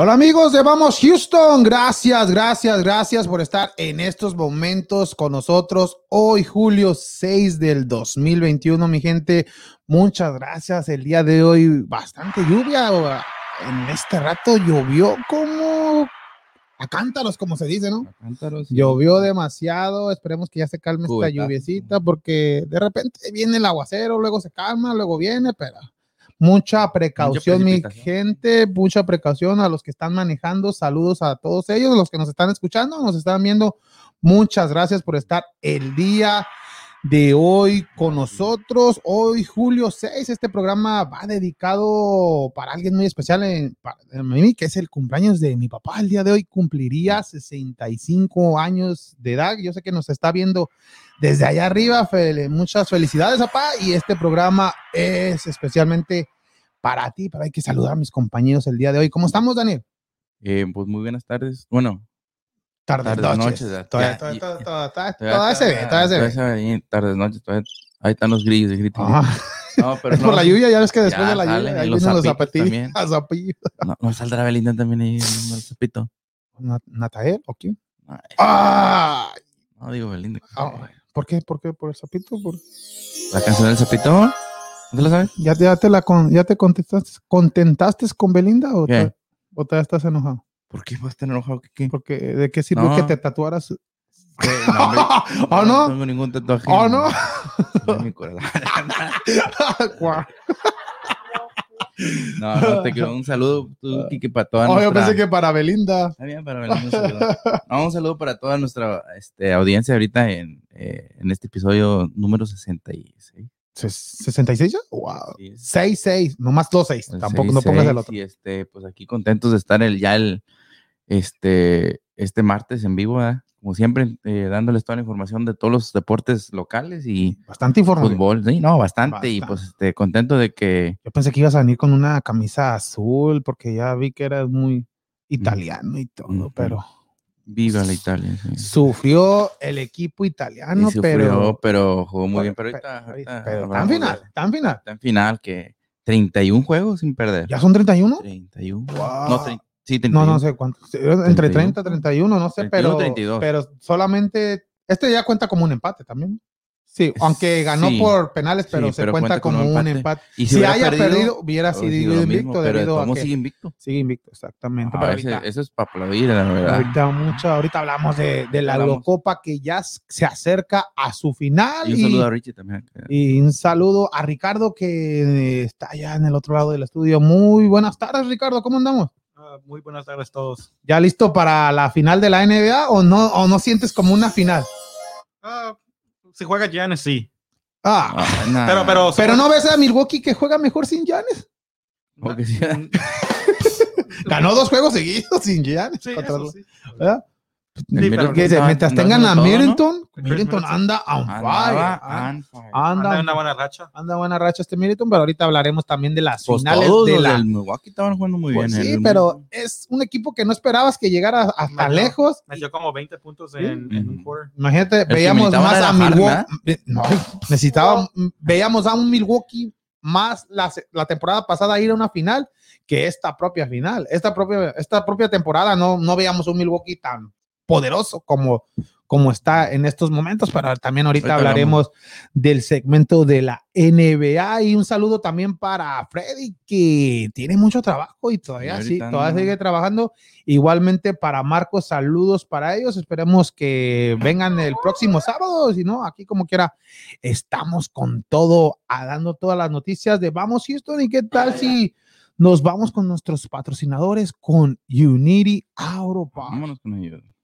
Hola amigos de Vamos Houston, gracias, gracias, gracias por estar en estos momentos con nosotros. Hoy, julio 6 del 2021, mi gente, muchas gracias. El día de hoy, bastante lluvia. En este rato llovió como a cántaros, como se dice, ¿no? Cántaros. Llovió demasiado, esperemos que ya se calme esta lluviecita porque de repente viene el aguacero, luego se calma, luego viene, pero mucha precaución, mi gente, mucha precaución a los que están manejando, saludos a todos ellos, los que nos están escuchando, nos están viendo, muchas gracias por estar el día de hoy con nosotros. Hoy, julio 6, este programa va dedicado para alguien muy especial en, para mí, que es el cumpleaños de mi papá. El día de hoy cumpliría 65 años de edad. Yo sé que nos está viendo desde allá arriba. Fel- muchas felicidades, papá. Y este programa es especialmente para ti, para hay que saludar a mis compañeros el día de hoy. ¿Cómo estamos, Daniel? Eh, pues muy buenas tardes. Bueno, Tardes, Tardes, noches. noches, Todavía, ya, todavía, ya. todavía, todavía, todavía, se ve, se ve. tardes, noches, ahí están los grillos. griten. Ajá. No, pero Es por no, la lluvia, ya ves que después de la lluvia, y ahí vienen los zapatillos. No, no saldrá Belinda también ahí en el zapito. Na- ¿Natael o quién? No, ¡Ah! no digo Belinda. Ah, ¿Por qué? ¿Por qué? ¿Por el zapito? ¿Por- La canción del zapito. ¿No te la sabes? ¿Ya, ya te la con, ya te contestaste, contentaste con Belinda o, te- o todavía estás enojado? ¿Por qué vas a estar enojado? Qué? Porque ¿de qué sirvió No. que te tatuaras? ¿Qué? No, hombre, ¿Oh, no? tengo ningún tatuaje. ¿Oh, no? en mi. No, no, te quiero un saludo, tú, Kiki, para toda Oh, yo nuestra... pensé que para Belinda. Está bien, para Belinda, un saludo. No, un saludo para toda nuestra este, audiencia ahorita en, eh, en este episodio número 66. ¿Ses- ¿66 ya? Wow. Sí, es 6, 6, nomás dos 6. el Tampoco no pongas el 66, otro. Y este, pues aquí contentos de estar el, ya el, este, este martes en vivo, como siempre, eh, dándoles toda la información de todos los deportes locales y Bastante informativo. fútbol. Sí, no, bastante. Y pues este, contento de que Yo pensé que ibas a venir con una camisa azul porque ya vi que eras muy italiano y todo, Ujú. pero viva la Italia. sí. sufrió el equipo italiano, sufrió, pero, pero jugó muy pero- bien. Pero ahorita, ahorita pero está en final, está en final. está en final, que 31 juegos sin perder. ¿Ya son 31? 31. Wow. No, tre- sí, No, 31. no sé cuántos. Entre 31. 30 y 31, no sé, 31, pero, 32. pero solamente este ya cuenta como un empate también. Sí, aunque ganó Sí. por penales, pero Sí, se pero cuenta, como un un empate. Y Si, haya perdido, hubiera hubiera sido invicto mismo, pero debido a ¿cómo que sigue invicto? sigue invicto, exactamente. Ah, pero ese- ahorita- eso es para aplaudir, la verdad. Ahorita mucho, ahorita hablamos de, de la. Eurocopa que ya se acerca a su final. Y un Y, saludo a Richie también. y un saludo a Ricardo que está allá en el otro lado del estudio. Muy buenas tardes, Ricardo, ¿cómo andamos? Muy buenas tardes a todos. ¿Ya listo para la final de la NBA o no, o no sientes como una final? Ah, si juega Giannis, sí. Ah, Ah, nah, Pero, pero, pero no ves a Milwaukee que juega mejor sin Giannis. porque sí. Ganó dos juegos seguidos sin Giannis. Sí, contra sí. ¿verdad? El Sí, Middleton pero- Que dice, andaba- mientras tengan a haciendo todo, ¿no? Middleton, Middleton Middleton. anda on fire. Andaba ah, fire. Anda, Anda en una buena racha. anda buena racha este Middleton, pero ahorita hablaremos también de las Pues finales todos de los la. del Milwaukee estaban jugando muy Pues bien. sí, el- pero es un equipo que no esperabas que llegara hasta lejos. Metió como 20 puntos en, en un quarter. Imagínate, veíamos más a Harden, Milwaukee. No, necesitaba, veíamos a un Milwaukee más la, la temporada pasada ir a una final que esta propia final. Esta propia, esta propia temporada no, no veíamos un Milwaukee tan poderoso como, como está en estos momentos, pero también ahorita, hablaremos del segmento de la NBA y un saludo también para Freddy que tiene mucho trabajo y todavía Y sí, todavía sigue trabajando. Igualmente para Marcos, saludos para ellos. Esperemos que vengan el próximo sábado. Si no, aquí como quiera, estamos con todo, a dando todas las noticias de Vamos Houston. ¿Y qué tal si nos vamos con nuestros patrocinadores con Unity Auto? Vámonos con ellos.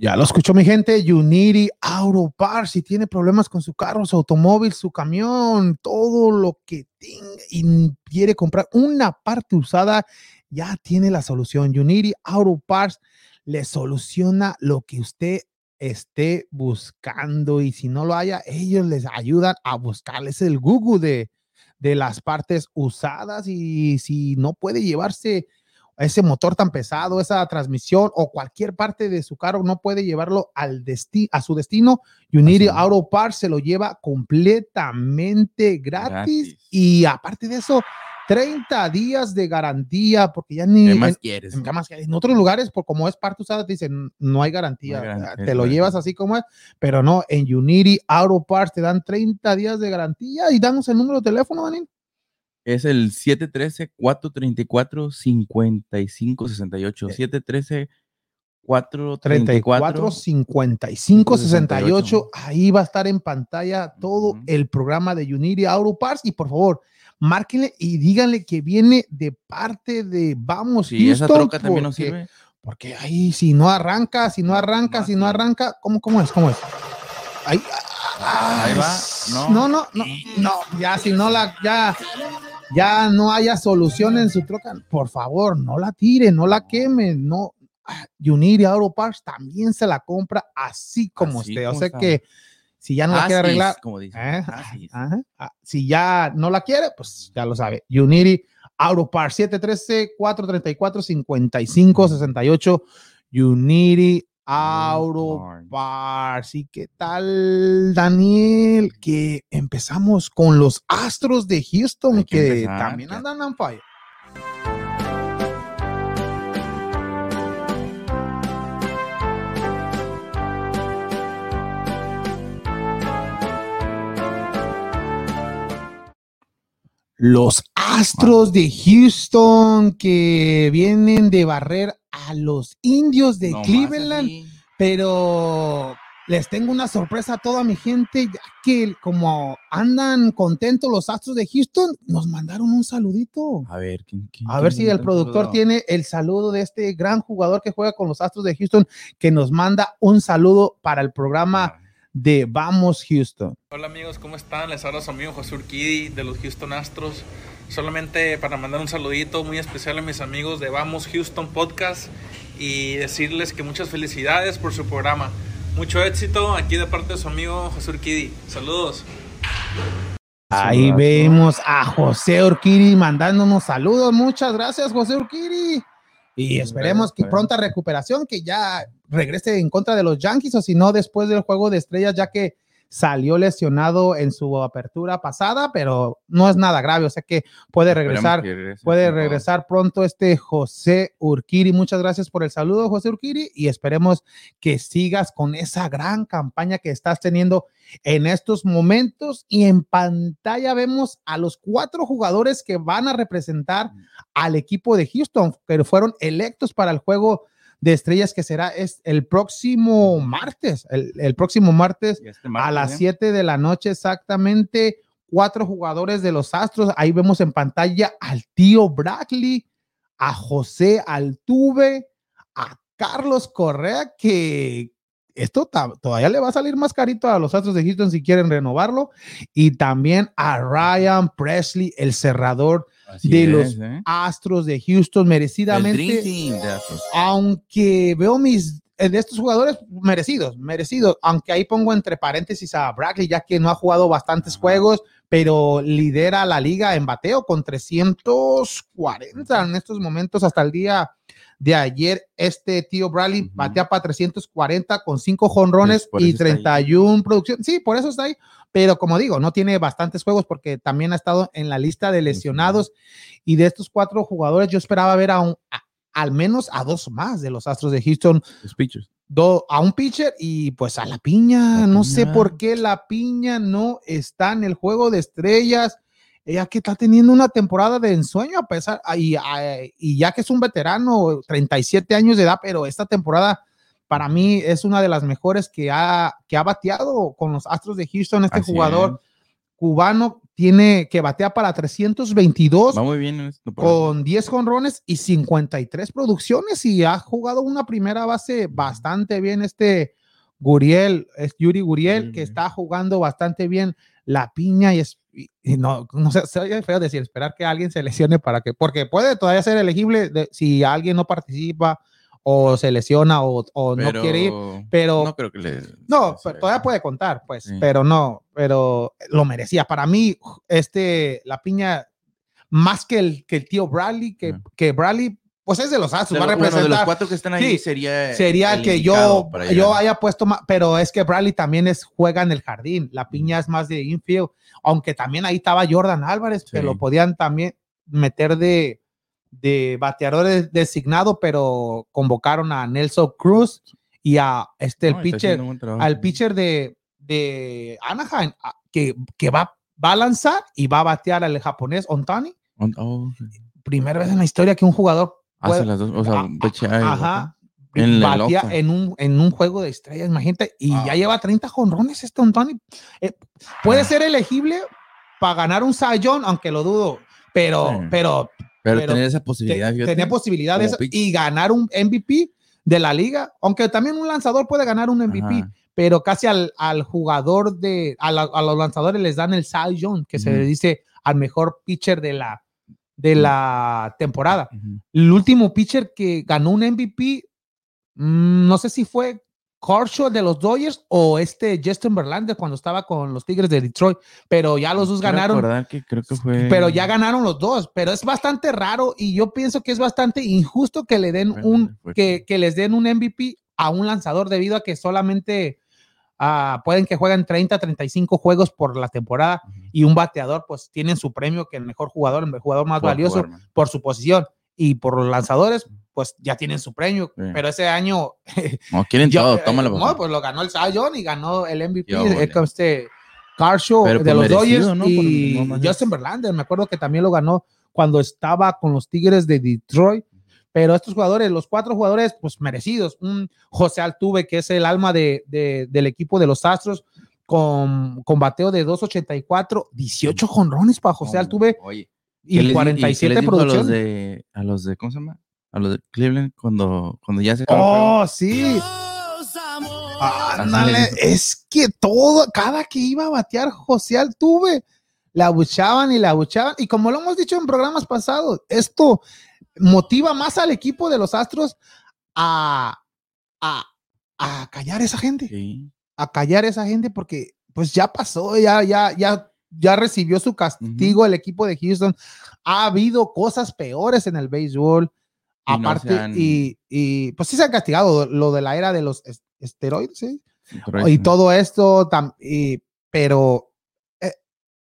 Ya lo escuchó mi gente, Unity Auto Parts, si tiene problemas con su carro, su automóvil, su camión, todo lo que tenga y quiere comprar una parte usada, ya tiene la solución. Unity Auto Parts le soluciona lo que usted esté buscando y si no lo haya, ellos les ayudan a buscarles el Google de, de las partes usadas y si no puede llevarse ese motor tan pesado, esa transmisión o cualquier parte de su carro no puede llevarlo al desti a su destino, Unity. Auto Parts se lo lleva completamente gratis, Gratis. y aparte de eso, 30 días de garantía porque ya ni ¿Qué más en, quieres? en hay. En otros lugares, por como es parte usada, te dicen no hay garantía. No hay garantía, te lo llevas así como es, pero no, en Unity Auto Parts te dan 30 días de garantía y danos el número de teléfono, Daniel. Es el 713-434-5568. 34 713-434. 55 68. 68. Ahí va a estar en pantalla todo el programa de Unity Auto Parts. Y por favor, márquenle y díganle que viene de parte de Vamos Sí, esa troca también nos sirve. Porque ahí, si no arranca, si no arranca, si no arranca, ¿cómo, cómo es? ¿Cómo es? Ahí, Ahí va, no, no. no, no, no, ya si no la, ya, ya no haya solución en su troca, por favor, no la tire, no la queme, no. Ah, Auto Parts también se la compra así como Así usted. O sea está. que si ya no la quiere arreglar, Si ya no la quiere, pues ya lo sabe. Unity Auto Parts 713-434-5568. Unity Parts. ¿Y qué tal, Daniel? Que empezamos con los Astros de Houston, Hay que que, empezar, también ya. andan on fire. Los Astros de Houston que vienen de barrer a los indios de Cleveland, pero les tengo una sorpresa a toda mi gente, ya que como andan contentos los Astros de Houston, nos mandaron un saludito. A ver, ¿quién- quién- A quién ver si el productor saludo? tiene el saludo de este gran jugador que juega con los Astros de Houston, que nos manda un saludo para el programa de Vamos Houston. Hola amigos, ¿cómo están? Les habla su amigo José Urquidi de los Houston Astros. Solamente para mandar un saludito muy especial a mis amigos de Vamos Houston Podcast y decirles que muchas felicidades por su programa. Mucho éxito aquí de parte de su amigo José Urquidi. Saludos. Ahí vemos a José Urquiri mandándonos saludos. Muchas gracias, José Urquiri. Y esperemos que esperemos. pronta recuperación, que ya regrese en contra de los Yankees, o si no, después del juego de estrellas, ya que salió lesionado en su apertura pasada, pero no es nada grave, o sea que puede regresar regrese Puede regresar pronto este José Urquiri. Muchas gracias por el saludo, José Urquiri, y esperemos que sigas con esa gran campaña que estás teniendo en estos momentos. Y en pantalla vemos a los cuatro jugadores que van a representar al equipo de Houston, que fueron electos para el juego de estrellas que será es el próximo martes, el, el próximo martes este a las ¿eh? 7 de la noche exactamente. Cuatro jugadores de los Astros. Ahí vemos en pantalla al tío Brackley, a José Altuve, a Carlos Correa, que esto todavía le va a salir más carito a los Astros de Houston si quieren renovarlo. Y también a Ryan Presley, el cerrador Así de es, los ¿eh? Astros de Houston, merecidamente Team aunque veo mis de estos jugadores merecidos, merecidos, aunque ahí pongo entre paréntesis a Brackley, ya que no ha jugado bastantes juegos, pero lidera la liga en bateo con 340 en estos momentos hasta el día de ayer. Este tío Bradley Ujú. batea para 340 con 5 jonrones y eso está ahí. 31 producción. Sí, por eso está ahí. Pero como digo, no tiene bastantes juegos porque también ha estado en la lista de lesionados. Y de estos cuatro jugadores, yo esperaba ver a un, a- al menos a dos más de los Astros de Houston, Los pitchers. do- a un pitcher y pues a la piña. La no sé por qué la piña no está en el juego de estrellas. Ella que está teniendo una temporada de ensueño a pesar, y ya que es un veterano, 37 años de edad, pero esta temporada para mí es una de las mejores que ha, que ha bateado con los Astros de Houston. Este Así jugador es. cubano tiene que batea para 322 Va muy bien por- con 10 jonrones y 53 producciones y ha jugado una primera base bastante bien este Guriel, es Yuri Guriel, que está jugando bastante bien la piña y es y- y no, no sé, se oye feo decir, esperar que alguien se lesione para que, porque puede todavía ser elegible de- si alguien no participa o se lesiona o, o no quiere ir, pero No creo que le. no, pero todavía puede contar, pues, Sí. pero no, pero lo merecía. Para mí, este, la piña, más que el, que el tío Bradley, que, Ah. que Bradley, pues es de los Astros, va a lo- bueno, de los representar. cuatro que están ahí Sí, sería. Sería el que yo, yo haya puesto más, pero es que Bradley también es, juega en el jardín. La piña es más de infield, aunque también ahí estaba Jordan Álvarez, que Sí. lo podían también meter de, de bateadores designado, pero convocaron a Nelson Cruz y a este, el No, pitcher, al pitcher de, de Anaheim, a- que, que va, va a lanzar y va a batear al japonés Ontani. Oh, Primera vez en la historia que un jugador hace puede- las dos. O sea, a- pechea y ajá, En batía un, en un juego de estrellas, imagínate, y Ah. ya lleva 30 jonrones este Ontani. Eh, puede Ah. ser elegible para ganar un Young, aunque lo dudo, pero, Sí. pero Pero, pero tener esa posibilidad. tenía posibilidades como pitch. y ganar un MVP de la liga, aunque también un lanzador puede ganar un MVP, Ajá. pero casi al, al jugador de, a, la- a los lanzadores les dan el Cy Young, que se le dice al mejor pitcher de la, de la temporada. El último pitcher que ganó un MVP, mm, no sé si fue Kershaw de los Dodgers o este Justin Verlander cuando estaba con los Tigres de Detroit, pero ya los dos ganaron. recordar que creo que fue. pero ya ganaron los dos, pero es bastante raro y yo pienso que es bastante injusto que le den Bueno, un que, que- les den un MVP a un lanzador debido a que solamente ah, pueden que jueguen 30, 35 juegos por la temporada y un bateador pues tienen su premio que el mejor jugador, el jugador más valioso jugar, por su posición y por los lanzadores pues ya tienen su premio, Sí. pero ese año No, quieren yo- todo, eh, tómalo. no, pues lo ganó el Cy y ganó el MVP, Yo, vale. este Kershaw de los merecido, Dodgers ¿no? Por- y Justin Verlander, me acuerdo que también lo ganó cuando estaba con los Tigres de Detroit, pero estos jugadores, los cuatro jugadores, pues merecidos, un José Altuve, que es el alma de, de- del equipo de los Astros, con, con bateo de 2.84, 18 jonrones para José Altuve Oye, ¿qué y les di- 47 qué les dijo a los producciones. de, a los de, ¿cómo se llama? A los de Cleveland cuando, cuando ya se acabó el juego. Oh, sí. Ándale, Así le es que todo, cada que iba a batear José Altuve, la abuchaban y la abuchaban. Y como lo hemos dicho en programas pasados, esto motiva más al equipo de los Astros a, a, a callar a esa gente, Sí. a callar a esa gente porque pues ya pasó, ya, ya, ya, ya recibió su castigo el equipo de Houston. Ha habido cosas peores en el béisbol. Y Aparte, han- y, y, pues sí se han castigado lo de la era de los es- esteroides, ¿sí? Y todo esto, tam- y- pero eh,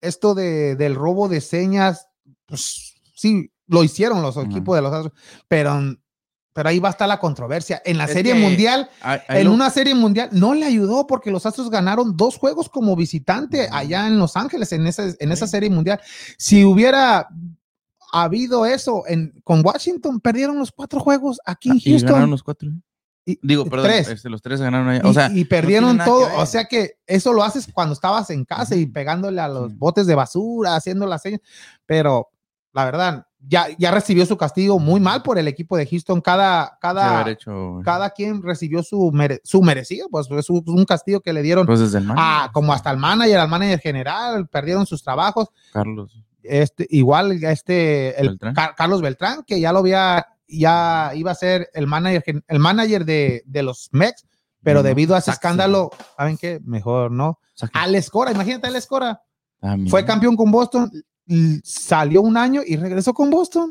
esto de, del robo de señas, pues sí, lo hicieron los equipos de los Astros, pero, pero ahí va a estar la controversia. En la Es serie mundial, en lo- una serie mundial, no le ayudó porque los Astros ganaron dos juegos como visitante allá en Los Ángeles, en esa, en esa serie mundial. Si hubiera habido eso en, con Washington, perdieron los cuatro juegos aquí en y ganaron Houston. los cuatro. y- Digo, perdón, tres. este, los tres ganaron allá. Y, O sea, y perdieron todo. O sea que eso lo haces cuando estabas en casa y pegándole a los botes de basura, haciendo las señas. Pero la verdad, ya, ya recibió su castigo muy mal por el equipo de Houston. Cada, cada, hecho cada quien recibió su, mere- su merecido. Pues es un, castigo que le dieron pues a, como hasta el manager, al manager general, perdieron sus trabajos. Carlos. Este, igual este, el Beltrán. Car- Carlos Beltrán, que ya lo había, ya iba a ser el manager, el manager de, de los Mex, pero No, debido a ese escándalo, ¿saben qué? Mejor no. Alex Cora, imagínate Alex Cora, También. fue campeón con Boston, salió un año y regresó con Boston.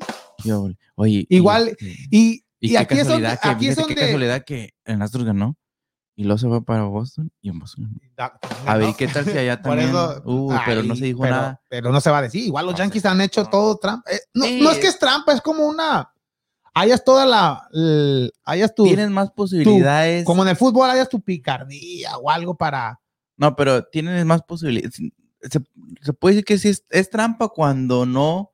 Oye, Igual, Y, Y, y aquí es donde, que, aquí es fíjate qué donde casualidad que el Astros ganó y luego se fue para Boston y en Boston. Da- A ver. ¿qué tal si allá también? eso- Uh, pero no se dijo pero- nada. Pero no se va a decir. Igual los No Yankees sé. han hecho No. todo trampa. Eh, no, es que es trampa, es como una. Hayas toda la. hayas tu. Tienes más posibilidades. Como en el fútbol, hayas tu picardía o algo para. No, pero tienes más posibilidades. Se, se puede decir que sí es, es trampa cuando no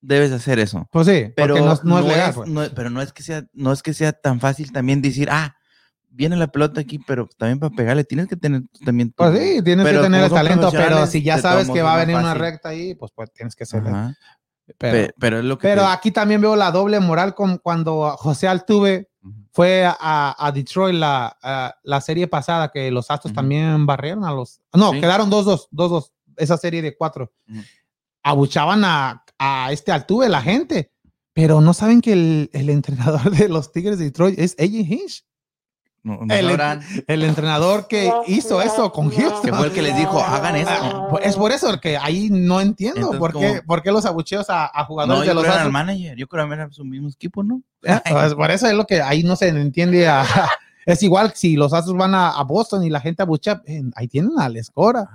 debes hacer eso. Pues sí, Pero no, no es legal. pues. no- pero no es que sea, no es que sea tan fácil también decir, ah, viene la pelota aquí, pero también para pegarle tienes que tener también. tu- Pues sí, tienes que tener el talento, pero si ya sabes que va a venir una recta ahí, pues, pues tienes que ser. Pero, Pe- pero es lo que. pero te- aquí también veo la doble moral con cuando José Altuve. Fue a, a Detroit la, a la serie pasada, que los Astros Ujú. también barrieron a los. No, Sí. quedaron 2-2, 2-2, esa serie de cuatro. Ujú. Abuchaban a, a este Altuve, la gente, pero no saben que el, el entrenador de los Tigres de Detroit es AJ Hinch, no, no el- sabrán el entrenador que hizo eso con Houston. que fue el que les dijo, hagan Ah, esto. pues Es por eso que ahí no entiendo Entonces, por, qué, por qué los abucheos a, a No, jugadores yo de los creo Astros. manager. Yo creo que era su mismo equipo, ¿no? Eh, pues por eso es lo que ahí no se entiende. a- es igual si los Astros van a, a Boston y la gente abuchea, eh, ahí tienen a Lescora.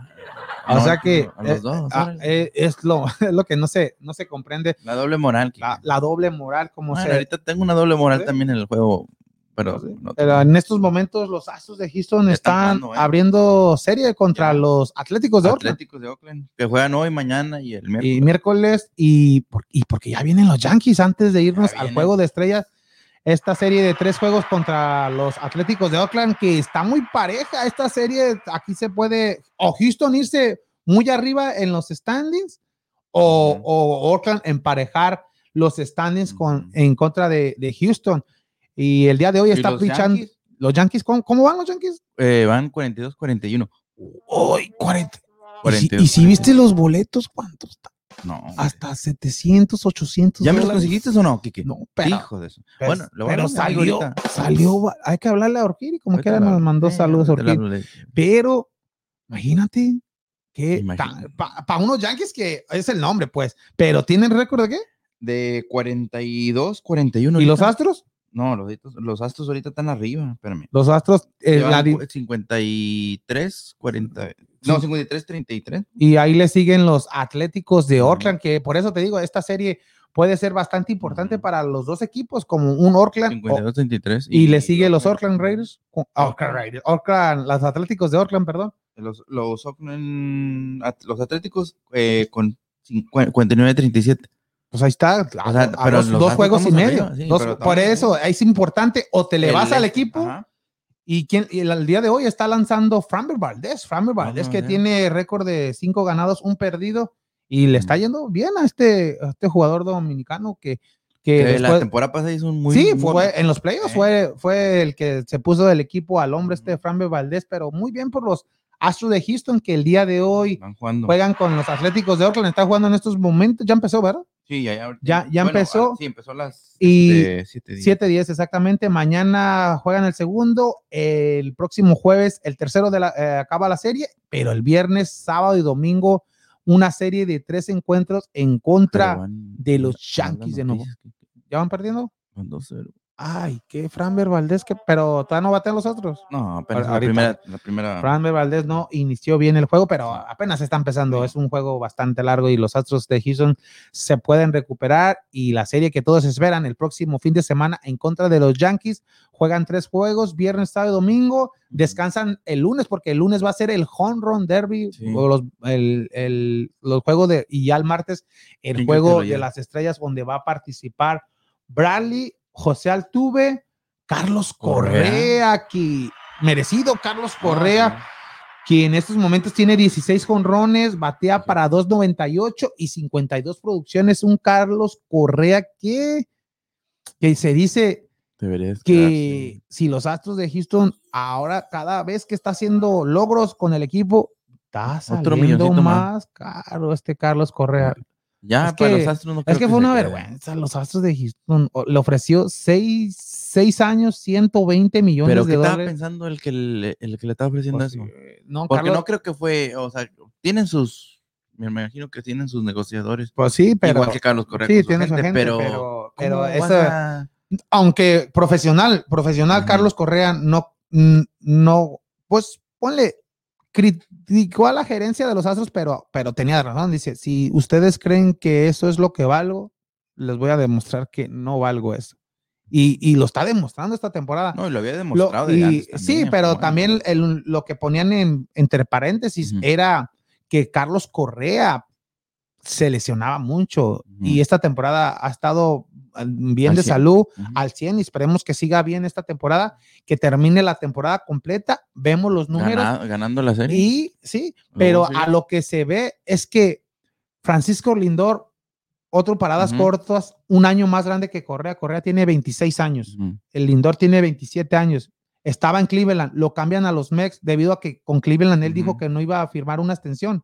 O No, sea que eh, dos, ah, eh, es, lo, es lo que no se, no se comprende. La doble moral. La, la doble moral, como Bueno, se. ahorita tengo una doble moral ¿Sí? también en el juego, pero Sí. no- Pero en estos momentos los Astros de Houston están ¿eh? abriendo serie contra Ya. los Atléticos de Oakland. Atléticos de Oakland, que juegan hoy, mañana y el miércoles. y miércoles y, y porque ya vienen los Yankees antes de irnos al juego de estrellas. Esta serie de tres juegos contra los Atléticos de Oakland, que está muy pareja. Esta serie, aquí se puede, o Houston irse muy arriba en los standings, o, Ujú. o Oakland emparejar los standings con, en contra de, de Houston. Y el día de hoy ¿Y está los pichando. Yankees? Los Yankees, ¿cómo, cómo van los Yankees? Eh, van 42-41. Hoy, 40. Y si, 42, y si viste los boletos, ¿cuántos? están? No. hombre. Hasta 700, 800. ¿Ya me los conseguiste o no, Kike? No, pero, Hijo de eso. pero- bueno, a pero salió, salió, hay que hablarle a Orquídea, como quiera nos mandó Eh, saludos de- Pero, imagínate que para unos Yankees que es el nombre, pues, pero tienen récord de qué? De 42, 41. ¿Y los ahorita. Astros? No, los, Astros- los Astros ahorita están arriba, espérame. Los Astros, eh, la di- cu- 53, 40. No, 53, 33. y ahí le siguen los Atléticos de. Oakland, que por eso te digo, esta serie puede ser bastante importante para los dos equipos, como un Oakland. o- 52, 33. y, le sigue los Oakland Raiders. con- Oakland Raiders. Oakland, los Atléticos de Oakland, perdón. Los, los, Oakland- los Atléticos eh, con 50 59, 37. Pues ahí está, a- O sea, a pero los dos juegos y medio. arriba, sí, Dos- pero por eso es importante o te le vas El al equipo ajá. y quien y el, el día de hoy está lanzando Framber Valdez, Framber Valdez que Vamos a ver. tiene récord de cinco ganados, un perdido y le está Ujú. yendo bien a este, a este jugador dominicano que, que Que la temporada pasada hizo un muy sí, muy fue en los playoffs, Eh. fue, fue el que se puso del equipo al hombre este. Framber Valdez, pero muy bien por los Astros de Houston que el día de hoy juegan con los Atléticos de Oakland, está jugando en estos momentos, ya empezó, ¿verdad? Sí, ya, ya, Ya- ya empezó. ah, sí, empezó a las Y 7 7-10 exactamente. Mañana juegan el segundo, el próximo jueves el tercero de la, eh, acaba la serie, pero el viernes, sábado y domingo una serie de tres encuentros en contra. de los Yankees de nuevo. ¿Ya van perdiendo? Ay, qué Framber Valdés, que, pero todavía no batean los otros. No, apenas la primera, la primera. Framber Valdés no inició bien el juego, pero apenas está empezando. Sí. Es un juego bastante largo y los Astros de Houston se pueden recuperar. Y la serie que todos esperan el próximo fin de semana en contra de los Yankees juegan tres juegos: viernes, sábado y domingo. Descansan el lunes porque el lunes va a ser el Home Run Derby Sí. o los, el, el- los juegos de y ya el martes el ¿Quién crees que juego de las estrellas donde va a participar Bradley, José Altuve, Carlos Correa, que merecido Carlos Correa que en estos momentos tiene 16 jonrones, batea para 2.98 y 52 producciones. Un Carlos Correa que, que se dice Deberías que si los Astros de Houston ahora cada vez que está haciendo logros con el equipo, está saliendo más. caro este Carlos Correa. Ya, Es para que- los Astros no Es creo que fue una quede. vergüenza. Los Astros de Houston le ofreció 6 seis años, 120 millones Pero de ¿qué estaba dólares. pensando el que le, el que le estaba ofreciendo Pues, eso? eh, no, Porque Carlos- no creo que fue, o sea, tienen sus, me imagino que tienen sus negociadores. Pues sí, pero. Igual que Carlos Correa. sí, tiene su gente, pero, pero, ¿cómo pero esa- a- aunque profesional, profesional, Ujú. Carlos Correa no, no, pues ponle, criticó a la gerencia de los Astros, pero, pero tenía razón. Dice, si ustedes creen que eso es lo que valgo, les voy a demostrar que no valgo eso. Y, y lo está demostrando esta temporada. No, lo había Lo- demostrado. y- sí, pero bueno. también el- lo que ponían en, entre paréntesis era que Carlos Correa se lesionaba mucho y esta temporada ha estado bien Al de 100. salud, al 100 y esperemos que siga bien esta temporada, que termine la temporada completa, vemos los números Gana- ganando la serie. y sí, pero a lo que se ve es que Francisco Lindor, otro paradas cortas, un año más grande que Correa, Correa tiene 26 años, el Lindor tiene 27 años. Estaba en Cleveland, lo cambian a los Mex debido a que con Cleveland él dijo que no iba a firmar una extensión.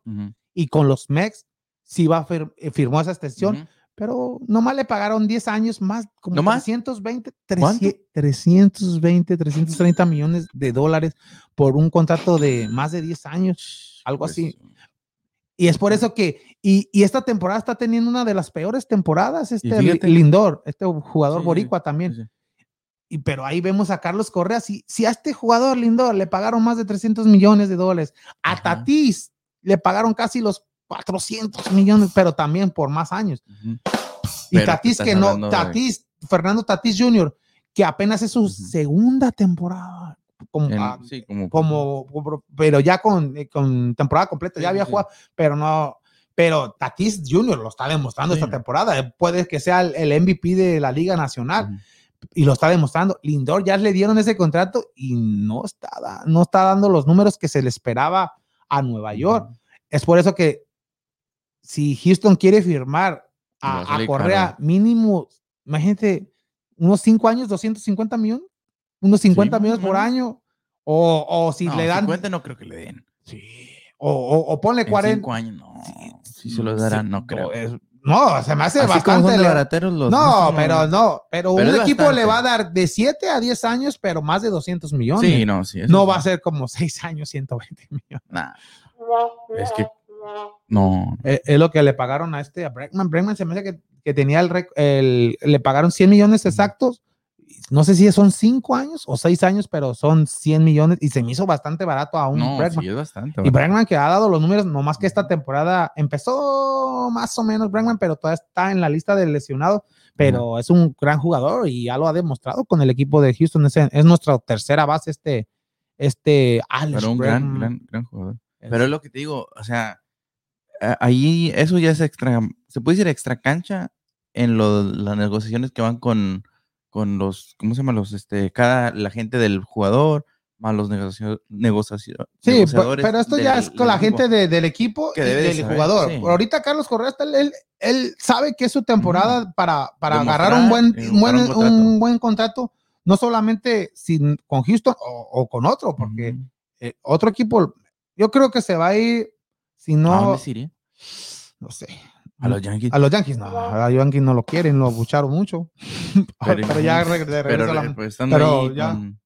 Y con los Mex sí va a fir- eh, firmó esa extensión. Pero nomás le pagaron 10 años más, como ¿No más? 320, ¿Cuánto? 300 320, 330 millones de dólares por un contrato de más de 10 años, algo Pues, así. Y es por eso que, y, y esta temporada está teniendo una de las peores temporadas, este fíjate- Lindor, este jugador Sí, boricua también. sí. Y, pero ahí vemos a Carlos Correa. Si, si a este jugador Lindor le pagaron más de 300 millones de dólares, a Ajá. Tatis le pagaron casi los 400 millones, pero también por más años. Y Pero Tatis que no, de- Tatis, Fernando Tatis Jr., que apenas es su segunda temporada. Como, En- sí, como, como, como- pero ya con, eh, con temporada completa, Sí, ya había sí. jugado, pero no, pero Tatis Jr. lo está demostrando esta temporada, Eh, puede que sea el, el MVP de la Liga Nacional y lo está demostrando. Lindor ya le dieron ese contrato y no está, no está dando los números que se le esperaba a Nueva York. Es por eso que si Houston quiere firmar a a, a Correa caro. mínimo, imagínate, unos 5 años, 250 millones, unos 50 más o millones por año, o, o si No, le dan, 50 no creo que le den. sí, o, o, o ponle En 40. cinco años, no. Si se los darán, no creo. es- no, se me hace Así como bastante. le- barateros los. no, pero no, pero, Pero un equipo bastante. le va a dar de 7 a 10 años, pero más de 200 millones. Sí, no, sí. no sí. va a ser como 6 años, 120 millones. Nah. Es que. No. Es, es lo que le pagaron a este, a Bregman. Bregman se me hace que, que tenía el, rec- el- Le pagaron 100 millones exactos. No sé si son 5 años o 6 años, pero son 100 millones y se me hizo bastante barato a un No, Bregman. sí, es bastante. Y Bregman que ha dado los números, nomás que esta temporada empezó más o menos Bregman, pero todavía está en la lista de lesionados, pero es un gran jugador y ya lo ha demostrado con el equipo de Houston. Es, es nuestra tercera base este, este Alex Pero un gran, gran, gran jugador. Es- Pero es lo que te digo, o sea, ahí eso ya es extra, se puede decir extra cancha en lo- las negociaciones que van con, con los, ¿cómo se llama? Los, este, cada, la gente del jugador, más los negociacio- Sí, pe- negociadores pero esto ya es con la equipo. gente de- del equipo Que y del saber, jugador. sí. Ahorita Carlos Correa, está- él, él sabe que es su temporada para, para Demostrar agarrar un buen, y un buen, un contrato. un buen contrato, no solamente sin, con Houston o, o con otro, porque eh, otro equipo, yo creo que se va a ir, si ¿A no, dónde no sé. A los Yankees. A los Yankees no, a los Yankees no lo quieren, lo abucharon mucho. Pero, ya re- de regreso pero, a la- re- pues, pero ahí ya. con-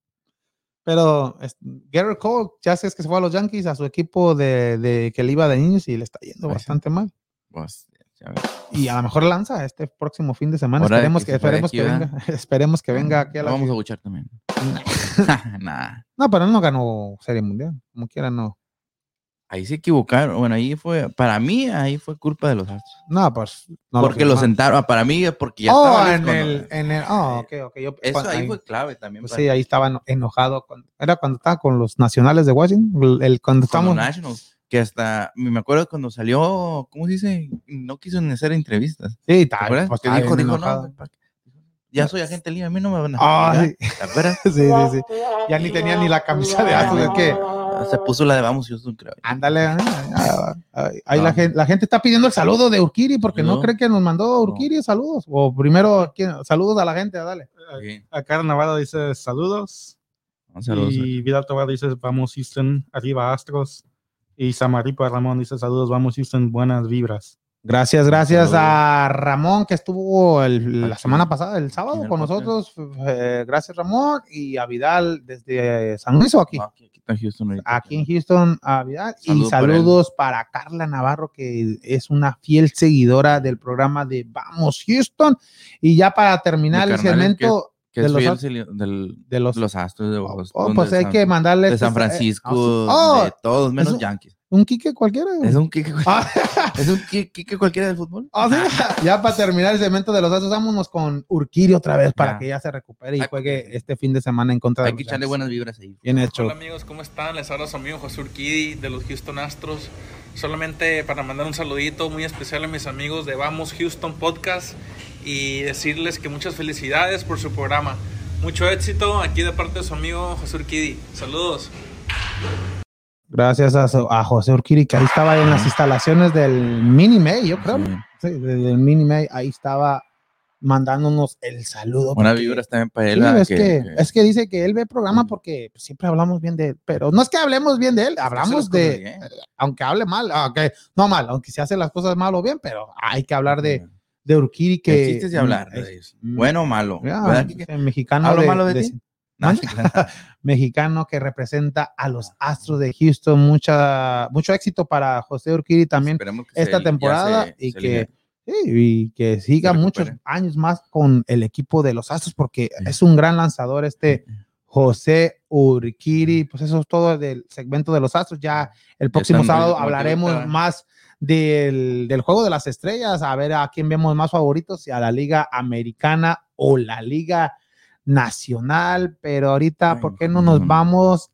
Pero es- Garrett Cole, ya sabes que se fue a los Yankees, a su equipo de, de que le iba de niños y le está yendo sí. bastante mal. pues, ya. Y a lo mejor lanza este próximo fin de semana. Ahora Esperemos que esperemos aquí, que venga. Esperemos que venga aquí a Lo la vamos a buchar también. nah. No, pero él no ganó Serie Mundial. Como quiera, no. Ahí se equivocaron. Bueno, ahí fue, para mí, ahí fue culpa de los Astros. No, pues. No porque lo firmaron. sentaron, para mí, porque ya Oh, estaba en el, en el. Oh, ok, ok. Yo, Eso cuando- ahí ahí- fue clave también. pues sí, ahí estaba eno- enojado. cuando- era cuando estaba con los nacionales de Washington. el- cuando con los estamos. Nationals, que hasta, me acuerdo cuando salió, ¿cómo se dice? No quiso ni hacer entrevistas. Sí, ¿Te está, acuerdas? pues, dijo, dijo, enojado. no, ¿para qué? ya soy agente libre, a mí no me van a Ah, obligar". sí. ¿Te acuerdas? sí, sí, sí. Ya ni tenía ni la camisa de Astros. es que. Se puso la de Vamos Houston, creo. Ándale, ah, ah, ah, ahí No. la, gente, la gente está pidiendo el saludo de Urquiri porque no cree que nos mandó Urquiri saludos. O primero, saludos a la gente, dale. Sí. Acá Navarro dice saludos. Saludo. Y Vidal Tobar dice vamos Houston, arriba Astros. Y Samaripa Ramón dice saludos, vamos Houston, buenas vibras. Gracias, gracias a Ramón que estuvo el- la semana pasada, el sábado, el con nosotros. Eh, gracias, Ramón. Y a Vidal desde San Luis o aquí. Aquí, en Houston. Aquí en Houston, a Vidal. y para saludos para Carla Navarro, que es una fiel seguidora del programa de Vamos Houston. Y ya para terminar Mi el segmento Que de los del, de los, los Astros de Oh, Boston. pues de hay San- que mandarle. de San eh, Francisco, oh, de todos, menos eso- Yankees. Un Quique cualquiera. Es un Kike, Ah, es un Kike, Kike cualquiera del fútbol. ah, sí. ya para terminar el segmento de los Astros, vámonos con Urquiri otra vez para Ya. que ya se recupere y juegue este fin de semana en contra de Hay que echarle buenas vibras ahí. Bien hecho. Hola amigos, ¿cómo están? Les habla su amigo José Urquidi de los Houston Astros. Solamente para mandar un saludito muy especial a mis amigos de Vamos Houston Podcast y decirles que muchas felicidades por su programa. Mucho éxito aquí de parte de su amigo José Urquidi. Saludos. Gracias a, José Urquiri, que ahí estaba en las instalaciones del Mini May, yo creo. Sí. Del Mini May, ahí estaba mandándonos el saludo. Una vibra también para él. es, que, es que dice que él ve programa porque siempre hablamos bien de él, pero no es que hablemos bien de él, hablamos de, bien. aunque hable mal, aunque no mal, aunque se hace las cosas mal o bien, pero hay que hablar de, de Urquiri que... El de hablar de es- ellos. mm, Bueno o malo. ya, mexicano ¿Hablo de- malo de de- ti? No. mexicano que representa a los Astros de Houston. Mucha, mucho éxito para José Urquiri también se- esta temporada se- y se que y que siga muchos años más con el equipo de los Astros porque Sí. es un gran lanzador este José Urquiri. Pues eso es todo del segmento de los Astros. Ya el próximo están sábado hablaremos más del, del juego de las estrellas, a ver a quién vemos más favoritos, si a la Liga Americana o la Liga Nacional. Pero ahorita, Ay, ¿por qué no nos no. vamos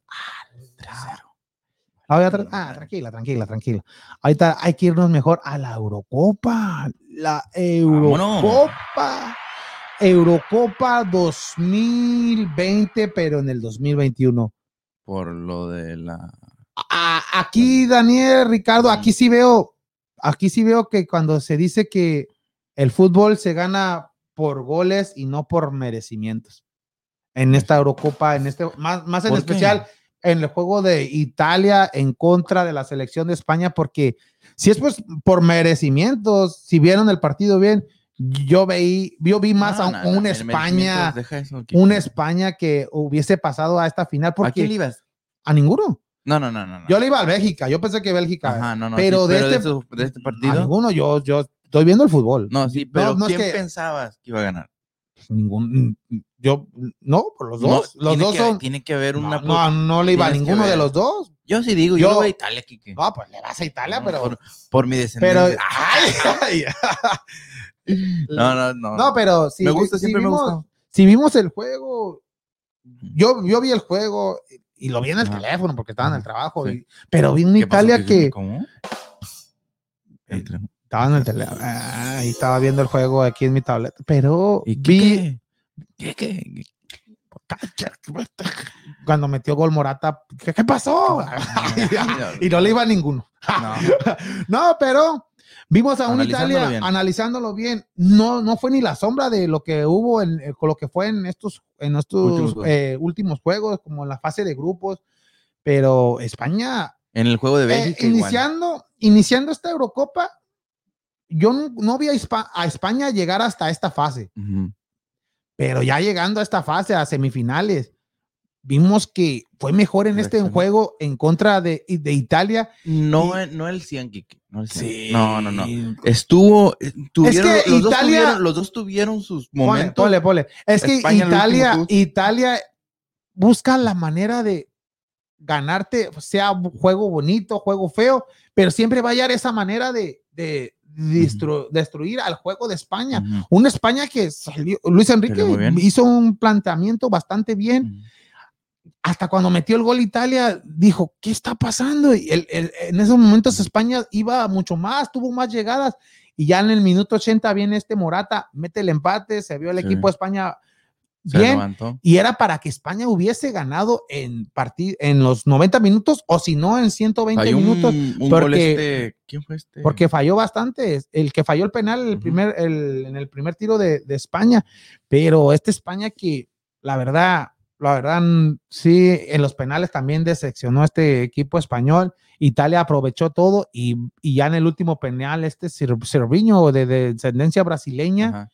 al draft? Ah, ah, tranquila, tranquila, tranquila. Ahorita hay que irnos mejor a la Eurocopa. La Eurocopa. Eurocopa 2020, pero en el 2021. Por lo de la. A- aquí, Daniel, Ricardo, aquí sí veo, aquí sí veo que cuando se dice que el fútbol se gana por goles y no por merecimientos. En esta Eurocopa, en este, más, más en especial en el juego de Italia en contra de la selección de España, porque si es pues por merecimientos, si vieron el partido bien, yo veí, yo vi más No, a, un- no, el España, eso, una España que hubiese pasado a esta final, ¿A quién porque le ibas? a ninguno. No, no, no, no. Yo le iba a Bélgica, yo pensé que Bélgica. Ajá, no, no. pero de este- eso- de este a partido. ninguno, yo, yo estoy viendo el fútbol. No, sí, pero no ¿quién que- pensabas que iba a ganar? Ningún, yo, no, por los No, dos. los dos que- son. Tiene que haber una. No, no, le iba a ninguno de los dos. Yo sí digo, yo, Yo- le voy a Italia, Kike. No, pues le vas a Italia, pero. Por, por mi pero. descendencia. ay, ay. no, no, no. No, pero si, me gusta, si siempre me vimos, gusta. si vimos el juego, yo, yo vi el juego y lo vi en el Ajá. teléfono porque estaba en el trabajo, Sí. y- pero vi una ¿Qué pasó, Italia que ¿Cómo? Entre- estaba en el teléfono y estaba viendo el juego aquí en mi tableta, pero ¿Y vi qué? ¿Qué? ¿Qué? cuando metió gol Morata, ¿qué, qué pasó? y no le iba a ninguno. No. No, pero vimos a Analizándolo Italia bien. analizándolo bien. No, no fue ni la sombra de lo que hubo en, eh, con lo que fue en estos, en estos Últimos juegos. eh, últimos juegos, como en la fase de grupos. Pero España, En el juego de eh, Bélgica. igual. iniciando, iniciando esta Eurocopa, yo no, no vi a, Espa- a España llegar hasta esta fase, Ujú. pero ya llegando a esta fase, a semifinales, vimos que fue mejor en este juego en contra de, de Italia. No, Y- no el 100, Kike. No, el 100. Sí. no, no, no. Estuvo. eh, Tuvieron, que los, dos Italia- tuvieron, los dos tuvieron sus momentos. ponle, ponle. Es que España Italia, Italia busca la manera de ganarte, sea juego bonito, juego feo, pero siempre va a hallar esa manera de, de destru- destruir al juego de España. Ujú. Una España que salió, Luis Enrique hizo un planteamiento bastante bien. Hasta cuando metió el gol Italia, dijo, ¿qué está pasando? Y el- el- en esos momentos España iba mucho más, tuvo más llegadas. Y ya en el minuto 80 viene este Morata, mete el empate, se vio el Sí. equipo de España Se bien levantó. y era para que España hubiese ganado en en los 90 minutos o si no en 120 Falló minutos un, porque- este. ¿Quién fue este? porque falló bastante el que falló el penal el primer el- en el primer tiro de, de España pero esta España que la verdad la verdad sí en los penales también decepcionó este equipo español Italia aprovechó todo y, y ya en el último penal este Cer- Cerviño de, de descendencia brasileña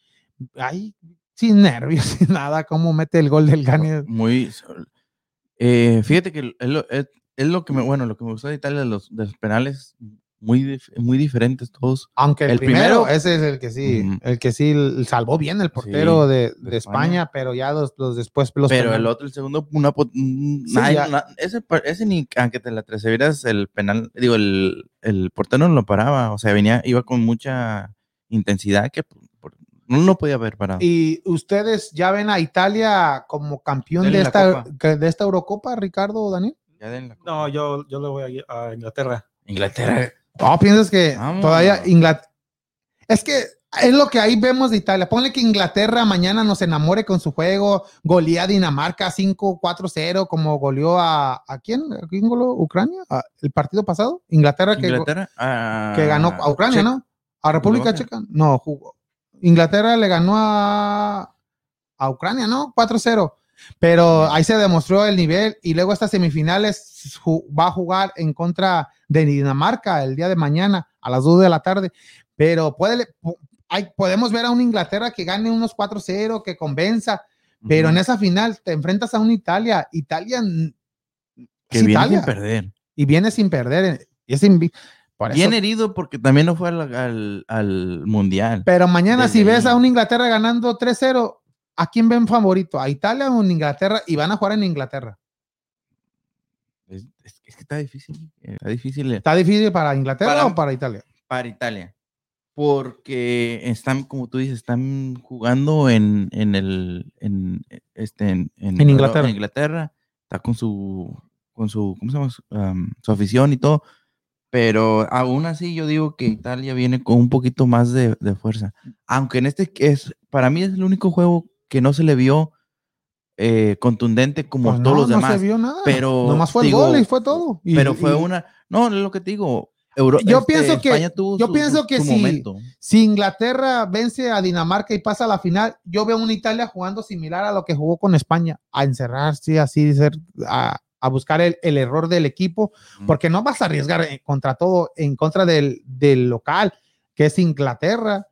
ahí sin nervios sin nada cómo mete el gol del Gane Muy. eh, fíjate que es lo, es, es lo que me. Bueno, lo que me gustó de Italia de los, de los penales. Muy, dif- muy diferentes todos. Aunque el, El primero, primero- ese es el que sí, Ujú. el que sí salvó bien el portero de, de de España, España. pero ya los, los después los pero penales- el otro, el segundo, una. mm, Sí, nadie- ya. na- ese, ese ni. Aunque te la atreveras, el penal. Digo, el, el portero no lo paraba. O sea, venía. Iba con mucha intensidad que por- no lo podía haber parado. Y ustedes ya ven a Italia como campeón Denle de esta, de esta Eurocopa, Ricardo o Daniel. Ya den la- No, yo, yo le voy a, a Inglaterra. Inglaterra. No, piensas que Vamos. todavía Inglaterra. Es que Es lo que ahí vemos de Italia. Ponle que Inglaterra mañana nos enamore con su juego, golea a Dinamarca 5-4-0, como goleó a, ¿a quién? ¿A quién goleó? ¿Ucrania? ¿A- ¿El partido pasado? Inglaterra, que, Inglaterra, ah, que ganó a Ucrania, Checa. ¿no? A República. Checa. No, jugó. Inglaterra le ganó a, a Ucrania, ¿no? 4-0. Pero ahí se demostró el nivel y luego estas semifinales va a jugar en contra de Dinamarca el día de mañana a las 2 de la tarde. Pero puede, hay, podemos ver a una Inglaterra que gane unos 4-0, que convenza, pero en esa final te enfrentas a una Italia. Italia que viene Italia sin perder. y viene sin perder. Y es por eso- Bien herido porque también no fue al, al- al mundial. Pero mañana, Desde si ves ahí. a una Inglaterra ganando 3-0, ¿a quién ven favorito? ¿A Italia o en Inglaterra? Y van a jugar en Inglaterra. Es, es- es que está difícil. eh, Está difícil eh, ¿Está difícil para Inglaterra Para- o para Italia? para Italia. Porque están, como tú dices, están jugando en, en el en, este en, En Inglaterra. en Inglaterra. Está con su con su ¿cómo se llama? Su, am, su afición y todo. Pero aún así yo digo que Italia viene con un poquito más de, de fuerza. Aunque en este es, para mí es el único juego que no se le vio eh, contundente como Pues todos no, los demás. No se vio nada. pero, Nomás fue el digo, gol y fue todo. Y- pero fue y- una. No, es lo que te digo. Euro- Yo este, pienso que- yo su- pienso que. Si Inglaterra vence a Dinamarca y pasa a la final, yo veo una Italia jugando similar a lo que jugó con España, a encerrarse, así, ser, a, a buscar el, el error del equipo, porque no vas a arriesgar eh, contra todo, en contra del, del local, que es Inglaterra.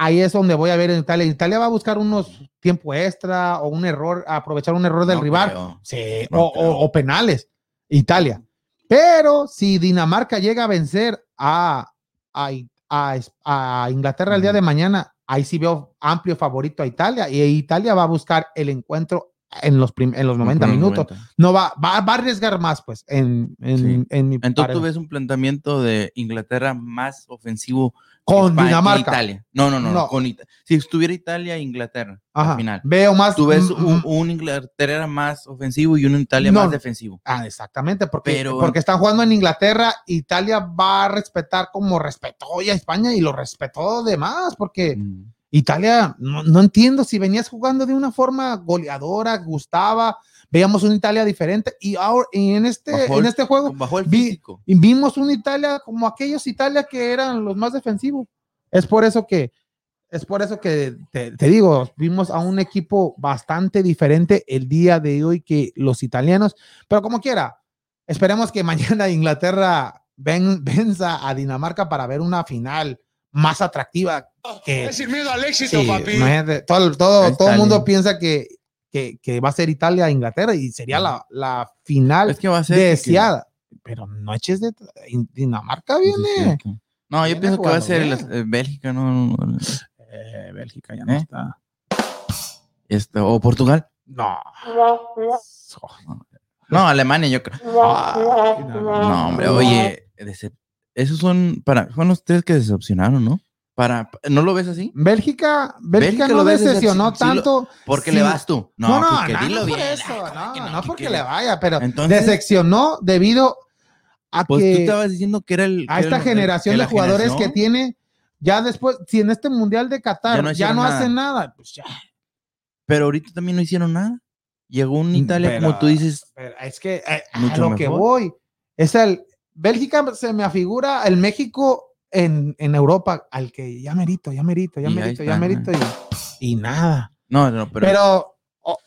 Ahí es donde voy a ver en Italia. Italia va a buscar unos tiempo extra o un error, aprovechar un error del No rival. Sí, No o, creo. o- o penales. Italia. Pero si Dinamarca llega a vencer a, a, a- a Inglaterra el día de mañana, ahí sí veo amplio favorito a Italia. Y Italia va a buscar el encuentro en los, en los 90 Ujú, minutos. 90. No va, va, va a arriesgar más, pues, en, en, Sí. en mi Entonces tú ves un planteamiento de Inglaterra más ofensivo con España- Dinamarca. Italia. No, no, no. No. con Ita- si estuviera Italia e Inglaterra Ajá. al final. Veo más. Tú ves un, un Inglaterra más ofensivo y un Italia No. más defensivo. Ah, exactamente, porque, Pero- porque están jugando en Inglaterra, Italia va a respetar como respetó ya a España y lo respetó de más, porque Mm. Italia, no, no entiendo si venías jugando de una forma goleadora, gustaba, veíamos una Italia diferente y ahora y en este, en el- este juego Bajo el vi- vimos una Italia como aquellos Italia que eran los más defensivos. Es por eso que, es por eso que te, te digo, vimos a un equipo bastante diferente el día de hoy que los italianos, pero como quiera, esperemos que mañana Inglaterra ven, venza a Dinamarca para ver una final más atractiva que sin miedo al éxito, Sí, papi. todo, todo, Es todo el mundo piensa que, que, que va a ser Italia Inglaterra y sería la, la final Es que va a ser. que- deseada. Pero no eches de Dinamarca Sí, sí, viene. sí. No, yo Viene pienso que va a ser la- eh, Bélgica, no, no, no, Eh, Bélgica ya no no ¿Eh? está. este, o Portugal. No. No, Alemania, yo creo. Ay, no, No, hombre, oye, decep- esos son para, fueron los tres que decepcionaron, ¿no? Para, ¿no lo ves así? Bélgica, Bélgica, Bélgica no lo decepcionó decep- sí lo- tanto. Porque Sí. le vas tú. No, no, que no, no por bien. eso, Ay, no, que no, que- porque que- le vaya, pero Entonces- decepcionó debido a Pues tú que estabas diciendo que era el. a que esta el- generación que de jugadores que generación- tiene, ya después, si en este Mundial de Qatar Ya ya no no, hicieron hacen nada, pues ya. Pero ahorita también no hicieron nada. Llegó un Italia, Pero- como tú dices, Pero es que eh, a Mucho lo que mejor. voy es el Bélgica se me afigura el México en, en Europa al que ya merito, ya merito, ya Y merito, ya merito y, y nada. no, no, pero, Pero, oh,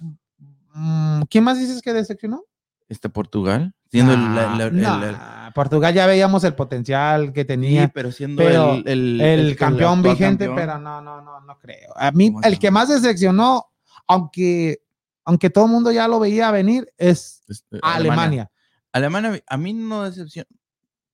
mm, ¿quién más dices que decepcionó? este Portugal, siendo el, nah, Portugal ya veíamos el potencial que sí, tenía. pero siendo pero el, campeón vigente, campeón. pero no, no, no, no creo. A mí, ¿Cómo el que más decepcionó, aunque, aunque todo el mundo ya lo veía venir, es Este, Alemania. Alemania, a mí no decepcionó.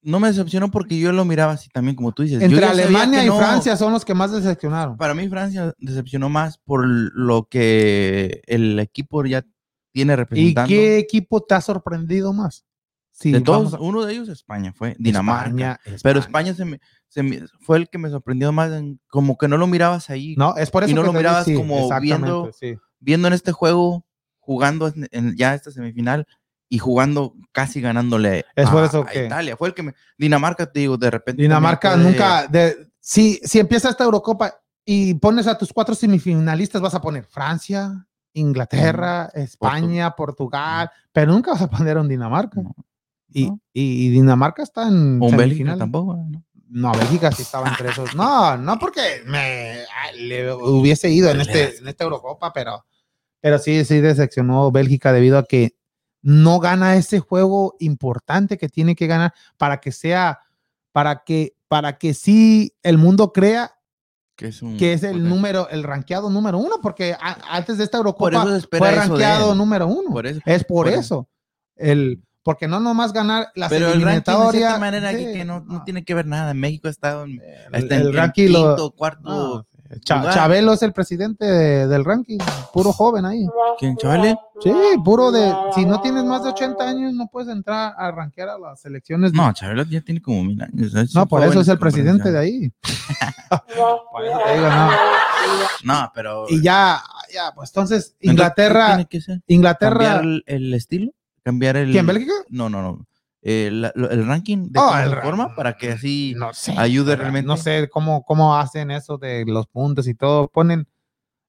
No me decepcionó porque yo lo miraba así también, como tú dices. Entre Alemania y no- Francia son los que más decepcionaron. Para mí, Francia decepcionó más por lo que el equipo ya tiene ¿Y representando. qué equipo te ha sorprendido más? Sí, de todos, a- uno de ellos España fue Dinamarca. España, Pero España. Se me, se me- fue el que me sorprendió más, en- como que no lo mirabas ahí, No, es por eso Y no que lo mirabas sí, como viendo- sí. viendo en este juego, jugando en, en ya esta semifinal y jugando casi ganándole Es a, por eso a que- Italia. Fue el que me, Dinamarca, te digo, de repente. Dinamarca nunca, de- si, si empieza esta Eurocopa y pones a tus cuatro semifinalistas, vas a poner Francia, Inglaterra, España, Portugal, pero nunca vas a poner a un Dinamarca. No. Y, No. y Dinamarca está en O un Bélgica tampoco. ¿no? No, Bélgica sí estaba entre esos. No, no porque me ah, le hubiese ido en, este, en esta Eurocopa, pero, pero sí, sí decepcionó Bélgica debido a que no gana ese juego importante que tiene que ganar para que sea, para que, para que sí el mundo crea Que es, un que es el número, el rankeado número uno, porque a- antes de esta Eurocopa fue él. número uno. Por eso. es por, por eso. eso. El, porque no nomás ganar las Pero el ranking de cierta manera sí, que, no, tiene que ver nada. México ha estado en, el, lo- quinto, cuarto. no, Cha-. Chabelo es el presidente de- del ranking, puro joven ahí. ¿Quién, Chavale? Sí, puro de. Si no tienes más de 80 años, no puedes entrar a rankear a las selecciones. No, Chabelo ya tiene como mil años. ¿sabes? No, por eso es el presidente de ahí. Por eso te digo, no. No, pero. Y ya, ya, pues entonces, Entonces, ¿qué Inglaterra, tiene que ser? Inglaterra. ¿Cambiar el, el estilo? ¿Cambiar el. ¿Quién, Bélgica? No, no, no. Eh, la- lo- el ranking de Oh, el forma para que así no sé. ayude realmente. No sé cómo, cómo hacen eso de los puntos y todo. Ponen.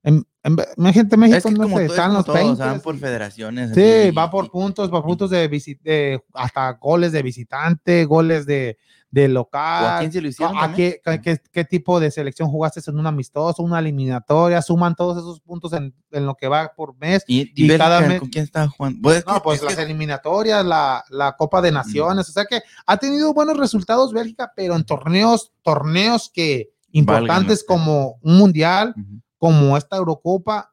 En, en, en gente México Es que no sé, están los todo, o 20. sea, van por federaciones. Sí, así, va por y- puntos, por puntos de, visi- de hasta goles de visitante, goles de, de ¿O a local. quién se lo hicieron? Qué, qué- qué- tipo de selección jugaste en un amistoso, una eliminatoria? Suman todos esos puntos en, en lo que va por mes. Y, y, cada mes- ¿con quién estaba jugando? Pues, es No, pues es las que- eliminatorias, la, la Copa de Naciones, o sea que ha tenido buenos resultados Bélgica, pero en torneos, torneos que importantes como un mundial, como esta Eurocopa,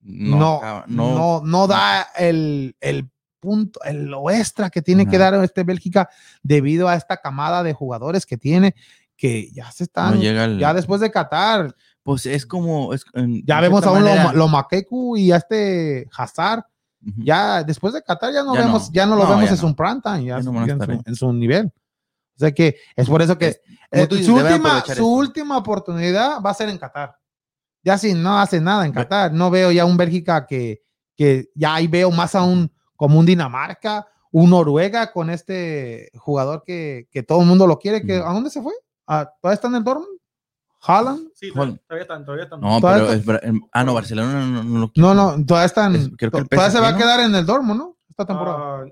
no, acaba- no, no, da el, el punto, el lo extra que tiene que dar este Bélgica debido a esta camada de jugadores que tiene, que ya se no están, llega el- ya después de Qatar, Pues es como. es- ya vemos a un Lomakeku y a este Hazard, ya después de Qatar ya no Ya vemos, no. ya no lo vemos en su prime time, ya, en, su, en su nivel. O sea que es por eso que Es- eh, dices, su, última, su esto. última oportunidad va a ser en Qatar. Ya si no hace nada en Qatar, no veo ya un Bélgica que, que ya ahí veo más a un como un Dinamarca, un Noruega con este jugador que, que todo el mundo lo quiere. Que. ¿A dónde se fue? ¿A- ¿Todavía está en el Dortmund? ¿Haaland? Sí, todavía están, todavía están. No, pero. está- es Bra- em- ah, no, Barcelona no, no lo No, no, todavía están. Es- creo que el todavía se va a quedar en el Dortmund, ¿no? Esta temporada. Ah,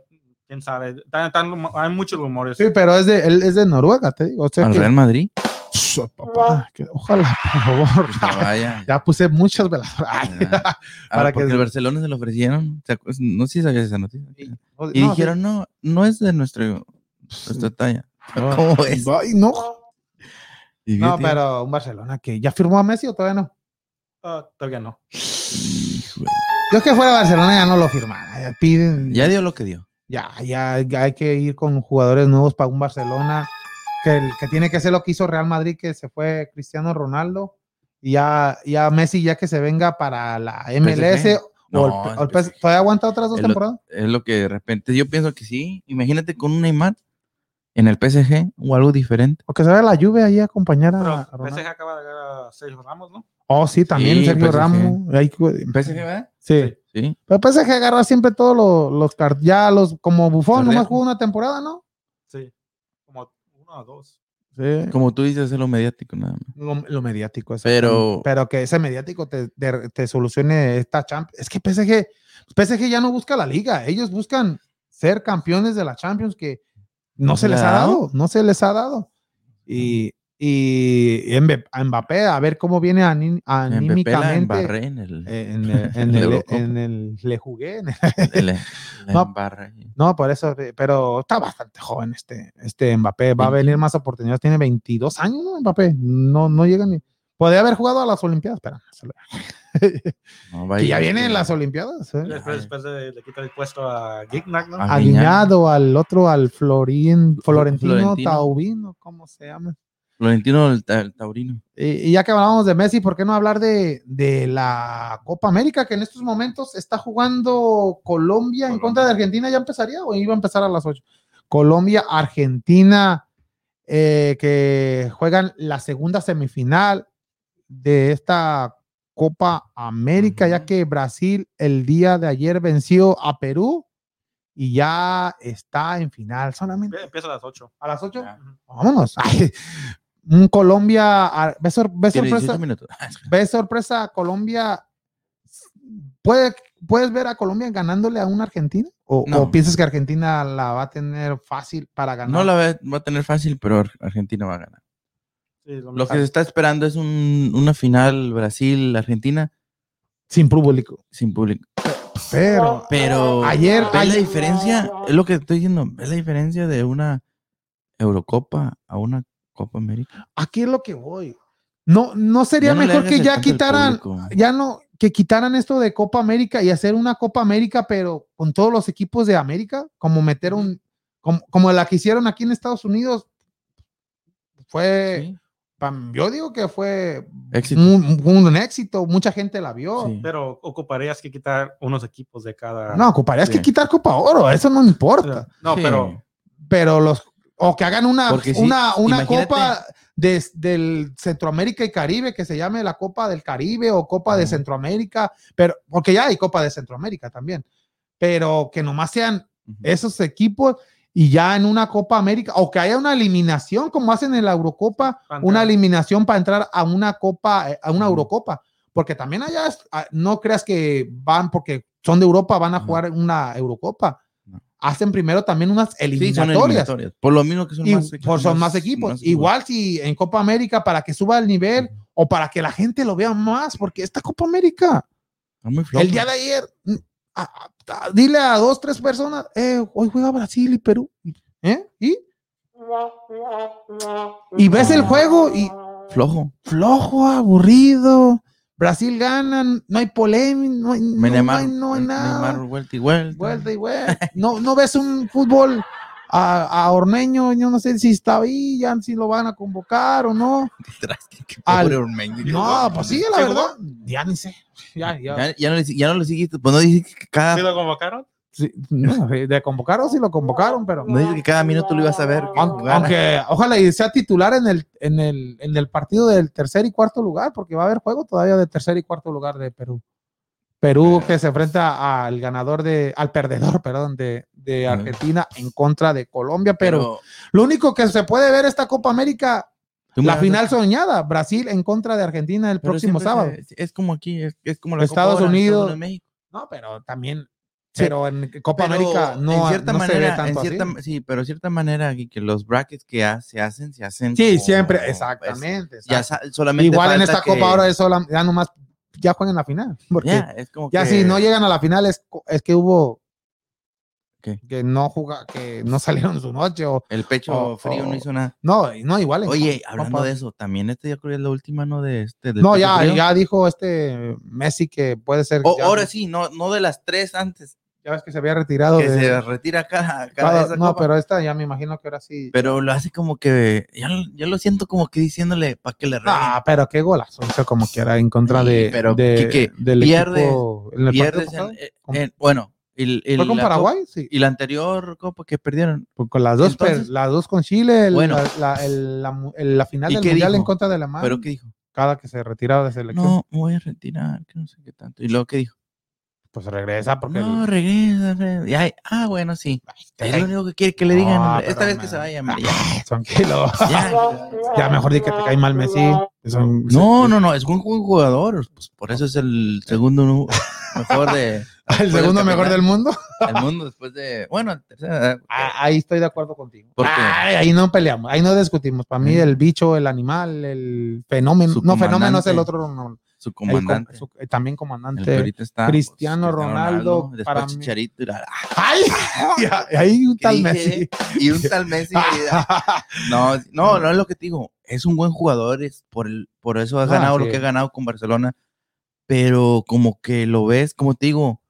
quién sabe. Están- están- hay muchos rumores. Sí, pero es de, él es de Noruega, te digo. O sea Al que- Real Madrid. Su papá, que- ojalá, por favor. Pues, no vaya. Ya puse muchas velas. Ay, Ah, Para porque que- el Barcelona se lo ofrecieron. ¿te acuerdas? No sé si sabías esa noticia. Y no, dijeron, no, no es de nuestro, nuestra talla. No. ¿Cómo es? Ay, no. Y No, fíjate, pero un Barcelona que ya firmó a Messi o todavía no. Ah, todavía no. híjole, Yo que fuera Barcelona ya no lo firmara. Ya piden. Ya dio lo que dio. Ya, ya, ya hay que ir con jugadores nuevos para un Barcelona que, el- que tiene que hacer lo que hizo Real Madrid, que se fue Cristiano Ronaldo. Y ya, ya Messi, ya que se venga para la MLS. o el- No, o el es PS ¿Todavía aguanta otras dos Es lo- temporadas? Es lo que de repente yo pienso que sí. Imagínate con un Neymar en el PSG o algo diferente. O que se vaya la lluvia ahí a acompañar Pero a, a Ronaldo. PSG acaba de ganar a Sergio Ramos, ¿no? Oh, sí, también Sí, Sergio PSG. Ramos. Ahí- ¿PSG, verdad? sí. Sí. Pero PSG agarra siempre todos los, los ya los como Bufón, nomás jugó una temporada, ¿no? Sí. Como uno o dos. Sí. Como tú dices, es lo mediático nada más. Lo, lo mediático. Pero- pero que ese mediático te, te- te solucione esta Champions. Es que PSG, PSG ya no busca la liga, ellos buscan ser campeones de la Champions que no se les ha dado, no se les ha dado. Y, y a Mbappé, a ver cómo viene anímicamente. En el. En el, en el- en el- le jugué. en el- en la- la No. Embarré. no, por eso, pero está bastante joven este, este Mbappé. Va a venir más oportunidades. Tiene 22 años, ¿no? Mbappé. No, no llega ni. Podría haber jugado a las Olimpiadas, pero No, a que ya vienen sí. las Olimpiadas. ¿eh? Después, después de, le quita el puesto a Gignac, ¿no? Ah, Aguiñado al otro, al Florín, Florentino, Florentino. Taubino, ¿cómo se llama? Florentino el, ta- el Taurino. Y, y ya que hablábamos de Messi, ¿por qué no hablar de, de la Copa América que en estos momentos está jugando Colombia en contra de Argentina? ¿Ya empezaría o iba a empezar a las 8? Colombia, Argentina, eh, que juegan la segunda semifinal de esta Copa América, ya que Brasil el día de ayer venció a Perú y ya está en final solamente Empieza a las 8. a las 8. Ya. Vámonos. Ay, un Colombia, ah, ¿ves, sor- ves Tiene sorpresa? 18 minutos. ¿Ves sorpresa a Colombia? ¿Puede, ¿Puedes ver a Colombia ganándole a una Argentina? ¿O, No. o piensas que Argentina la va a tener fácil para ganar? No la va, va a tener fácil, pero Ar- Argentina va a ganar. Sí, lo Lo que se está esperando es un- una final Brasil-Argentina Sin público. sin público. Pero Pero Ayer- ¿ves la diferencia? Es lo que estoy diciendo. ¿Ves la diferencia de una Eurocopa a una Copa América? aquí es lo que voy. No, no sería no mejor que ya quitaran, ya no, que quitaran esto de Copa América y hacer una Copa América, pero con todos los equipos de América, como meter un, como, como la que hicieron aquí en Estados Unidos, fue, Sí, pam, yo digo que fue Éxito. un, un éxito, mucha gente la vio. sí. Pero ocuparías que quitar unos equipos de cada. No, ocuparías Sí. que quitar Copa Oro, eso no importa. No, Sí. pero pero los o que hagan una Porque sí, una, una copa de- del Centroamérica y Caribe que se llame la Copa del Caribe o Copa de. Centroamérica, pero porque ya hay Copa de Centroamérica también, pero que nomás sean esos equipos y ya en una Copa América o que haya una eliminación como hacen en la Eurocopa, una eliminación para entrar a una Copa eh, a una. Eurocopa, porque también allá ah, no creas que van porque son de Europa van a jugar una Eurocopa. Hacen primero también unas Sí, son eliminatorias. Por lo mismo que son y más, por son más equipos. Igual si en Copa América para que suba el nivel o para que la gente lo vea más, porque esta Copa América, muy el día de ayer, mm, a- a- dile a dos, tres personas, eh, hoy juega Brasil y Perú. ¿eh? ¿Y? y ves el juego y Flojo. flojo, aburrido. Brasil gana, no hay polémica, no hay, no, no Neymar, hay, no hay nada. Neymar, vuelta y vuelta. Vuelta y vuelta. No, no ves un fútbol a, a Ormeño, yo no sé si está ahí, ya si lo van a convocar o no. Qué Al- pobre Ormeño. No, pues sí, la ¿Se verdad. Ya ni sé. Ya, ya. Ya, ya no le, ya no le seguiste. Pues no dices que cada, ¿Sí lo convocaron? Sí, no, de convocaron, sí lo convocaron, pero. no dices que cada minuto lo ibas a ver. que Aunque, aunque ojalá y sea titular en el, en, el, en el partido del tercer y cuarto lugar, porque va a haber juego todavía de tercer y cuarto lugar de Perú. Perú que se enfrenta al ganador de, al perdedor, perdón, de, de. Argentina en contra de Colombia, pero, lo único que se puede ver esta Copa América, la final soñada, Brasil en contra de Argentina el pero próximo sábado. se- es como aquí, es, es como la Copa Estados Oro, Unidos. México. No, pero también, Sí. pero en Copa Pero América no, en cierta no se ve manera, tanto en cierta, así. sí, pero de cierta manera que los brackets que ha- se hacen, se hacen. Sí, como- siempre, exactamente. ya solamente Igual en esta que- Copa ahora es sola, ya nomás, ya juegan la final. Porque Ya, es como ya que- si no llegan a la final es, es que hubo ¿Qué? que no juga, que no salieron su noche o El pecho o- frío o- no hizo nada. no, no igual. Oye, Copa- hablando de eso, también este ya creo que es la última, ¿no? De este. del No, ya, frío. ya dijo este Messi que puede ser. O- ahora sí, no, no de las tres antes, ya ves que se había retirado. que de- se retira cada, cada cada- esa no, copa. pero esta ya me imagino que ahora sí. Pero lo hace como que, ya, lo- ya lo siento como que diciéndole para que le reguen. Ah, pero qué golazo, o sea, como que era en contra Sí, de, pero de- que- del pierdes- equipo. en el partido Pierdes pasado. en, eh, ¿Con- en- bueno, el, el- ¿Fue con la Paraguay? copa- Sí. y la anterior copa que perdieron. Pues con las dos, Entonces- las dos con Chile, el- Bueno. la, la- la la final ¿Y del mundial en contra de Alemania, ¿Pero qué dijo? cada que se retiraba de selección, No, me voy a retirar, que no sé qué tanto. ¿Y luego qué dijo? Pues regresa porque No, regresa. regresa. Y ay, ah, bueno, sí. Es Ay, lo único que quiere que le digan. No. Esta vez que se vaya, hombre, ya. tranquilo. Ya. ya mejor di que te cae mal Messi. Es No, no, no, es un buen jugador. Pues por eso es el segundo mejor de. El del segundo mejor del mundo. del mundo después de. Bueno, tercera. Ah, ahí estoy de acuerdo contigo. Ahí no peleamos, ahí no discutimos. Para mí Mm. el bicho, el animal, el fenómeno, no fenómeno es el otro, no, su el com- comandante. su- eh, también comandante. ahorita está. Cristiano pues, Ronaldo, después para mí- Chicharito. y la- Ay, y ahí un ¿Qué tal? Messi. Y un tal Messi. No, no, no es lo que te digo. Es un buen jugador, es por, el, por eso ha Ah, ganado lo sí. que ha ganado con Barcelona. Pero como que lo ves, como te digo,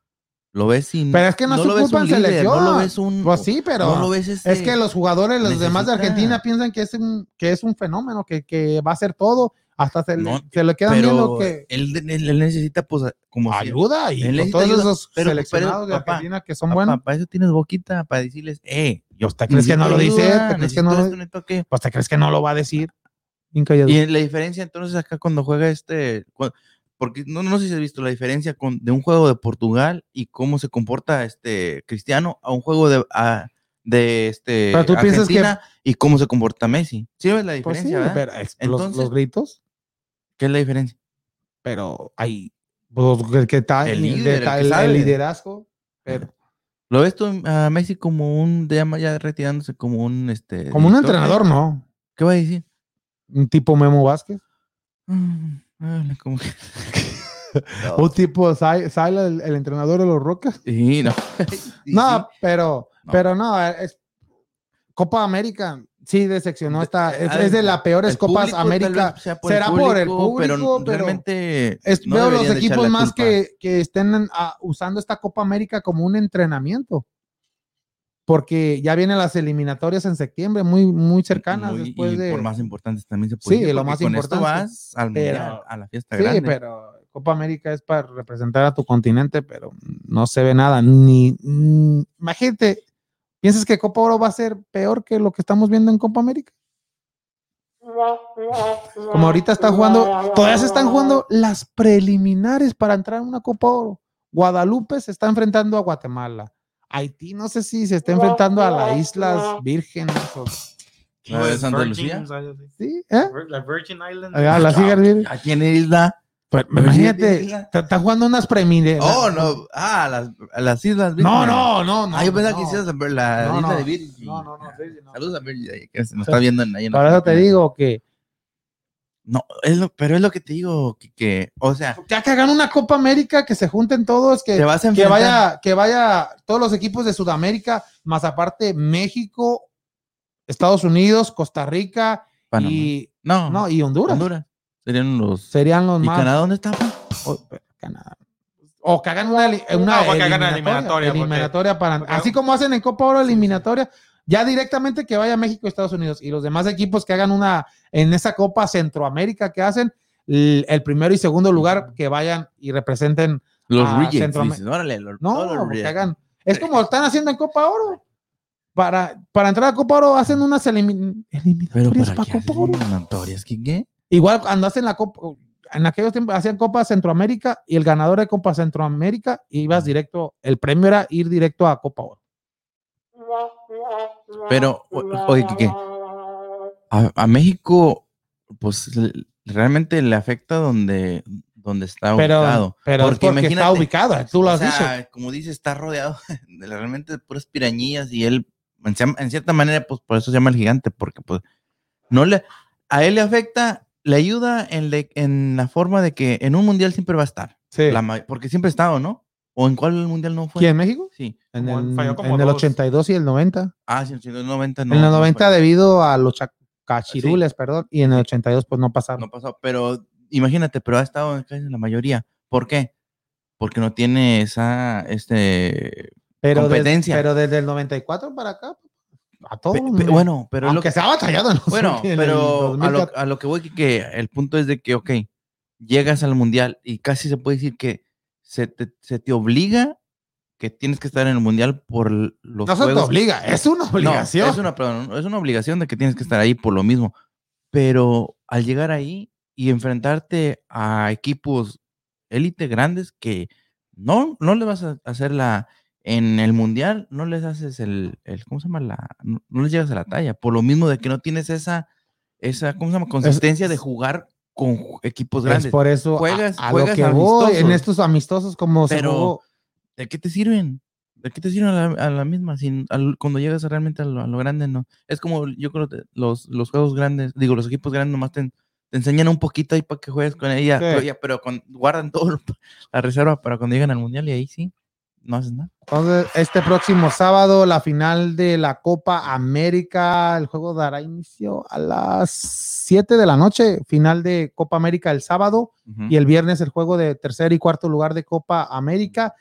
lo ves sin. Pero es que no, lo un en líder, selección. No lo ves un. Pues sí, pero no lo ves este- es que los jugadores, los demás de necesita- Argentina piensan que es un, que es un fenómeno, que, que va a hacer todo. Hasta se, le- No, se le quedan viendo Pero que él, él- él necesita, pues, como. si- ayuda y con necesita todos ayuda, esos pero- seleccionados pero, de papá, Argentina que son buenos. Para eso tienes boquita, para decirles, eh. ¿Y usted crees que no lo necesito dice? ayuda, ¿Te crees que no lo- esto, pues, ¿te crees que no lo va a decir? Bien. Y la diferencia entonces acá cuando juega este, cu- porque no, no sé si has visto la diferencia con, de un juego de Portugal y cómo se comporta este Cristiano a un juego de, a- de este Pero tú piensas que- Argentina y cómo se comporta Messi. ¿Sí ves la Pues sí, diferencia, verdad? pero es- los, Entonces- los gritos, ¿Qué es la diferencia? pero hay pues, el que está El el, líder, el el- que el sabe. liderazgo, pero ¿Lo ves tú a Messi como un, ya, ya retirándose como un, este... como un entrenador, no. ¿Qué va a decir? Un tipo Memo Vázquez, Mm, como que- No. un tipo Saila, el, el entrenador de los Rocas. Sí, no. Sí, No, sí. pero, No. pero no, es Copa América sí decepcionó esta, es, Ah, es de las peores Copas América. será por el público, pero, pero realmente Es- no veo los equipos más que, que estén usando esta Copa América como un entrenamiento. Porque ya vienen las eliminatorias en septiembre, muy, muy cercanas Muy- después y de. por más importantes también se puede Sí, decir, lo más con esto importante. vas al Pero- mundial, a la fiesta Sí, grande. pero Copa América es para representar a tu continente, pero no se ve nada. Ni, mm, imagínate, ¿piensas que Copa Oro va a ser peor que lo que estamos viendo en Copa América? Como ahorita están jugando, todavía se están jugando las preliminares para entrar en una Copa Oro. Guadalupe se está enfrentando a Guatemala. Haití no sé si se está enfrentando a las Islas Vírgenes o ¿La de Santa Virgin, Lucía? ¿sí, ¿eh? La Virgin Island. Ah, Islas Vírgenes. ¿A quién isla? Pues, Pero imagínate, están jugando unas preliminares. Oh, no. Ah, las, las Islas No, Vírgenes. no, no, no. Ah, yo pensaba no. que hicieras la, la No, isla no. de Virgin. No, no, no, no. Saludos a Virgin, que se nos está viendo en ahí en Por eso te digo que No, es lo, pero es lo que te digo, que, que, o sea, ya que hagan una Copa América, que se junten todos, que, que vaya, que vaya todos los equipos de Sudamérica, más aparte México, Estados Unidos, Costa Rica Panamá. y, no, no, y Honduras. Honduras. Serían los. Serían los ¿Y más. Canadá dónde está? pa? O, pero Canadá. O que hagan una, No, eliminatoria, eliminatoria, para, porque- así como hacen en Copa Oro eliminatoria, ya directamente que vaya México y Estados Unidos y los demás equipos que hagan una en esa Copa Centroamérica que hacen el, el primero y segundo lugar que vayan y representen Los Rejects. Centroam- dices, órale, los- no, los que hagan es como lo están haciendo en Copa Oro para, para entrar a Copa Oro hacen unas elimin- Pero eliminatorias para para qué Copa Oro eliminatorias, ¿qué qué? Igual cuando hacen la Copa, en aquellos tiempos hacían Copa Centroamérica y el ganador de Copa Centroamérica ibas directo, el premio era ir directo a Copa Oro. Pero, oye, ¿qué? A, a México, pues realmente le afecta donde, donde está Pero, ubicado. pero es Porque porque está imagínate, ubicado, tú lo O has dicho. como dice, está rodeado de realmente de puras pirañillas y él, en cierta manera, pues por eso se llama el gigante, porque pues no le, a él le afecta, le ayuda en, le- en la forma de que en un mundial siempre va a estar, Sí. la porque siempre ha estado, ¿no? ¿O en cuál mundial no fue? ¿Quién, México? Sí. En Como el, falló como en el dos. 82 y el 90. Ah, sí, en el 90 no. en el no 90 fue. debido a los cachirules, perdón, y en el 82 pues no pasaron. no pasó, pero imagínate, pero ha estado en casi en la mayoría. ¿Por qué? Porque no tiene esa, este, pero, des- competencia. pero desde el 94 para acá, a todos. pe- pe- bueno, pero es lo aunque que, se ha batallado en los bueno, el pero a lo, 2014. a lo que voy, que, el punto es de que, ok, llegas al mundial y casi se puede decir que se te, se te obliga que tienes que estar en el mundial por los No se te obliga, es una No, obligación. es una, perdón, es una obligación de que tienes que estar ahí por lo mismo. Pero al llegar ahí y enfrentarte a equipos élite grandes que no, no le vas a hacer la. En el mundial no les haces el, el ¿cómo se llama? La, no, no les llegas a la talla. Por lo mismo de que no tienes esa, esa ¿cómo se llama? Consistencia de jugar con equipos Es grandes. por eso a- Juegas- a, juegas lo que voy en estos amistosos como se Pero- jugó. ¿De qué te sirven? ¿De qué te sirven a la, a la misma? Sin, al- cuando llegas realmente a lo, a lo grande, no. Es como, yo creo que los, los juegos grandes, digo, los equipos grandes nomás te, te enseñan un poquito ahí para que juegues con ella, Sí. pero, ya, pero con- guardan todo la reserva para cuando llegan al mundial y ahí sí, no haces nada. Entonces, este próximo sábado, la final de la Copa América, el juego dará inicio a las 7 de la noche, final de Copa América el sábado y el viernes el juego de tercer y cuarto lugar de Copa América,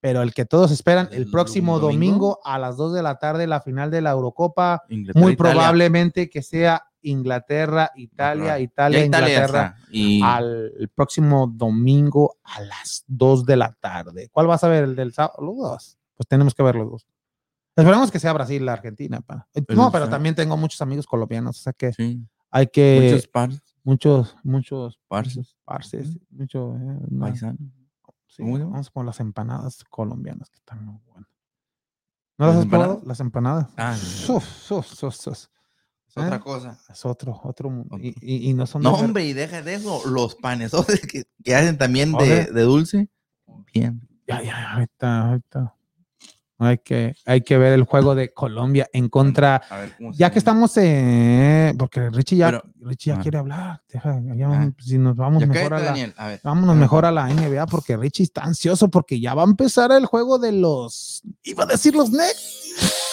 pero el que todos esperan el ¿El próximo domingo? domingo a las 2 de la tarde, la final de la Eurocopa, Inglaterra, muy Italia. probablemente que sea Inglaterra, Italia. Italia, Inglaterra. y al el próximo domingo a las 2 de la tarde. ¿Cuál vas a ver? ¿El del sábado? Los dos. Pues tenemos que ver los dos. Esperemos que sea Brasil, la Argentina. Eh, Pero No, pero sí. también tengo muchos amigos colombianos, o sea que sí, hay que muchos par- muchos, muchos parces, parces, eh, no, sí, ¿Cómo se llama? vamos con las empanadas colombianas que están muy buenas. ¿No las ¿Las has probado? Las empanadas. Ah, Sus, sus, sus, es otra ¿Eh? cosa. Es otro, otro. mu- Otro. Y, y- y no son No, hombre, y deja de eso. Los panes que, que hacen también de, de dulce. Bien. Ya, ya, ahorita, ahorita. Hay que, hay que ver el juego de Colombia en contra. A ver, ¿cómo se Ya que estamos en. Porque Richie ya, Pero- Richie ya ah. quiere hablar. Deja, ya, Ah. si nos vamos mejor a la. Daniel. A ver. Vámonos mejor a la NBA porque Richie está ansioso porque ya va a empezar el juego de los. Iba a decir los Knicks.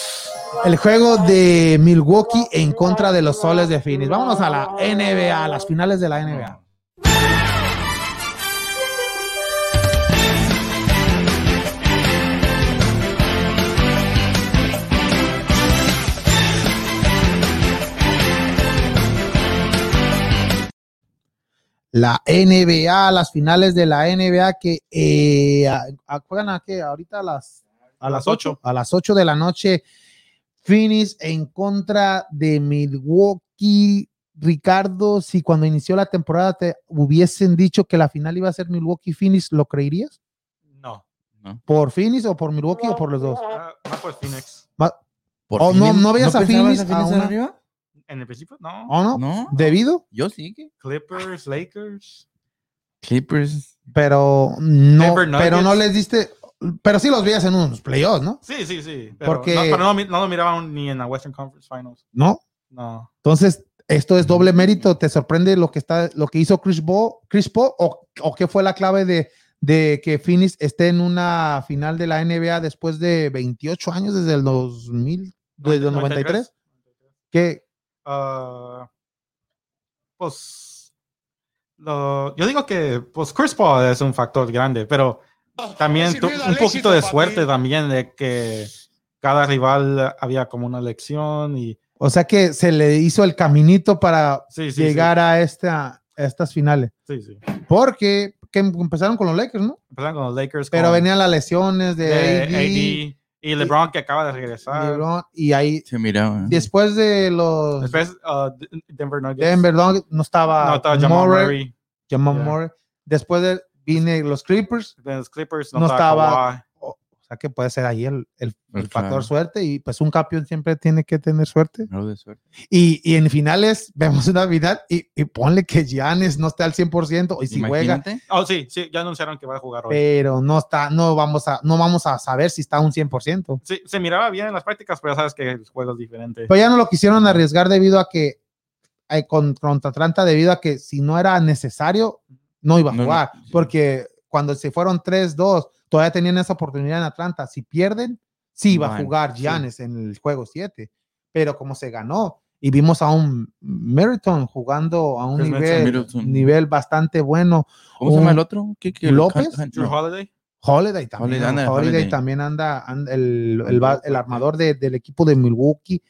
El juego de Milwaukee en contra de los soles de Phoenix. Vámonos a la NBA, a las finales de la NBA. La NBA, las finales de la NBA que eh, a- a- juegan a qué? Ahorita a las A las 8. a las 8 de la noche. Phoenix en contra de Milwaukee. Ricardo, si cuando inició la temporada te hubiesen dicho que la final iba a ser Milwaukee Phoenix, ¿lo creerías? No. ¿Por Phoenix o por Milwaukee o por los dos? Más por Phoenix. ¿Por Oh, no- Phoenix? no veías a Phoenix a Phoenix una- arriba? En el principio, no. ¿O no? No. ¿Debido? Yo sí que. Clippers, Lakers. Clippers. Pero no, pero no les diste, pero sí los veías en unos playoffs, ¿no? Sí, sí, sí. Pero, Porque- no, pero no, mi- no lo miraban ni en la Western Conference Finals. ¿No? No. Entonces, esto es doble mérito. ¿Te sorprende lo que está, lo que hizo Chris Paul, Chris Paul o, o qué fue la clave de, de que Phoenix esté en una final de la NBA después de 28 años desde el 2000, desde el 93? ¿Qué? Ah, pues lo- yo digo que pues Chris Paul es un factor grande, pero también tu- un poquito de suerte también de que cada rival había como una elección y O sea que se le hizo el caminito para sí, sí, llegar a, esta, a estas finales. sí, sí, sí. Porque que empezaron con los Lakers, ¿no? Empezaron con los Lakers, Pero con- venían las lesiones de, de AD, AD, y LeBron que acaba de regresar. LeBron, y ahí Se miraba. después de los Después uh, Denver Nuggets. Denver Nuggets, no estaba, no estaba Jamal Murray, Murray. Jamal Yeah. Murray. Después de vine los Clippers, De los Clippers no, No estaba, o, sea que puede ser ahí el, el- el factor claro. suerte y pues un campeón siempre tiene que tener suerte. Algo de suerte. Y, y en finales vemos una final y, y ponle que Giannis no esté al 100% y si juega, Imagínate. Oh, sí, sí, ya anunciaron que va a jugar hoy. pero no está, no vamos a, no vamos a saber si está a un 100%. Sí, se miraba bien en las prácticas, pero ya sabes que el juego es diferente. Pero ya no lo quisieron arriesgar debido a que eh, con, contra Atlanta, debido a que si no era necesario, no iba a No, no, jugar. sí. Porque cuando se fueron 3-2, todavía tenían esa oportunidad en Atlanta. Si pierden, sí iba a jugar sí. Giannis en el juego 7. Pero como se ganó y vimos a un Meriton jugando a un Chris nivel, bastante bueno, ¿Cómo se llama un- el otro? ¿Qué, qué- López? Drew. Holiday. Holiday también. Holiday, anda, Holiday Holiday. también anda, anda el, el armador de- del equipo de Milwaukee.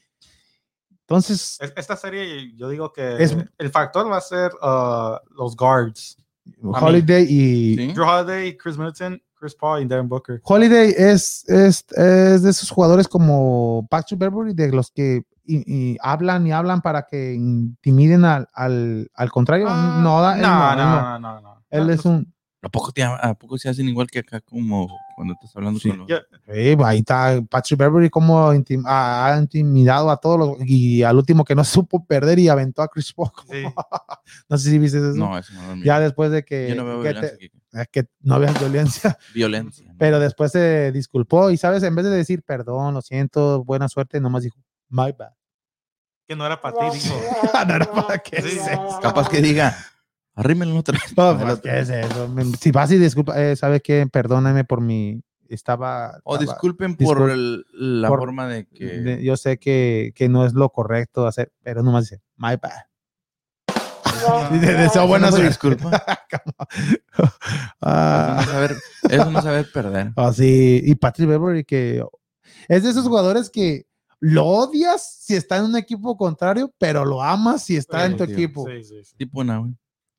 Entonces, Es- Esta serie, yo digo que Es- el factor va a ser uh, los guards. Holiday y ¿Sí? Drew Holiday, Chris Middleton, Chris Paul y Devin Booker. Holiday es, es, es de esos jugadores como Patrick Beverly, de los que y- y hablan y hablan para que intimiden al, al, al contrario. Ah, no, no, no, él no, no. no, no, no. Él No, es un. ¿A poco, te, ¿A poco se hacen igual que acá como cuando estás hablando Sí. con los... Eh, ahí está Patrick Beverly, como intim- ha, ha intimidado a todos los. Y al último que no supo perder y aventó a Chris Paul. Sí. no sé si viste eso. No, eso no lo ya después de que. Yo no veo que violencia. te- Kike. es que no veas violencia. Violencia. ¿no? Pero después se disculpó y, ¿sabes? En vez de decir perdón, lo siento, buena suerte, nomás dijo, my bad. Que no era para ti, dijo. no era para Sí. eso. Capaz que diga, arrímenlo otra vez. No, pues, ¿qué es eso? Me- Si vas y disculpa, eh, ¿sabes qué? Perdóname por mi. Estaba. O disculpen por discul- el- la por- forma de que... de- yo sé que, que no es lo correcto hacer, pero nomás dice, my bad. Y te deseo buena Eso no disculpa. Eso Ah, no saber, eso no saber perder. así. Y Patrick Beverly, que es de esos jugadores que lo odias si está en un equipo contrario, pero lo amas si está en tu tío. equipo. Sí, sí, sí. Tipo una, güey.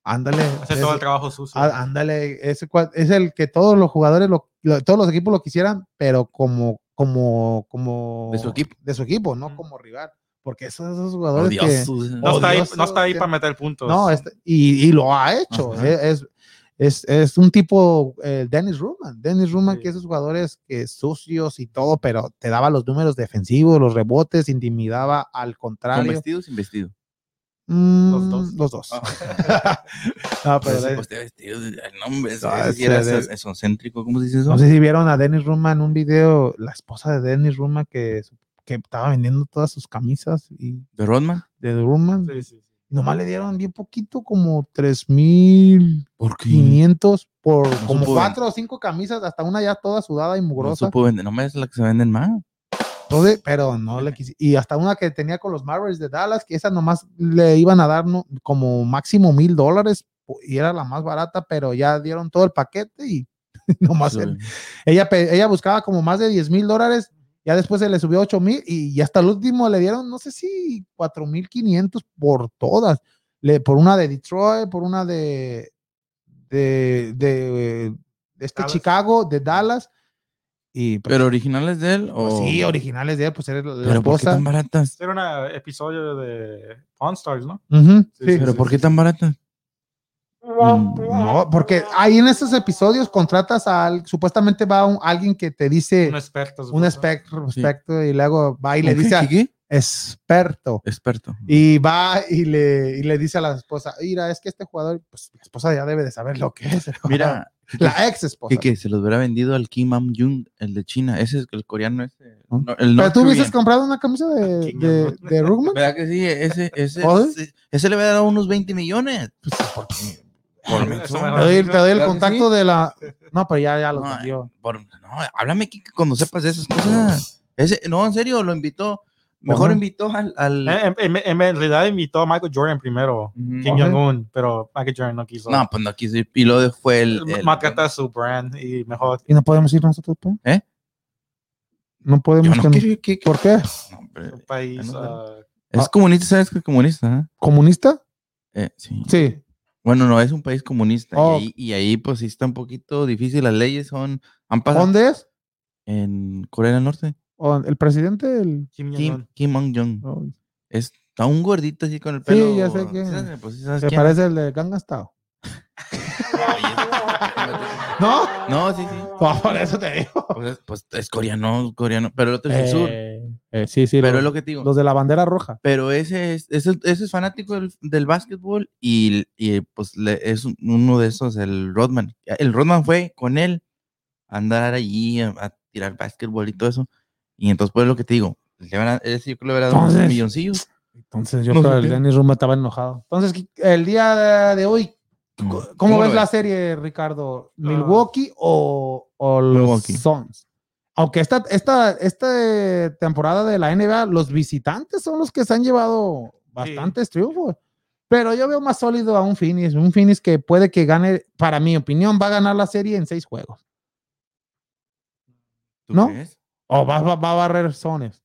Ándale. Hace es- todo el trabajo sucio. ándale. ese es el que todos los jugadores, lo- lo- todos los equipos lo quisieran, pero como, como, como. De su equipo. De su equipo, no como rival. Porque esos, esos jugadores que. Odiosos. no, está ahí, odioso, no está ahí que- para meter puntos. No, este- y, y lo ha hecho. Eh, es, es, es un tipo eh, Dennis Ruman. Dennis Ruman, Sí. que esos jugadores que sucios y todo, pero te daba los números defensivos, los rebotes, intimidaba al ¿Con contrario. vestido o sin vestido? Mm, Los dos. Los dos. Ah. No, pero Pues, pues, el nombre, Ah, era de- ¿cómo se dice eso? no sé si vieron a Dennis Ruman en un video, la esposa de Dennis Ruman que, que estaba vendiendo todas sus camisas y ¿De Rodman? de Ruman. Sí, sí, sí. Nomás le dieron bien poquito, como 3500 ¿Por qué? por No como cuatro o cinco camisas, hasta una ya toda sudada y No mugrosa. supo vender, no me es la que se venden más. Entonces, pero no le quise. Y hasta una que tenía con los Mavericks de Dallas, que esa nomás le iban a dar no- como máximo mil dólares y era la más barata, pero ya dieron todo el paquete y nomás Sí. el- ella, ella buscaba como más de 10 mil dólares. Ya después se le subió 8 mil y, y hasta el último le dieron, no sé si 4 mil 500 por todas. Le, por una de Detroit, por una de, de, de, de este Dallas. Chicago, de Dallas. Y pues, ¿Pero originales de él? pues O... sí, originales de él, pues era la, la ¿Pero por qué esposa. tan baratas? Era un episodio de Pawn Stars, ¿no? Sí, sí. ¿Pero por qué tan baratas? No, porque ahí en estos episodios contratas a al- supuestamente va un- alguien que te dice Un experto. un experto, experto y luego va y le ¿Qué, dice a-? Experto Experto. y va y le, y le dice a la esposa, mira, es que este jugador, pues la esposa ya debe de saber lo que es. Mira, la ex esposa. que, que se los hubiera vendido al Kim Am Jung, el de China. Ese es el coreano ese. ¿No? no, el Pero tú hubieses comprado una camisa de, King de, de Rugman. ¿Verdad que sí? Ese, ese, ese, ese le hubiera dado unos 20 millones. Por Eso menso. mejor. Te doy, te doy el ¿Verdad que contacto de la. No, pero ya, ya lo No. Por- háblame que cuando sepas de esas cosas. Ese, no, en serio, lo invitó. Mejor invitó al. al- En, en- en- en realidad invitó a Michael Jordan primero. Kim. Jong-un, pero Michael Jordan no quiso. No, pues no quiso ir. Y luego fue el. el- su brand y mejor. ¿Y no podemos ir nosotros, pues? ¿Eh? No podemos. Yo no con- quiero que- que- ¿Por qué? No, hombre, Un país. no sé. ah, Es comunista, ¿sabes que es comunista? ¿Comunista? eh? Eh, sí. Sí. Bueno, no, es un país comunista. Oh. Y, ahí, y ahí, pues sí está un poquito difícil. Las leyes son. Han pasado ¿Dónde es? en Corea del Norte. ¿O ¿El presidente? El... Kim Mm. Kim, Jong-un. Kim Jong-un. oh, Está un gordito así con el Sí, pelo. ya sé quién. ¿sí sabes? Pues sí sabes Se quién. parece el de Gangnam Style. ¿No? No, sí, sí. No, por eso te digo. Pues, es- pues es coreano, coreano. Pero el otro es del sur. Eh, eh, sí, sí. Pero los, es lo que te digo. los de la bandera roja. Pero ese es, ese, ese es fanático del, del básquetbol y, y, pues le- es un- uno de esos, el Rodman. El Rodman fue con él a andar allí a, a tirar básquetbol y todo eso. Y entonces, pues lo que te digo, le van a, ese yo creo que le hubiera dado unos Entonces- milloncillos. Entonces yo No creo que el. Dennis Ruma estaba enojado. Entonces, el día de, de hoy. ¿cómo, ¿Cómo ves la serie, Ricardo? ¿Milwaukee o, o los Milwaukee. Suns? Aunque esta, esta, esta temporada de la NBA, los visitantes son los que se han llevado bastantes triunfos. Pero yo veo más sólido a un Phoenix, un Phoenix que puede que gane, para mi opinión, va a ganar la serie en seis juegos. ¿Tú ¿no? crees? O va, va- va a barrer zones.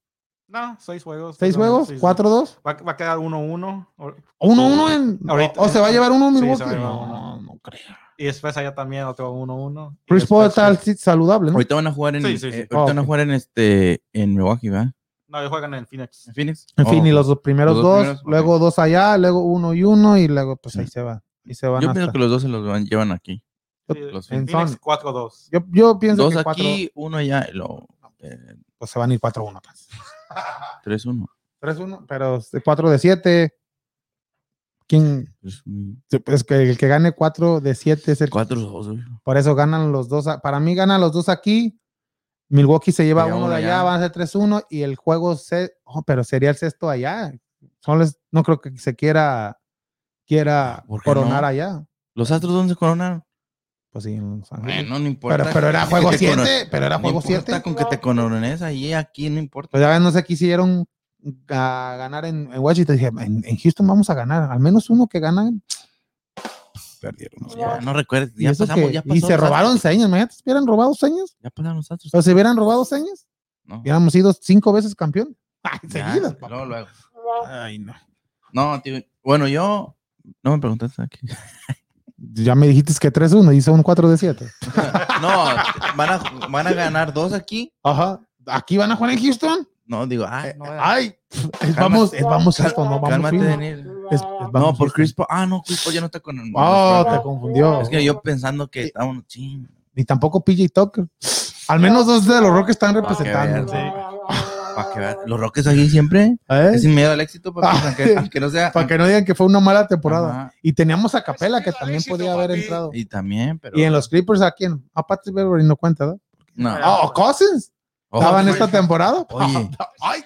No, seis juegos. ¿Seis perdón, juegos? sí, sí. ¿Cuatro-dos? Va, va a quedar 1-1. o- ¿Uno uno en. Ahorita- o, se va a llevar uno en Sí, Milwaukee? llevar no, uno. no creo. Y después allá también otro 1-1. y Chris Paul está al- saludable, ¿no? Ahorita van a jugar en, Sí, sí, sí. eh, ahorita Ah, van a jugar en este en Milwaukee, ¿verdad? No, ellos juegan en Phoenix. ¿En Phoenix? En fin, Oh, y ok. los dos primeros Los dos dos, primeros, luego dos allá, luego uno y uno, y luego pues ahí Sí. se va. Y se van Yo hasta- pienso que los dos se los van- llevan aquí. Sí, los en Phoenix. Phoenix 4-2. yo, yo pienso Dos que cuatro, aquí, uno allá, luego eh, pues se van a ir 4-1. Pues. 3-1. 3-1, pero 4 de 7. ¿Quién? Pues, mm, Es que el que gane 4 de 7 es el 4-2, güey. Por eso ganan los dos. Para mí ganan los dos aquí. Milwaukee se lleva uno de allá, allá. van a ser 3-1 y el juego se. oh, pero sería el sexto allá. Les- no creo que se quiera quiera ¿Por qué coronar no? allá. ¿Los Astros dónde se coronaron? Pues sí, en Los Ángeles. Bueno, no importa. pero, pero era juego te 7, cono- pero era no juego importa 7. con que te corones ahí, aquí no importa. Pues ya ves, no sé, quisieron a ganar en, en Washington. Dije, en, en Houston vamos a ganar. Al menos uno que ganan. Perdieron. Ya, no recuerdes, Y, ya eso pasamos, que- ya y pasó se los robaron señas. Imagínate, si hubieran robado señas. Ya pasaron los Astros. O si hubieran robado señas, No. hubiéramos sido cinco veces campeón. Ay, Ya, seguidas, papá. luego, luego. Ay, no. No, tío, bueno, yo. No me preguntaste aquí. Ya me dijiste que 3-1 y son 4 de 7. No, van a, van a ganar dos aquí. Ajá. ¿Aquí van a jugar en Houston? No, digo, ah, Eh, no, Ay, es vamos, es vamos esto, no vamos cálmate, fino. Daniel. Es- es No, Vamos por Houston. Chris Paul. Ah, no, Chris Paul ya no está con el. Oh, te confundió. Es que yo pensando que estaba un ching. Ni tampoco PJ Tucker. Al menos dos de los Rockets están representando. Para que vean. Los Rockets aquí siempre ¿Eh? es sin miedo al éxito, papi, Ah, aunque, aunque no sea. Para que no digan que fue una mala temporada. Ajá. Y teníamos a Capela que también podía haber entrado. Y también, pero. Y en los Clippers, ¿a quién? A Patrick Beverly no cuenta, ¿verdad? No. Oh, Cousins. Estaba en sí. esta temporada. Oye. Ay,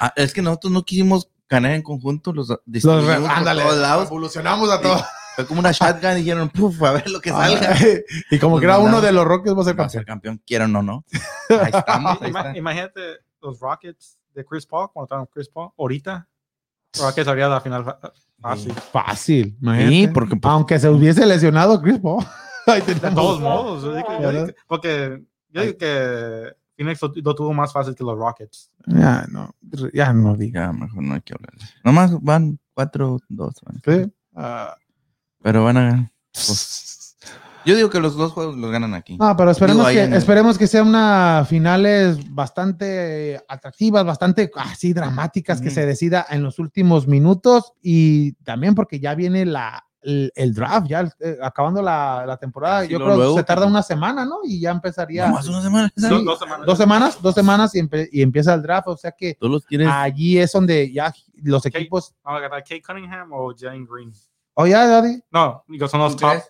Ah, es que nosotros no quisimos ganar en conjunto, los los ándale. todos lados. Evolucionamos a todos. Fue como una shotgun y dijeron, puf, a ver lo que salga. y como que era uno de los Rockets, va a ser Va a ser campeón. campeón, quieran o no. Ahí estamos, ahí está. Imagínate los Rockets de Chris Paul, cuando estaban Chris Paul, ahorita. Rockets haría la final fácil. Fácil, imagínate. Sí, porque pues, Aunque se hubiese lesionado Chris Paul. De todos modos. porque yo digo que Phoenix lo, lo tuvo más fácil que los Rockets. Ya no, ya no diga. ya mejor no hay que hablar. Nomás van 4-2. van. Sí. Ah, Pero van a. Pues, yo digo que los dos juegos los ganan aquí. No, pero esperemos, Digo, que, el- esperemos que sean una finales bastante atractivas, bastante así dramáticas, que Ujú. se decida en los últimos minutos y también porque ya viene la, el, el draft, ya eh, acabando la, la temporada, Sí, yo creo que se tarda una semana, ¿no? Y ya empezaría Nomás una semana. Sí. Dos, dos semanas. dos semanas, dos semanas y, empe- y empieza el draft, o sea que allí es donde ya los Ok. equipos, Vamos a ganar Kate Cunningham o Jane Green. Oh ya, Daddy, No, digo, son los ¿Tú top,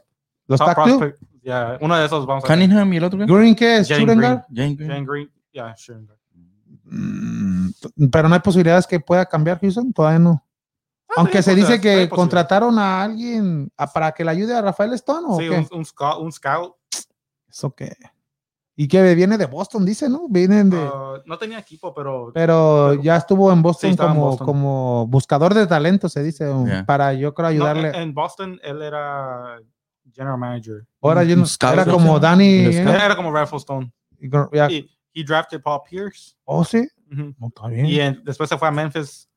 los top prospect. Ya, uno de esos vamos a Cunningham y el otro qué? Green, ¿qué es? Jane Shooting Green. Jane Green. Jane Green. Ya, sure. Mm, pero no hay posibilidades que pueda cambiar Houston, todavía no. Aunque sí, se dice que contrataron a alguien a- para que le ayude a Rafael Stone o Sí, qué? un, un scout, un scout. Eso qué. Y que viene de Boston, dice, ¿no? Vienen de. uh, no tenía equipo, pero pero pero- ya estuvo en Boston en como, Boston. como buscador de talento, se dice, um, Ya. para yo creo no, ayudarle. en, en Boston él era general manager. Ahora yo no- era ¿no? como Danny. ¿eh? Era como Raffles Stone. Y con- ya- Y he drafted Paul Pierce. Oh, sí. Ujú. Oh, está bien. Y en- después se fue a Memphis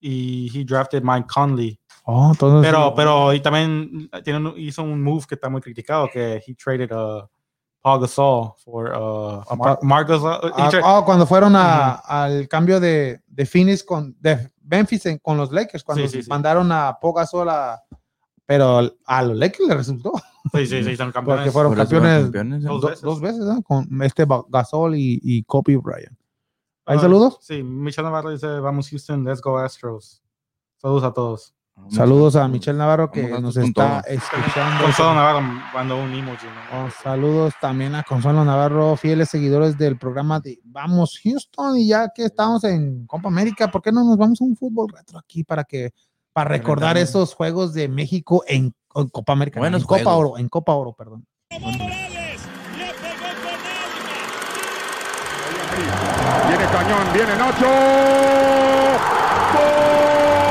y he drafted Mike Conley. Oh, entonces- Pero, pero y también tiene un- hizo un move que está muy criticado, que he traded a Paul Gasol for uh, Mar, Marc Gasol. Ah, oh, cuando fueron a- al cambio de, de Phoenix con de Memphis en- con los Lakers, cuando Sí, sí, sí. mandaron a Pogasol a. Pero a los Lakers le resultó, sí, sí, sí, son campeones. porque fueron Por campeones campeones. Dos do- veces. dos veces, ¿no? Con este Gasol y, y Kobe Bryant. ¿Hay Ah, saludos? Sí, Michelle Navarro dice, vamos Houston, let's go Astros. Saludos a todos. Saludos a Michelle Navarro que nos está todo. escuchando. Consuelo Navarro mandó un emoji. ¿no? Oh, saludos también a Consuelo Navarro, fieles seguidores del programa de Vamos Houston. Y ya que estamos en Copa América, ¿por qué no nos vamos a un fútbol retro aquí para que para recordar esos juegos de México en, en Copa América? no, Buenos en Copa. Oro, en Copa Oro, perdón. Viene Cañón, viene Nacho. ¡Gol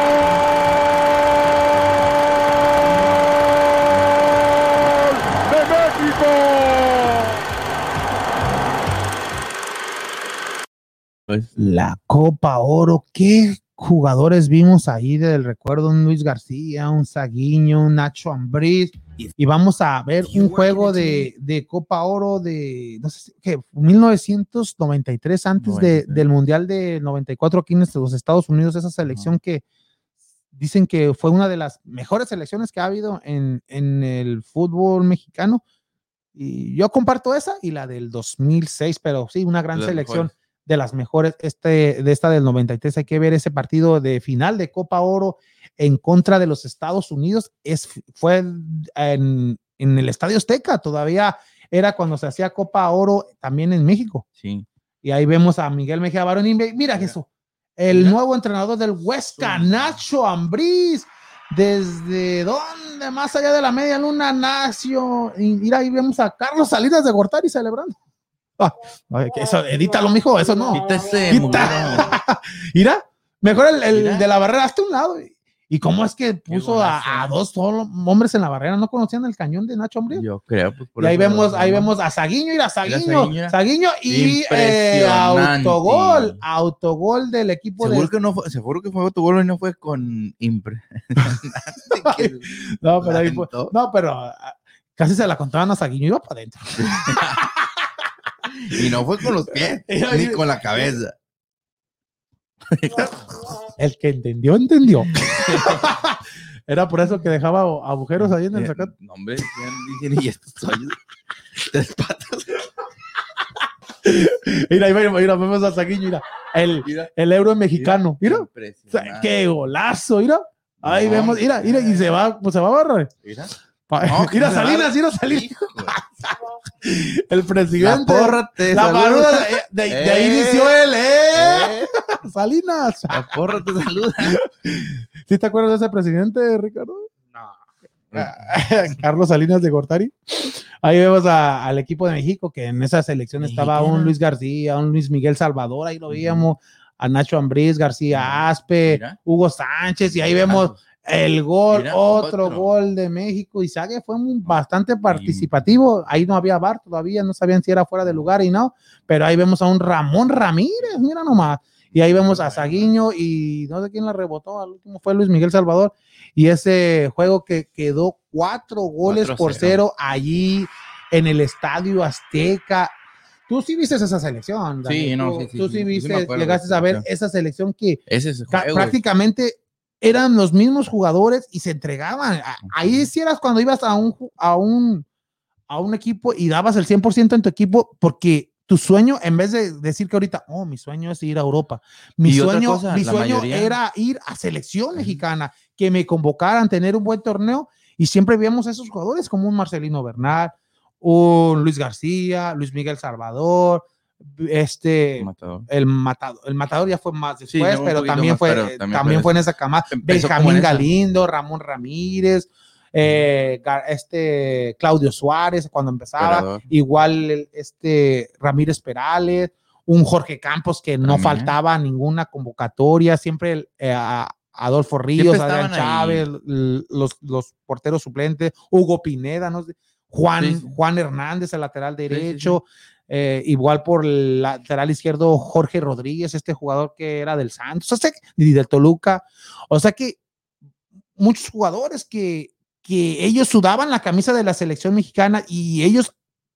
La Copa Oro, ¿qué jugadores vimos ahí del recuerdo? Un Luis García, un Saguiño, un Nacho Ambriz. Y vamos a ver un juego de, de Copa Oro de, no sé, ¿qué? 1993, antes de- 93. del Mundial de 94 aquí en este- los Estados Unidos, esa selección que dicen que fue una de las mejores selecciones que ha habido en, en el fútbol mexicano. Y yo comparto esa y la del 2006, pero sí, una gran selección mejores. De las mejores, este, de esta del 93, hay que ver ese partido de final de Copa Oro en contra de los Estados Unidos, es, fue en, en el Estadio Azteca, todavía era cuando se hacía Copa Oro también en México. sí. Y ahí vemos a Miguel Mejía Barón y mira eso, el Mira. nuevo entrenador del Huesca, Nacho Ambriz, desde dónde, más allá de la media luna, Nacio, y mira, ahí vemos a Carlos Salinas de Gortari celebrando. Ah, eso, edítalo, mijo, eso no. Quita ese Quita. Mira, mejor el, el Mira. de la barrera hasta un lado. ¿Y cómo es que puso a, a dos solo hombres en la barrera? ¿No conocían el cañón de Nacho Ambriz? Yo creo. Pues, por Y ahí vemos, ahí vemos a Saguiño, mira, Saguiño, Saguiño. Saguiño y eh, Impresionante. autogol, autogol del equipo Seguro de... que no fue, seguro que fue tu gol y no fue con impre. No, pero ahí fue- no, pero ah, casi se la contaban a Saguiño, iba para adentro. Y no fue con los pies, Mira, ni mira. con la cabeza. El que entendió, entendió. Era por eso que dejaba agujeros ahí en el Eh, zacate. no, hombre, ya dicen, y estos. Tres patas. Mira, mira, mira, vemos a Saguiño, mira. El, Mira, el euro mexicano, mira. Sea, qué golazo, mira. Ahí No, vemos, mira, mira, y se va, pues se va a barrer. Mira. No, mira, que Salinas, se mira, Salinas. El La presidente. porra te La saluda. de, de- de ahí Eh. inició él, ¿eh? Eh, Salinas. La porra te saluda. ¿Sí te acuerdas de ese presidente, Ricardo? Carlos Salinas de Gortari. Ahí vemos a- al equipo de México, que en esa selección estaba un Luis García, un Luis Miguel Salvador, ahí lo veíamos, a Nacho Ambriz, García Aspe, Mira. Hugo Sánchez, y ahí vemos el gol, Mira, otro, otro. gol de México. Y Sague fue muy- bastante participativo. Ahí no había bar todavía, no sabían si era fuera de lugar y no, pero ahí vemos a un Ramón Ramírez, mira nomás. Y ahí vemos a Saguiño y no sé quién la rebotó, al último fue Luis Miguel Salvador. Y ese juego que quedó cuatro goles por 4-0. cero allí en el Estadio Azteca. Tú sí viste esa selección. Daniel. Sí, no, Tú- sí, sí, Tú sí, sí sí me viste, llegaste esa a ver selección. esa selección que Ese es juego. prácticamente eran los mismos jugadores y se entregaban. Ahí sí eras cuando ibas a un, a un, a un equipo y dabas el 100% en tu equipo porque tu sueño, en vez de decir que ahorita, oh, mi sueño es ir a Europa, mi sueño, cosa, mi sueño mayoría- era ir a selección mexicana, que me convocaran, tener un buen torneo y siempre veíamos a esos jugadores como un Marcelino Bernal, un Luis García, Luis Miguel Salvador, este, Matador. el matador, el matador ya fue más después, pero poquito también más, fue, pero eh, también también, fue fue en esa camada. Como Benjamín. Galindo, Ramón Ramírez, eh, este Claudio Suárez cuando empezaba, igual este Ramírez Perales, un Jorge Campos que no faltaba ninguna convocatoria, siempre el, eh, a- Adolfo Ríos, Adrián. Chávez, los, los porteros suplentes, Hugo Pineda, no sé, Juan, Sí. Juan Hernández, el lateral sí, sí. Eh, igual por el lateral izquierdo Jorge Rodríguez, este jugador que era del Santos, o sea, y del Toluca. O sea que muchos jugadores que, que ellos sudaban la camisa de la selección mexicana y ellos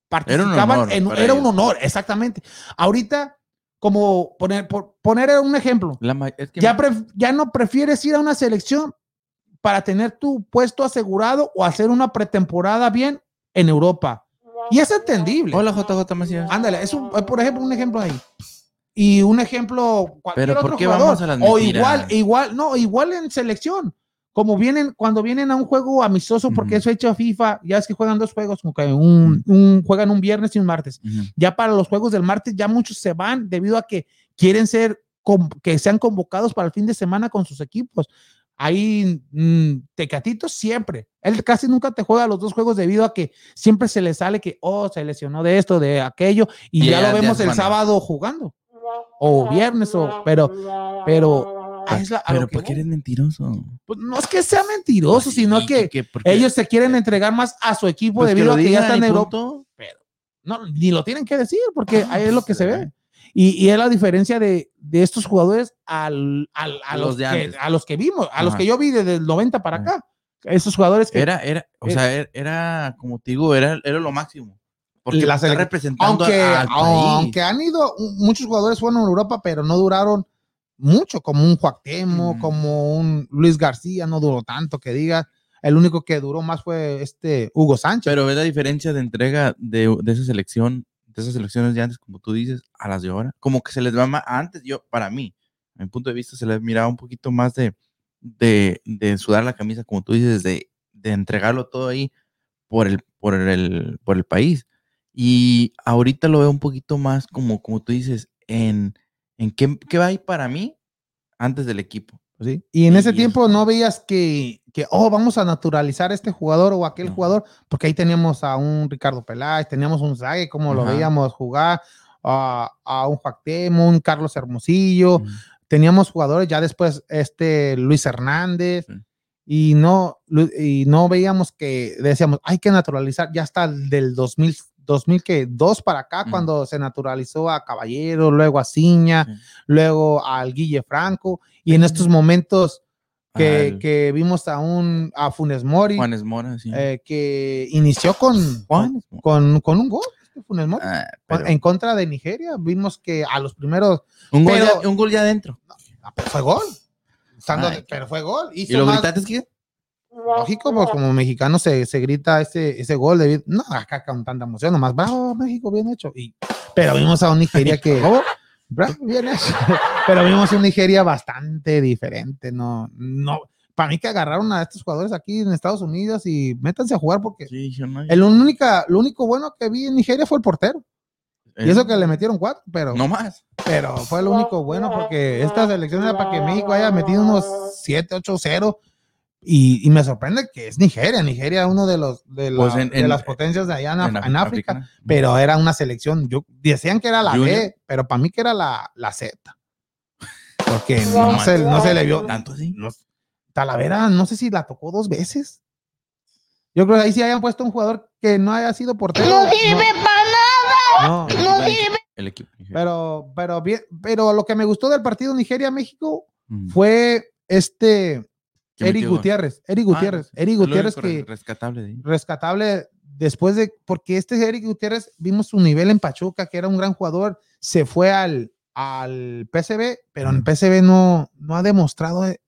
participaban honor en para era un honor, exactamente. Ahorita, como poner, por poner un ejemplo, La ma- es que ya, pref- ya no prefieres ir a una selección para tener tu puesto asegurado o hacer una pretemporada bien en Europa. Y es entendible. Hola, JJ Macías. Ándale, es un, por ejemplo, un ejemplo ahí. Y un ejemplo, cualquier Pero, ¿por otro qué jugador. vamos a las o mentiras? igual, igual, no, igual en selección. Como vienen, cuando vienen a un juego amistoso, porque Ujú. es fecha FIFA, ya es que juegan dos juegos, como que un, un- juegan un viernes y un martes. Ujú. Ya para los juegos del martes, ya muchos se van debido a que quieren ser, con- que sean convocados para el fin de semana con sus equipos. Ahí, mm, Tecatito siempre. Él casi nunca te juega los dos juegos debido a que siempre se le sale que, oh, se lesionó de esto, de aquello, y, ya, lo vemos el sábado jugando. O viernes, o, pero, pero, ah, es la- Pero ¿por qué eres mentiroso? Pues no es que sea mentiroso, sino ¿Y que ellos se quieren entregar más a su equipo Pues debido a que ya están en Europa. punto. No, ni lo tienen que decir porque ahí es lo que se ve. Y, y es la diferencia de, de estos jugadores al, al- a, Los los de que, a los que vimos, a los Ajá. que yo vi desde el 90 para acá. Esos jugadores que, Era, era, o Eh, sea, era, era, como te digo, era, era lo máximo. Porque La está representando aunque, al país. aunque han ido, muchos jugadores fueron a Europa, pero no duraron mucho, como un Joaquemo, Mm. como un Luis García, no duró tanto que diga. El único que duró más fue este Hugo Sánchez. Pero ves la diferencia de entrega de, de esa selección, de esas selecciones de antes, como tú dices, a las de ahora. Como que se les va más, antes yo, para mí, a mi punto de vista, se les miraba un poquito más de, de, de sudar la camisa, como tú dices, de, de entregarlo todo ahí por el, por el, por el país. Y ahorita lo veo un poquito más como, como tú dices, en, en qué, qué va ahí para mí antes del equipo. ¿Sí? Y en ese tiempo no veías que, que, oh, vamos a naturalizar a este jugador o aquel No. jugador, porque ahí teníamos a un Ricardo Peláez, teníamos un Zague, como lo veíamos jugar, a, a un Joaquemo, un Carlos Hermosillo, Mm. teníamos jugadores, ya después este Luis Hernández, y no, y no veíamos que decíamos, hay que naturalizar, ya hasta el del 2000, 2002 para acá, Ujú. cuando se naturalizó a Caballero, luego a Ciña, luego al Guille Franco, y en estos momentos que, Al que vimos a un a Funes Mori, Juanes Mora, sí. eh, que inició con, con, con un gol, este Funes Mori, Ah, pero- en contra de Nigeria, vimos que a los primeros un, gol pero- ya, un gol ya adentro. ah, pues, fue gol. Pero fue gol. ¿Y Hizo lo más- gritaste qué? Lógico, pues como mexicano se, se grita ese, ese gol de no, acá con tanta emoción, nomás, bravo, México, bien hecho. Y, pero vimos a un Nigeria que, bravo, bien hecho. pero vimos un Nigeria bastante diferente, no, no, para mí que agarraron a estos jugadores aquí en Estados Unidos y métanse a jugar porque Sí, el única, lo único bueno que vi en Nigeria fue el portero. Y eso que le metieron cuatro, pero, No más. pero fue lo único bueno porque esta selección era para que México haya metido unos 7, 8, 0. Y, y me sorprende que es Nigeria. Nigeria uno de los de, la- Pues en- de en- las potencias de allá en, Af- En África, pero era una selección. Yo decían que era la B, Junior. pero para mí que era la, la Z. Porque no, se, no se le vio. Tanto así. no- Talavera, no sé si la tocó dos veces. Yo creo que ahí sí hayan puesto un jugador que no haya sido portero. No sirve para No, nada. No sirve. El equipo. pero, pero bien, pero lo que me gustó del partido Nigeria-México Mm. fue este ¿Quién Eric? Gutiérrez. Eric Ah, Gutiérrez. sí. Eric Gutiérrez que rescatable de rescatable después de, porque este Eric Gutiérrez vimos su nivel en Pachuca, que era un gran jugador, se fue al, al PCB, pero en PCB no, no ha demostrado eh,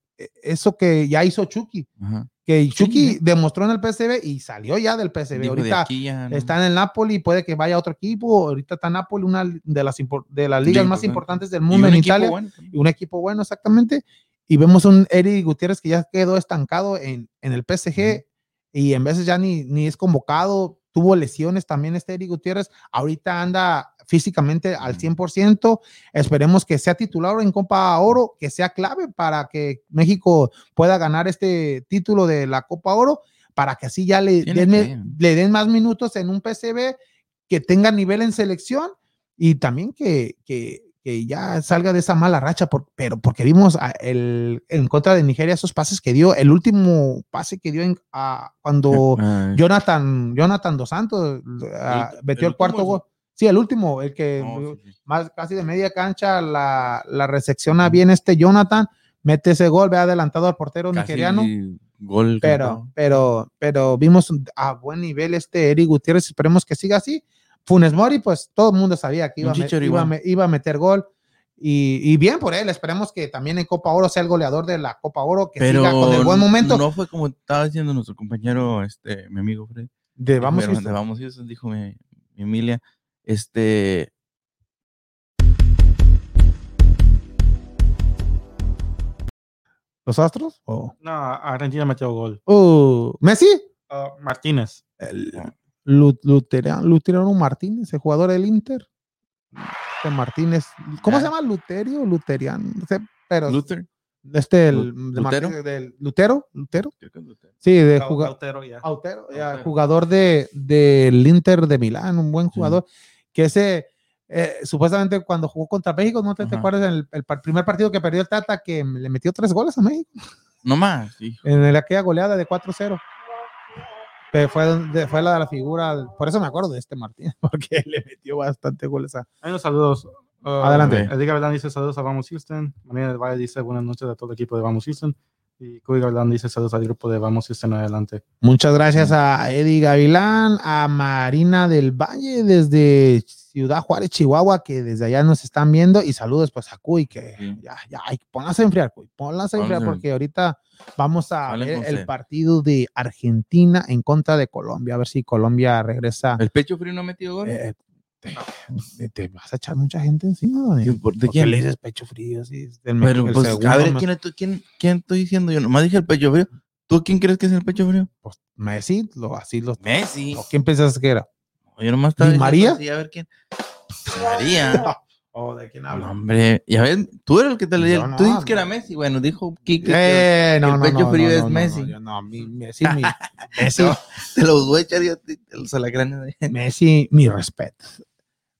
eso que ya hizo Chucky, Ajá. que Chucky ¿eh? demostró en el PCB y salió ya del de Ahorita no. está en el Napoli, puede que vaya a otro equipo, ahorita está Napoli, una de las, de las ligas Sí, más importante. importantes del mundo un en Italia bueno un equipo bueno exactamente. Y vemos un Eric Gutiérrez que ya quedó estancado en, en el PSG y en veces ya ni, ni es convocado. Tuvo lesiones también este Eric Gutiérrez. Ahorita anda físicamente al Ujú. 100%. Esperemos que sea titular en Copa Oro, que sea clave para que México pueda ganar este título de la Copa Oro, para que así ya le den, le den más minutos en un PCB, que tenga nivel en selección y también que, que, que ya salga de esa mala racha, por- pero porque vimos a- el, en contra de Nigeria esos pases que dio, el último pase que dio en, a- cuando Jonathan, Jonathan Dos Santos ah, El- metió el el, cuarto gol. Sí, el último, el que no, sí, sí. más casi de media cancha la, la recepciona bien este Jonathan, mete ese gol, ve adelantado al portero Casi nigeriano Gol. pero, pero, pero vimos a buen nivel este Eric Gutiérrez, esperemos que siga así. Funes Mori, pues todo el mundo sabía que iba, a, me- chícharo iba, a igual. me- iba a meter gol. Y, y bien por él, esperemos que también en Copa Oro sea el goleador de la Copa Oro, que Pero siga con el buen momento no fue como estaba diciendo nuestro compañero, este, mi amigo Fred. de vamos Pero Houston. de Vamos Houston, dijo mi, mi Emilia. Este, los Astros. o No, Argentina metió gol. Uh, Messi, Ah, Martínez. el Luteriano, Luteriano Martínez, el jugador del Inter. Este Martínez, ¿cómo se Ah. llama? Luterio, Luteriano, no sé, pero Luther. este el de ¿Lutero? Martínez, del Lutero, sí, de jugar. Lautaro, ya. Autero, ya, Autero. jugador de, del Inter de Milán, un buen Sí. jugador, que ese, eh, supuestamente cuando jugó contra México, ¿no te, acuerdas en el, el par- primer partido que perdió el Tata, que le metió tres goles a México, No más, hijo. en el- aquella goleada de 4-0? Pero fue, donde- fue la de la figura, por eso me acuerdo de este Martín, porque le metió bastante goles a... Hay unos saludos. Ah, Adelante. Edgar Gavilán dice saludos a Vamos Houston. María del Valle dice buenas noches a todo el equipo de Vamos Houston. Y Cuy Gavilán dice saludos al grupo de Vamos Houston adelante. Muchas gracias a Eddie Gavilán, a Marina del Valle desde Ciudad Juárez, Chihuahua, que desde allá nos están viendo. Y saludos pues a Cuy, que Sí. ya, ya, pónganse a enfriar, Cuy, pónganse a enfriar, porque ahorita vamos a ver el partido de Argentina en contra de Colombia, a ver si Colombia regresa. ¿El pecho frío no ha metido gol? Eh, te, te vas a echar mucha gente encima, Daniel. ¿Qué- por- ¿De ¿Por qué quién? le dices pecho frío? Pero, el pues, segundo, a ver, me- ¿quién, estoy- quién, quién estoy diciendo? Yo nomás dije el pecho frío. ¿Tú quién crees que es el pecho frío? pues, Messi, lo, así los... Messi. ¿o ¿Quién pensás que era? Yo nomás estaba ¿Di María? así, a ver quién. María. ¿O de quién No, hombre, ya ves, tú eres el que te le Yo Tú no, dices que no. era Messi. Bueno, dijo Kike. que Eh, no, el no, pecho no, frío no, es no, no, Messi. No, yo no, mi, Messi, mi, Messi, No. Te los voy a echar yo te los alacranes Messi, mi respeto.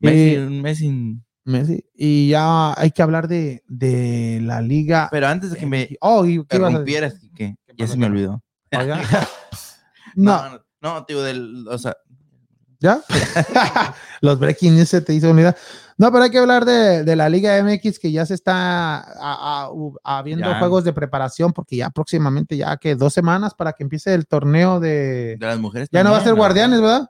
Messi, Eh, Messi. Messi. Y ya hay que hablar de, de la liga. Pero antes de que me Oh, ¿y qué interrumpieras, Kike, ya se me olvidó. Oh, no, no, no, tío, del, o sea, ¿ya? Los breaking news se te hizo unidad. No, pero hay que hablar de, de la Liga MX que ya se está a- a- u- habiendo Ya. juegos de preparación porque ya próximamente, ya que dos semanas para que empiece el torneo de... de las mujeres. Ya no va a ser Guardianes, ¿verdad?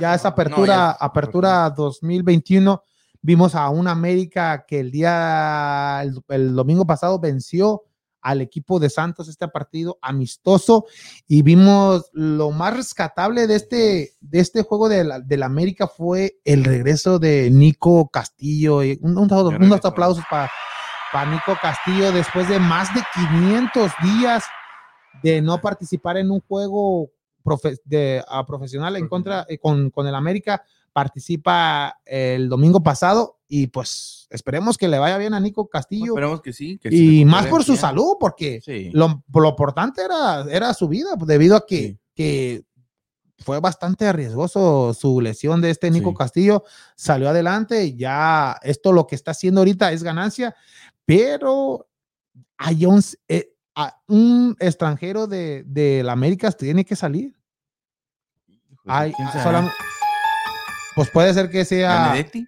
ya esa no. apertura, ya es- apertura 2021, vimos a un América que el día, el, el domingo pasado venció al equipo de Santos este partido amistoso y vimos lo más rescatable de este, de este juego de la, de la América fue el regreso de Nico Castillo. Y un- un- unos regreso. aplausos para Nico Castillo después de más de 500 días de no participar en un juego profe- de, a profesional en contra eh, con, con el América. Participa el domingo pasado y pues esperemos que le vaya bien a Nico Castillo Esperemos que sí. que y más por su bien. salud porque Sí. lo, lo importante era, era su vida, debido a que, Sí. que fue bastante arriesgoso su lesión de este Nico Sí. Castillo. Salió adelante, ya esto lo que está haciendo ahorita es ganancia, pero hay un, eh, a- un extranjero de, de la América tiene que salir. Pues, pues puede ser que sea ¿Benedetti?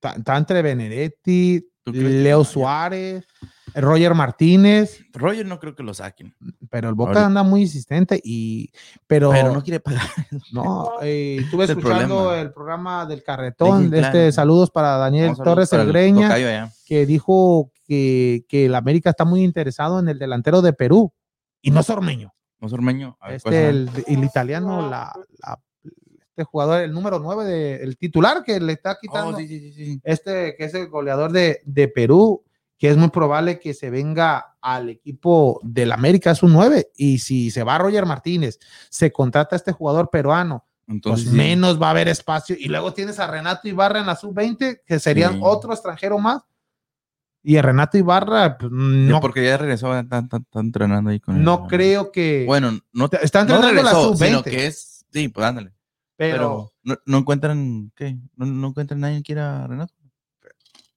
Está entre Benedetti, ¿Tú crees que Leo? Suárez, Roger Martínez. Roger no creo que lo saquen. pero el Boca anda muy insistente y pero, Pero no quiere pagar. no, eh, estuve Es el escuchando problema. el programa del carretón de este saludos para Daniel Vamos Torres para el allá. que dijo que, que el América está muy interesado en el delantero de Perú y no es ormeño No es ormeño. Ver, este el, el italiano la, la- este jugador el número 9 de, el titular que le está quitando Oh, sí, sí, sí, sí. este que es el goleador de, de Perú, que es muy probable que se venga al equipo del América, es un 9. Y si se va Roger Martínez, se contrata a este jugador peruano, Entonces, pues menos va a haber espacio. Y luego tienes a Renato Ibarra en la sub-20, que serían otro extranjero más. Y el Renato Ibarra, pues, no, porque ya regresó, está, está- está entrenando ahí con el- no creo que. Bueno, no, está no entrenando la regresó, sino sub-20, que es. Sí, pues ándale. Pero, Pero, no, no encuentran. ¿Qué? ¿No, no encuentran nadie que quiera a Renato?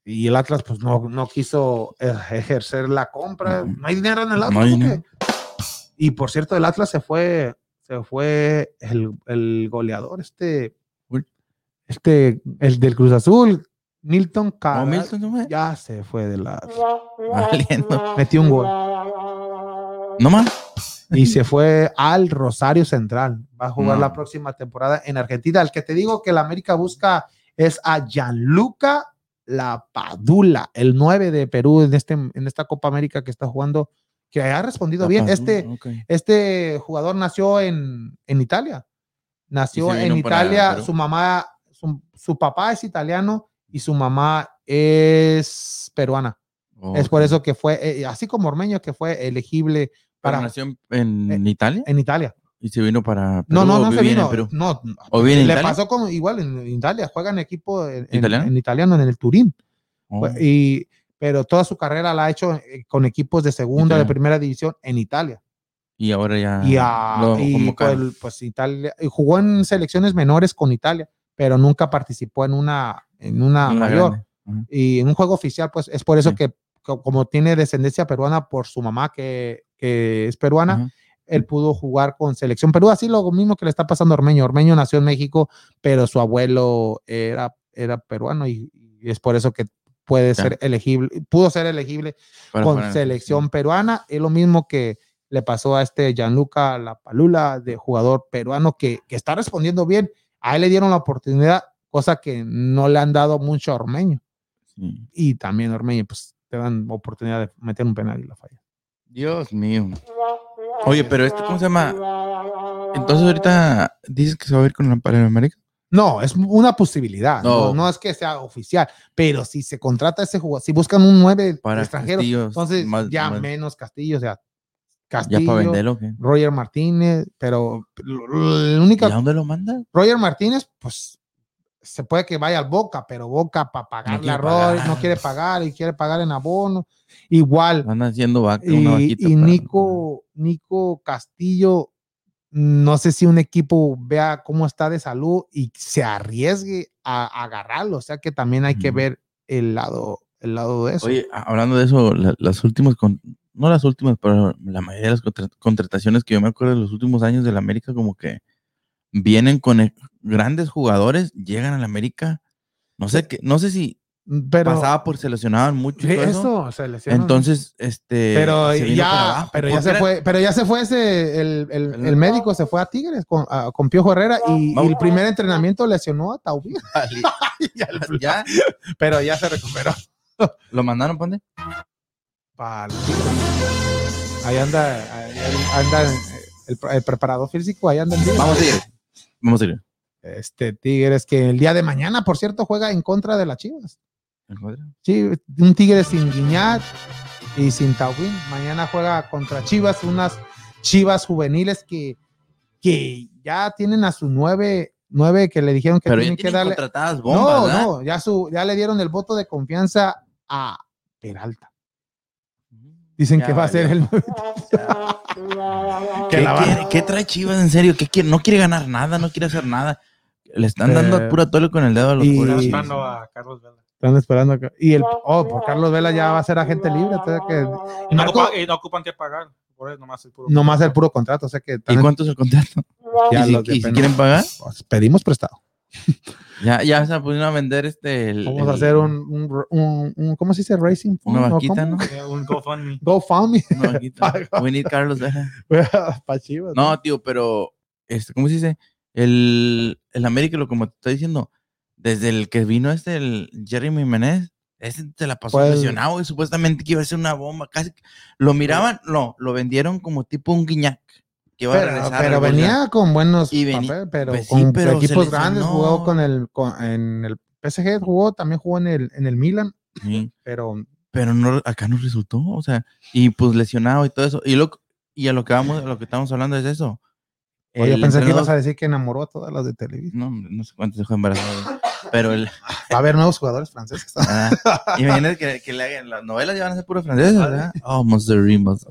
y el Atlas, pues no, no quiso eh, ejercer la compra. No hay dinero en el Atlas. hay. Y por cierto, el Atlas se fue, se fue el, el goleador, este, este, el del Cruz Azul, Milton ¿No, Cabral, Milton no fue? ya se fue de la, Valiendo. metió un gol No más. Y se fue al Rosario Central. Va a jugar No. la próxima temporada en Argentina. El que te digo que la América busca es a Gianluca La Padula, el 9 de Perú en, este, en esta Copa América que está jugando, que ha respondido bien. Este. Este jugador nació en, en Italia. Nació en Italia. Su mamá, su, su papá es italiano y su mamá es peruana. Es por eso que fue, eh, así como Ormeño, que fue elegible para nació en, en Eh, Italia en Italia. y se vino para. No, Perú, no, o no se vino. Perú? No, ¿O vive en le Italia? pasó como igual en Italia. Juega en equipo en, ¿Italiano? en italiano, en el Turín. Oh, Fue- Y, pero toda su carrera la ha hecho eh, con equipos de segunda, de primera división en Italia. y ahora ya. y, a- lo y convocaron. pues, pues, Italia y jugó en selecciones menores con Italia, pero nunca participó en una en una mayor y en un juego oficial, pues es por eso Sí. que como tiene descendencia peruana por su mamá que, que es peruana, él pudo jugar con selección Perú, así lo mismo que le está pasando a Ormeño. Ormeño nació en México, pero su abuelo era, era peruano y, y es por eso que puede ser elegible, pudo ser elegible con selección peruana. Es lo mismo que le pasó a este Gianluca Lapalula, de jugador peruano que, que está respondiendo bien. A él le dieron la oportunidad, cosa que no le han dado mucho a Ormeño. Sí. Y también Ormeño, pues te dan oportunidad de meter un penal y la falla. Dios mío. Oye, pero este, ¿cómo se llama? Entonces ahorita dices que se va a ir con la para el América. No, es una posibilidad. No. No. no es que sea oficial, pero si se contrata ese jugador, si buscan un nueve Para extranjero, Castillo, entonces más- ya más- menos Castillo, o sea, Ya Castillo, para venderlo, ¿qué? Roger Martínez, pero la única ¿Y a dónde lo manda? Roger Martínez, pues se puede que vaya al Boca, pero Boca para pagarle quiere a Roger pagar. no quiere pagar y quiere pagar en abono. Igual. Anda haciendo vaca, una Y, vaquita y para- Nico, Nico Castillo, no sé si un equipo vea cómo está de salud y se arriesgue a, a agarrarlo. O sea que también hay que ver el lado, el lado de eso. Oye, hablando de eso, la- las últimas, con- no las últimas, pero la mayoría de las contra- contrataciones que yo me acuerdo de los últimos años del América, como que vienen con e- grandes jugadores, llegan al América. No sé qué, no sé si pero pasaba por seleccionaban mucho. y todo eso. eso. Entonces, este. pero ya, pero ya se era- fue, pero ya se fue ese, el, el- El- el médico se fue a Tigres con, a- con Piojo Herrera y, el primer entrenamiento lesionó a Taubí, ya, pero ya se recuperó. lo mandaron, ¿ponde? Pal- Ahí anda, ahí anda eh, el, preparador físico, ahí anda. Vamos a ir. Vamos a ir. Este Tigres que el día de mañana, por cierto, juega en contra de las Chivas. Sí, un Tigre sin Guiñat y sin Tawin. Mañana juega contra Chivas, unas Chivas juveniles que, que ya tienen a sus nueve, nueve que le dijeron que Pero ya tienen que tienen darle. bombas, no, ¿verdad? no, ya, su, ya le dieron el voto de confianza a Peralta. Dicen Ya que va a ser el. ¿Qué, quiere- trae Chivas en serio? ¿Qué quiere? No quiere ganar nada, no quiere hacer nada. Le están dando Eh, pura tole con el dedo a los y- Están esperando a Carlos Vela. Están esperando. que- y el. Oh, pues Carlos Vela ya va a ser agente libre. o sea que, Y no, Marco- ocupan, y no ocupan que pagar. Por eso nomás el puro. nomás el puro contrato. O sea que ¿Y cuánto es el contrato? ya ¿Y si, y quieren pagar? pues, pedimos prestado. Ya, ya se pusieron a vender este. el- Vamos a el- hacer un, un, un- un- ¿cómo se dice? Racing. Una fund, ¿o vaquita? ¿no? Un GoFundMe. GoFundMe. Una vaquita. We need Carlos para Chivas. No, tío, pero, este, ¿cómo se dice? El, el América, lo como te estoy diciendo, desde el que vino este, el Jeremy Menez, ese se la pasó Pues- lesionado y supuestamente que iba a ser una bomba. Casi lo miraban, no, lo vendieron como tipo un guiñac. Que iba a Pero, regresar. venía con buenos Y pero pues sí, con pero se equipos grandes. Jugó con el, con- en el PSG, jugó, también jugó en el, en el Milan, Sí, pero pero no, acá no resultó, o sea, y pues lesionado y todo eso. Y, lo, y a lo que vamos, a lo que estamos hablando es eso. oye, yo pensé que ibas a decir que enamoró a todas las de Televisa. No, no sé cuántos dejó embarazados. Pero el, Va a haber nuevos jugadores franceses. Ah, imagínate que, que le hagan las novelas ya van a ser puro francés, ¿verdad? Oh, Monsterrimas.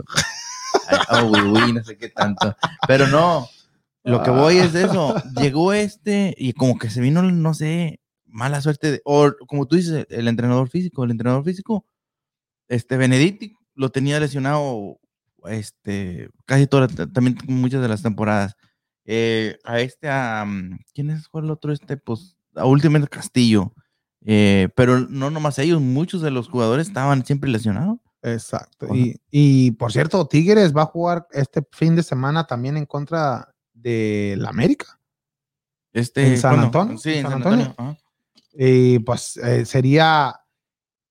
Oh, oui, oui, no sé qué tanto. Pero no, lo que voy es de eso. Llegó este y como que se vino, no sé, mala suerte. de- o como tú dices, el entrenador físico. El entrenador físico, este Benedetti, lo tenía lesionado este, casi todas, también muchas de las temporadas. Eh, a este, a, mm, ¿quién es fue el otro? Este, pues, a últimamente Castillo. Eh, pero no nomás ellos, muchos de los jugadores estaban siempre lesionados. Exacto. Ajá. Y, y, por cierto, Tigres va a jugar este fin de semana también en contra de la América. Este, ¿En San. Antonio? Sí, ¿En San San Antonio? Y pues eh, sería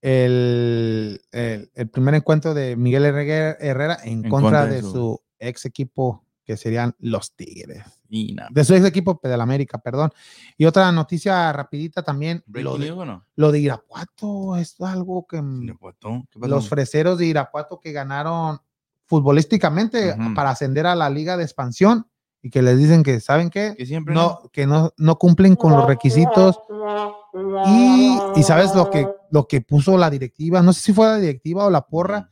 el, el, el primer encuentro de Miguel Herrera, en, En contra, contra de su ex equipo, que serían los Tigres. Y nada. De su ex equipo de la América, perdón. Y otra noticia rapidita también, lo ¿Breaking de, no? lo de Irapuato es algo que Irapuato, ¿qué pasó? los freseros de Irapuato que ganaron futbolísticamente para ascender a la liga de expansión y que les dicen que, ¿saben qué? Que siempre No, que no, no cumplen con los requisitos y, y sabes lo que, lo que puso la directiva, no sé si fue la directiva o la porra,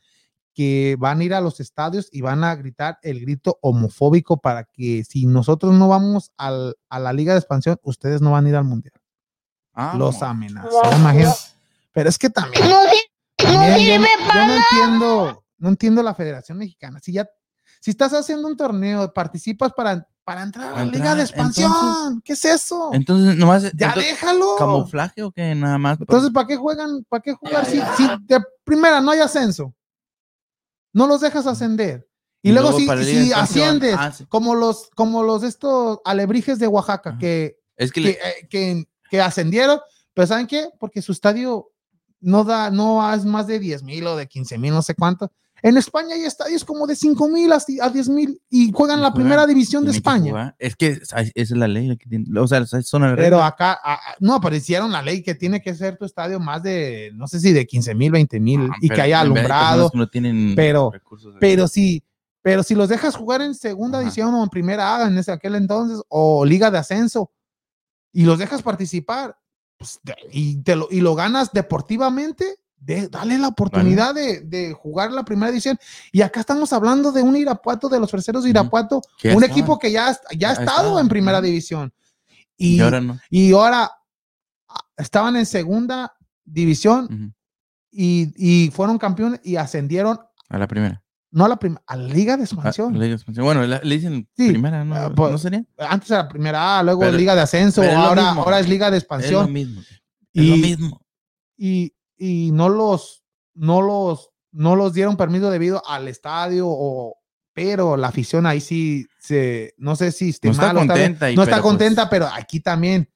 que van a ir a los estadios y van a gritar el grito homofóbico para que si nosotros no vamos al- a la liga de expansión, ustedes no van a ir al mundial. Ah, Los no. amenazan, imagínate. Pero es que también, No, también yo, yo no entiendo, no entiendo la Federación Mexicana. Si ya, si estás haciendo un torneo, participas para, para entrar a la liga de expansión. entonces- ¿Qué es eso? Entonces, nomás. ya entonces, déjalo. ¿Camuflaje o qué? Nada más. Entonces, ¿para qué juegan? ¿Para qué jugar si, si de primera no hay ascenso? No los dejas ascender. Y, Y luego, luego si, si asciendes, ah, sí. como los, como los estos alebrijes de Oaxaca, Ajá. que, es que, que, le- eh, que, que ascendieron, pero ¿saben qué? Porque su estadio no da, no es más de 10 mil o de 15 mil, no sé cuánto. En España hay estadios como de 5 mil a 10 mil y juegan la primera división de España. jugar. Es que esa es la ley. que tiene- o sea, son las Pero acá, a- a- no, pero hicieron la ley que tiene que ser tu estadio más de, no sé si de 15 mil, 20 mil Ah, y pero que haya alumbrado. que no tienen pero- Pero sí, pero si los dejas jugar en segunda Ajá. división o en primera A en ese aquel entonces, o liga de ascenso, y los dejas participar, pues, y, te lo, y lo ganas deportivamente, de, dale la oportunidad de, de jugar la primera división. Y acá estamos hablando de un Irapuato, de los terceros de. Irapuato, un equipo que ya, ha- ya ha estado en primera división. Y Y, ahora no. y ahora ah, estaban en segunda división y, y fueron campeones y ascendieron, A la primera. no a la primera, a la liga de expansión. Liga de Expansión. Bueno, la- le dicen Sí. primera, ¿no? Ah, pues, ¿No sería? Antes era primera A, luego Pero- liga de ascenso, ahora, mismo. ahora es liga de Es lo expansión. mismo. Es lo mismo. y, y no los, no los, no los dieron permiso debido al estadio o pero la afición ahí sí se, no sé si esté No está mal contenta y- no está pero, pues, contenta, pero aquí también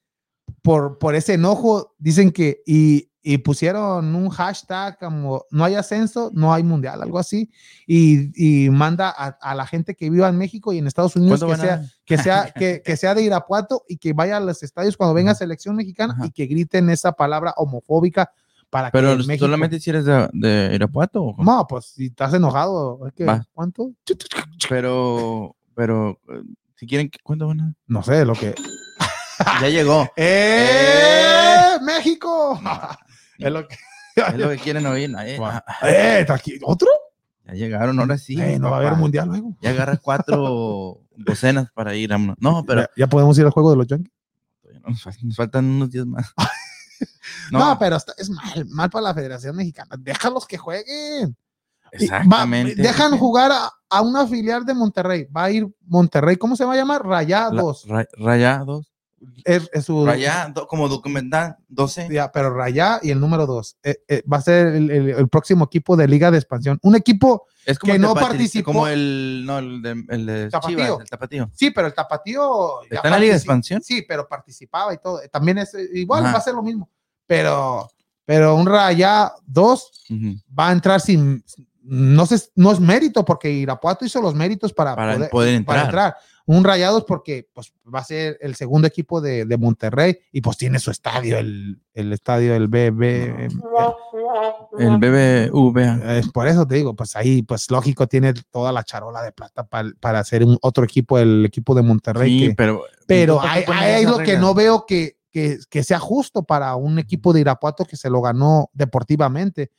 por, por ese enojo dicen que y, y pusieron un hashtag como no hay ascenso, no hay mundial, algo así, y, y manda a, a, la gente que viva en México y en Estados Unidos que sea, que, sea, que, que, sea de Irapuato y que vaya a los estadios cuando venga selección mexicana Ajá. y que griten esa palabra homofóbica para Pero que México- solamente si eres de, de Irapuato. No, pues si estás enojado, es que, Va. ¿cuánto? Pero, pero, eh, si quieren, ¿cuánto van a? No sé, lo que... Ya llegó. ¡Eh! ¡México! es lo que... Es lo que quieren oír. eh, Va. ah, ¡Eh! ¿Otro? Ya llegaron, ahora sí. Eh, no va a haber mundial luego. Ya agarra cuatro docenas para ir. vámonos. No, pero ya, ya podemos ir al juego de los Yankees. nos faltan unos días más. No, pero está- es mal, mal para la Federación Mexicana. Déjalos que jueguen. Va- exactamente. dejan jugar a, a una filial de Monterrey. Va a ir Monterrey, ¿cómo se va a llamar? La- Rayados. ra- Rayados. Es, es su, Rayá, do- como documental, 12. Ya, pero Rayá y el número dos. Eh, eh, va a ser el, el- el próximo equipo de Liga de Expansión. Un equipo, Es como que no participó. Como el, no, el de, el de Tapatío. Chivas, el tapatío. sí, pero el Tapatío. ¿Está en la Liga de Expansión? Sí, pero participaba y todo. También es eh, igual, Ajá. va a ser lo mismo. Pero, pero un Rayá 2 Ujú. va a entrar sin. No, sé, no es mérito porque Irapuato hizo los méritos para, Para poder para entrar. Un Rayados porque pues, va a ser el segundo equipo de, de Monterrey y pues tiene su estadio, el, el estadio del BB. El BBVA. Es por eso te digo, pues ahí, pues lógico, tiene toda la charola de plata pa- para hacer un otro equipo, el equipo de Monterrey. Sí, que- pero. pero ¿por qué ahí, ponen ahí es esas lo que no veo que, que, que sea justo para un equipo de Irapuato que se lo ganó deportivamente.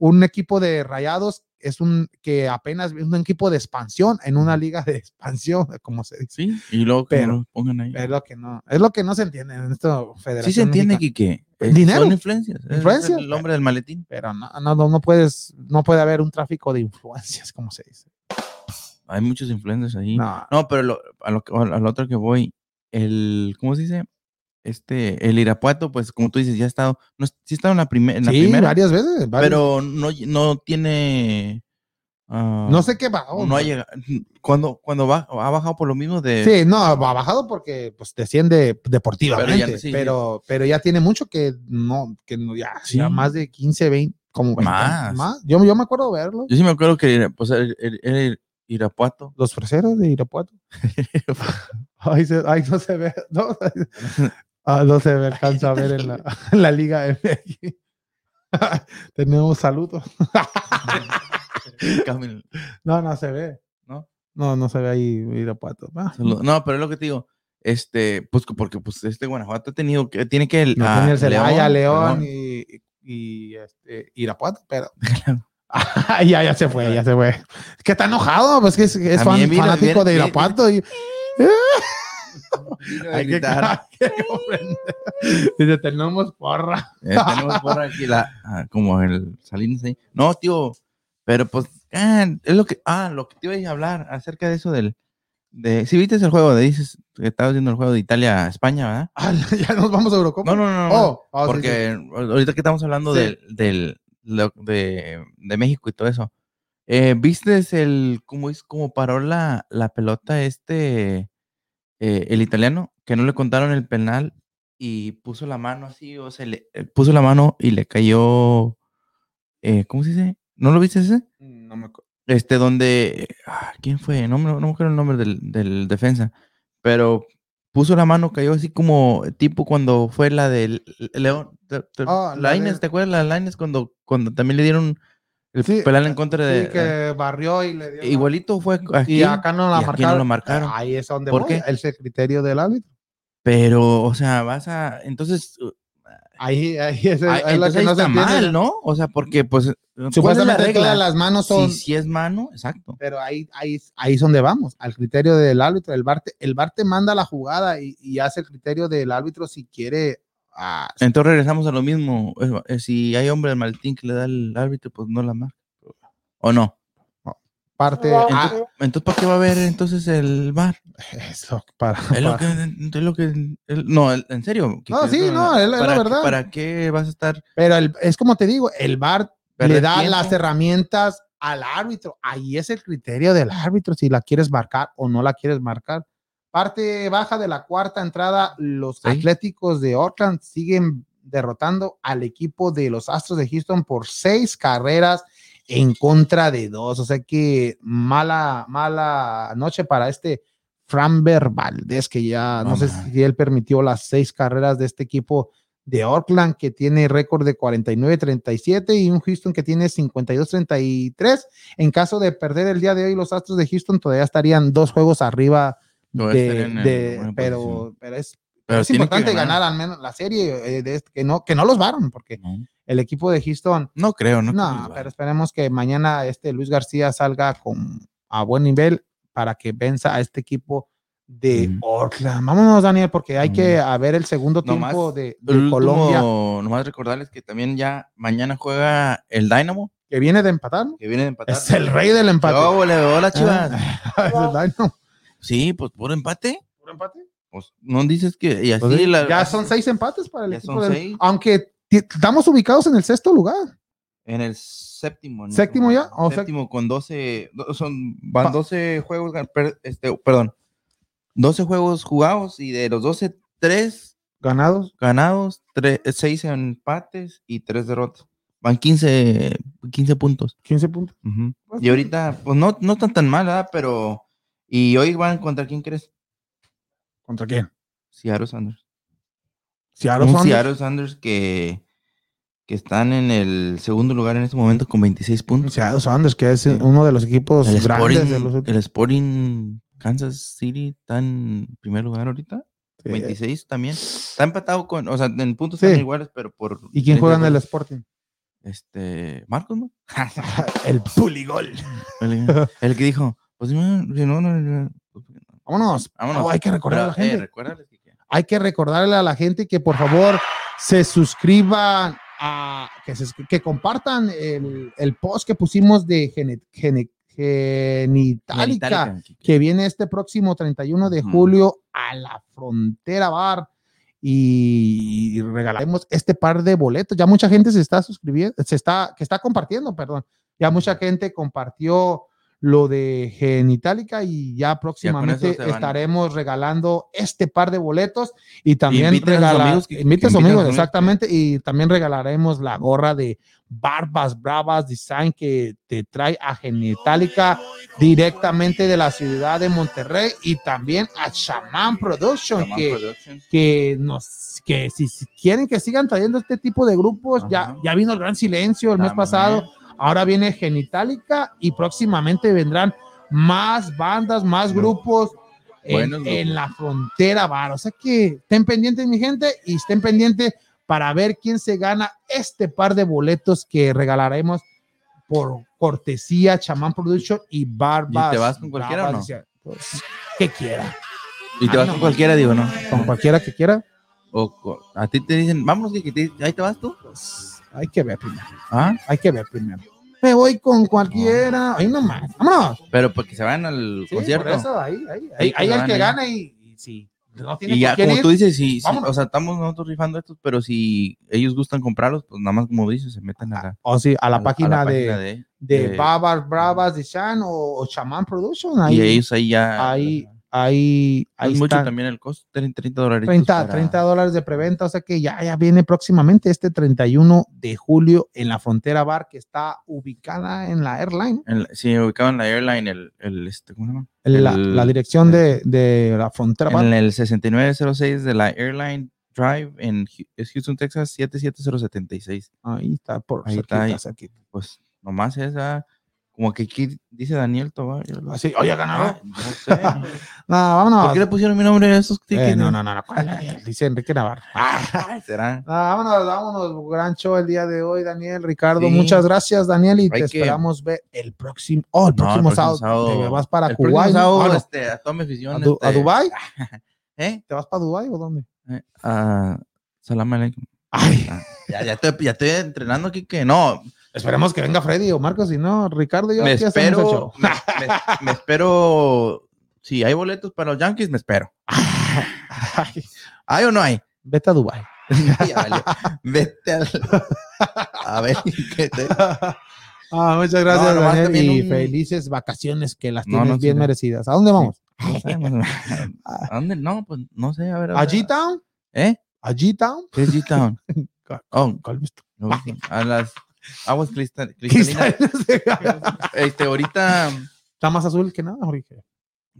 Un equipo de Rayados es un que apenas es un equipo de expansión en una liga de expansión, como se dice. Sí, y luego que Pero- lo pongan ahí. Es lo que no, es lo que no se entiende en esta federación. Sí se entiende. Quique. Eh, Dinero. Son influencias. Influencias. el hombre del maletín. Pero no, no, no, no puedes, no puede haber un tráfico de influencias, como se dice. Hay muchos influencers ahí. No, No, pero lo- a, lo, a lo otro que voy, el. ¿Cómo se dice? Este, el Irapuato, pues como tú dices, ya ha estado. No, sí ha estado en la, primer- en la sí, primera. varias veces. varias- pero no, no tiene. ah, no sé qué va. no ha llegado. Cuando, cuando va, ha bajado por lo mismo de. Sí, no, ha bajado porque pues desciende deportivamente, Pero pero ya- sí, pero, pero ya tiene mucho que no, que no, ya, Sí. ya más de 15, 20, como 20 Más. más. Yo, yo me acuerdo verlo. Yo sí me acuerdo que pues, el, el- el Irapuato. Los freseros de Irapuato. Ahí, se- ahí no se ve, no, ah, no se ve, alcanza a ver en la, en la Liga MX. Tenemos saludos. No, no se ve. ¿No? No, no se ve ahí Irapuato. Ah. No, pero es lo que te digo. Este, pues porque pues este Guanajuato ha tenido que, tiene que el, No ah, tiene el Celaya, León, León. y, y, este, Irapuato, pero. ya, ya se fue, ya se fue. Es que está enojado, pues que es, es fan- viene- fanático viene- de viene- Irapuato. y- Vino a Hay que, gritar. Dice, tenemos porra. Eh, tenemos por aquí la, ah, como el Salinas ahí. No, tío, pero pues, ah, es lo que, ah, lo que te iba a hablar acerca de eso del, de, si viste el juego de, dices, que estabas viendo el juego de Italia-España, ¿verdad? Ah, ya nos vamos a Eurocopa. No, no, no, no. Oh, oh, sí, porque ahorita que estamos hablando Sí. del, del, lo- de, de México y todo eso, eh, ¿viste el, cómo es, cómo paró la, la pelota este, eh, el italiano, que no le contaron el penal y puso la mano así, o sea, le, eh, puso la mano y le cayó, eh, ¿cómo se dice? ¿No lo viste ese? No me acuerdo. Este, donde, ah, ¿quién fue? No, me- no me acuerdo el nombre del, del defensa, pero puso la mano, cayó así como tipo cuando fue la del León, Ah, la Lainez, de- ¿te acuerdas la de Lainez cuando, cuando también le dieron el Sí, penal en contra de... Sí, que barrió y le dio. Igualito fue aquí, Y acá no la y aquí no marcaron. lo marcaron. Ahí es donde ¿Por voy, qué? El criterio del árbitro. pero, o sea, vas a... Entonces, uh, Ahí, ahí es, ah, es lo entonces que ahí no se está entiende. mal, ¿no? O sea, porque, pues, ¿cuál es la Supuestamente regla? todas las manos son. Si, si es mano, exacto. Pero ahí, ahí, ahí es donde vamos, al criterio del árbitro. El VAR te, el VAR te manda la jugada y, y hace el criterio del árbitro si quiere. Ah, Entonces regresamos a lo mismo. eh, Si hay hombre del maletín que le da el árbitro, pues no la marca. ¿O no? parte. Entonces, ah, entonces, ¿para qué va a haber entonces el bar? eso, para, Es lo para- que, es lo que el- no, en serio. No, sí, no, es la- es la ¿para qué- verdad. ¿Para qué vas a estar? Pero el- es como te digo, el VAR le da tiempo. las herramientas al árbitro. Ahí es el criterio del árbitro, si la quieres marcar o no la quieres marcar. Parte baja de la cuarta entrada, los Sí. Atléticos de Oakland siguen derrotando al equipo de los Astros de Houston por seis carreras en contra de dos. O sea que mala, mala noche para este Framber Valdez, que ya no, sé man. si él permitió las seis carreras de este equipo de Oakland, que tiene récord de 49-37, y un Houston que tiene 52-33. En caso de perder el día de hoy, los Astros de Houston todavía estarían dos juegos arriba de, de- pero, pero es, Pero es que importante ganar. al menos la serie eh, de este- que no que no los varon porque No, el equipo de Houston no creo, no. no, que pero esperemos que mañana este Luis García salga con a buen nivel para que venza a este equipo de Ujú. Oakland. Vámonos, Daniel, porque hay que Ujú. a ver el segundo Nomás tiempo de, de último, Colombia nomás recordarles que también ya mañana juega el Dynamo, que viene de empatar. que viene de empatar. Es el rey del empate. ¡Oh, ole, hola, chivas! Ah, es el Dynamo. Sí, pues puro empate. ¿Puro empate? Pues, no dices que. Y así Pues la- ya son seis empates para el Ya equipo son del- seis. Aunque estamos ubicados en el sexto lugar. En el séptimo. ¿no? ¿Séptimo ya? O séptimo con 12. do- Son, van Pa- 12 juegos. este, perdón. 12 juegos jugados y de los 12, 3 Ganados. ganados, 6 empates y 3 derrotas. Van 15, 15 puntos. 15 puntos. Ujú. Pues Y ahorita, pues no, no están tan mal, ¿verdad? Pero. ¿Y hoy van contra quién crees? ¿Contra quién? Seattle Sanders. Seattle Un Sounders. Seattle Sanders que, que están en el segundo lugar en este momento con 26 puntos. Seattle Sounders, que es uno de los equipos El grandes Sporting, de los el Sporting Kansas City está en primer lugar ahorita. Sí. 26 también. Está empatado con, o sea, en puntos Sí. están iguales, pero por. ¿Y quién juega en el. Sporting? Este, Marcos, ¿no? el Puligol. El, el que dijo, pues no, no, no, no, Vámonos. vámonos. Oh, hay que recordar a la eh, gente. hay que recordarle a la gente que por favor se suscriban a que, se- que compartan el, el post que pusimos de genitálica, Genitalica, que- viene este próximo 31 de julio a la frontera bar y regalaremos este par de boletos. Ya mucha gente se está suscribiendo, se está, que está compartiendo, perdón. Ya mucha gente compartió lo de Genitalica y ya próximamente estaremos regalando este par de boletos y también Inviten a sus regala- amigos que- inviten a sus inviten a amigos, sus amigos que- exactamente, y también regalaremos la gorra de Barbas Bravas Design que te trae a Genitalica directamente de la ciudad de Monterrey y también a Shaman Production Shaman que, Productions. que nos que si, si quieren que sigan trayendo este tipo de grupos, ya, Ajá. ya vino el Gran Silencio el mes pasado, ahora viene Genitalica y próximamente vendrán más bandas, más grupos en, grupos. en la frontera bar. O sea que estén pendientes, mi gente, y estén pendientes para ver quién se gana este par de boletos que regalaremos por cortesía Chamán Production y Barbas. ¿Y te vas con cualquiera o Bravas, no? pues, que quiera, Y te Ah, vas no. con cualquiera, digo, ¿no? con cualquiera que quiera, O a ti te dicen, que te- ahí te vas tú. pues hay que ver primero. Ah, Hay que ver primero. Me voy con cualquiera. Ahí nomás. Vámonos. pero porque se van al Sí, concierto. por eso, ahí, ahí, ahí, que ahí el que gana y, y sí. No tiene Y ya, como ir, tú dices, sí, sí, o sea, estamos nosotros rifando estos, pero si ellos gustan comprarlos, pues nada más como dices, se meten a la, O sí, a la página, de, página de, de- Babas Bravas de Chan o, o Shaman Production. Ahí, y ellos ahí ya. ahí, ahí, ahí es mucho están. también el costo, 30, 30 dólares. 30, 30 dólares de preventa, o sea que ya, ya viene próximamente este 31 de julio en la Frontera Bar que está ubicada en la Airline, sí, ubicado en la airline, el, el este, ¿cómo se llama? la, El- la dirección de, de la Frontera Bar. En el 6906 de la Airline Drive en Houston, Texas, 77076. Ahí está, por Ahí cerquita, está, ahí. cerquita. Pues nomás esa, como que aquí dice Daniel Tobar. Así, oye, ganaron. Ah, no sé. No, vámonos. ¿Por qué le pusieron mi nombre a esos Eh, tickets? no, no, no, no, ¿cuál es? Dice Enrique Navarro. Ay, será. Ah, vámonos, vámonos, gran show el día de hoy, Daniel, Ricardo. Sí. Muchas gracias, Daniel, y Hay te que- esperamos ver el próximo, oh, el No, el próximo, próximo sábado. sábado. ¿Te vas para El Kuwait? ¿no? sábado, Ah, no, este, a toda mi afición. ¿A, Du- a este, Dubái? ¿Eh? ¿Te vas para Dubái o dónde? Eh, a Salam aleikum. Ay, Ah, Ya, ya, estoy, ya estoy entrenando aquí que no. Esperemos que venga Freddy o Marcos, si no, Ricardo y yo Me aquí hacemos el espero. show. Me, me- me espero. Si hay boletos para los Yankees, me espero. Ay, ¿Hay o no hay? Vete a Dubái. Ya valió. Vete al- a ver qué te. Ah, muchas gracias, No, Daniel, y un- felices vacaciones que las tienes no, bien merecidas. ¿A dónde vamos? Sé, pues, ¿A dónde? No, pues no sé. A ver. a ¿A ver. G-Town? ¿Eh? ¿A G-Town? ¿Qué es G-Town? Oh, a las aguas cristal- cristalinas. Este, ahorita, Está más azul que nada, Jorge.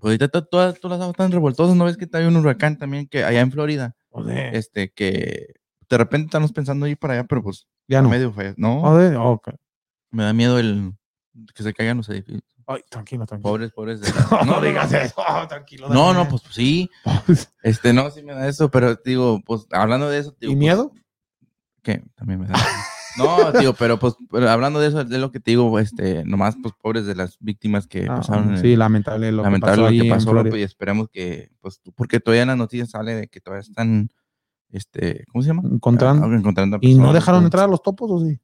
ahorita to- todas, todas las aguas están revoltosas. ¿No ves que hay un huracán también que allá en Florida? Joder. Este, que de repente estamos pensando ir para allá, pero pues Ya no. medio feo. No, Joder, ok. me da miedo el que se caigan los edificios. Ay, tranquilo, tranquilo. Pobres, pobres. de- No, no, no, digas eso. tranquilo. No, no, pues, pues, sí. Este, no, sí me da eso, pero digo, pues hablando de eso. Digo, ¿Y pues, miedo? ¿Qué? También me da. No, tío, pero pues pero hablando de eso, de lo que te digo, este, nomás, pues pobres de las víctimas que Ah, pasaron. sí, lamentable lo lamentable que pasó, lo que pasó, y esperemos que, pues, porque todavía en las noticias sale de que todavía están, este, ¿cómo se llama? Encontrando. Ah, encontrando ¿Y no dejaron entrar a los topos o sí?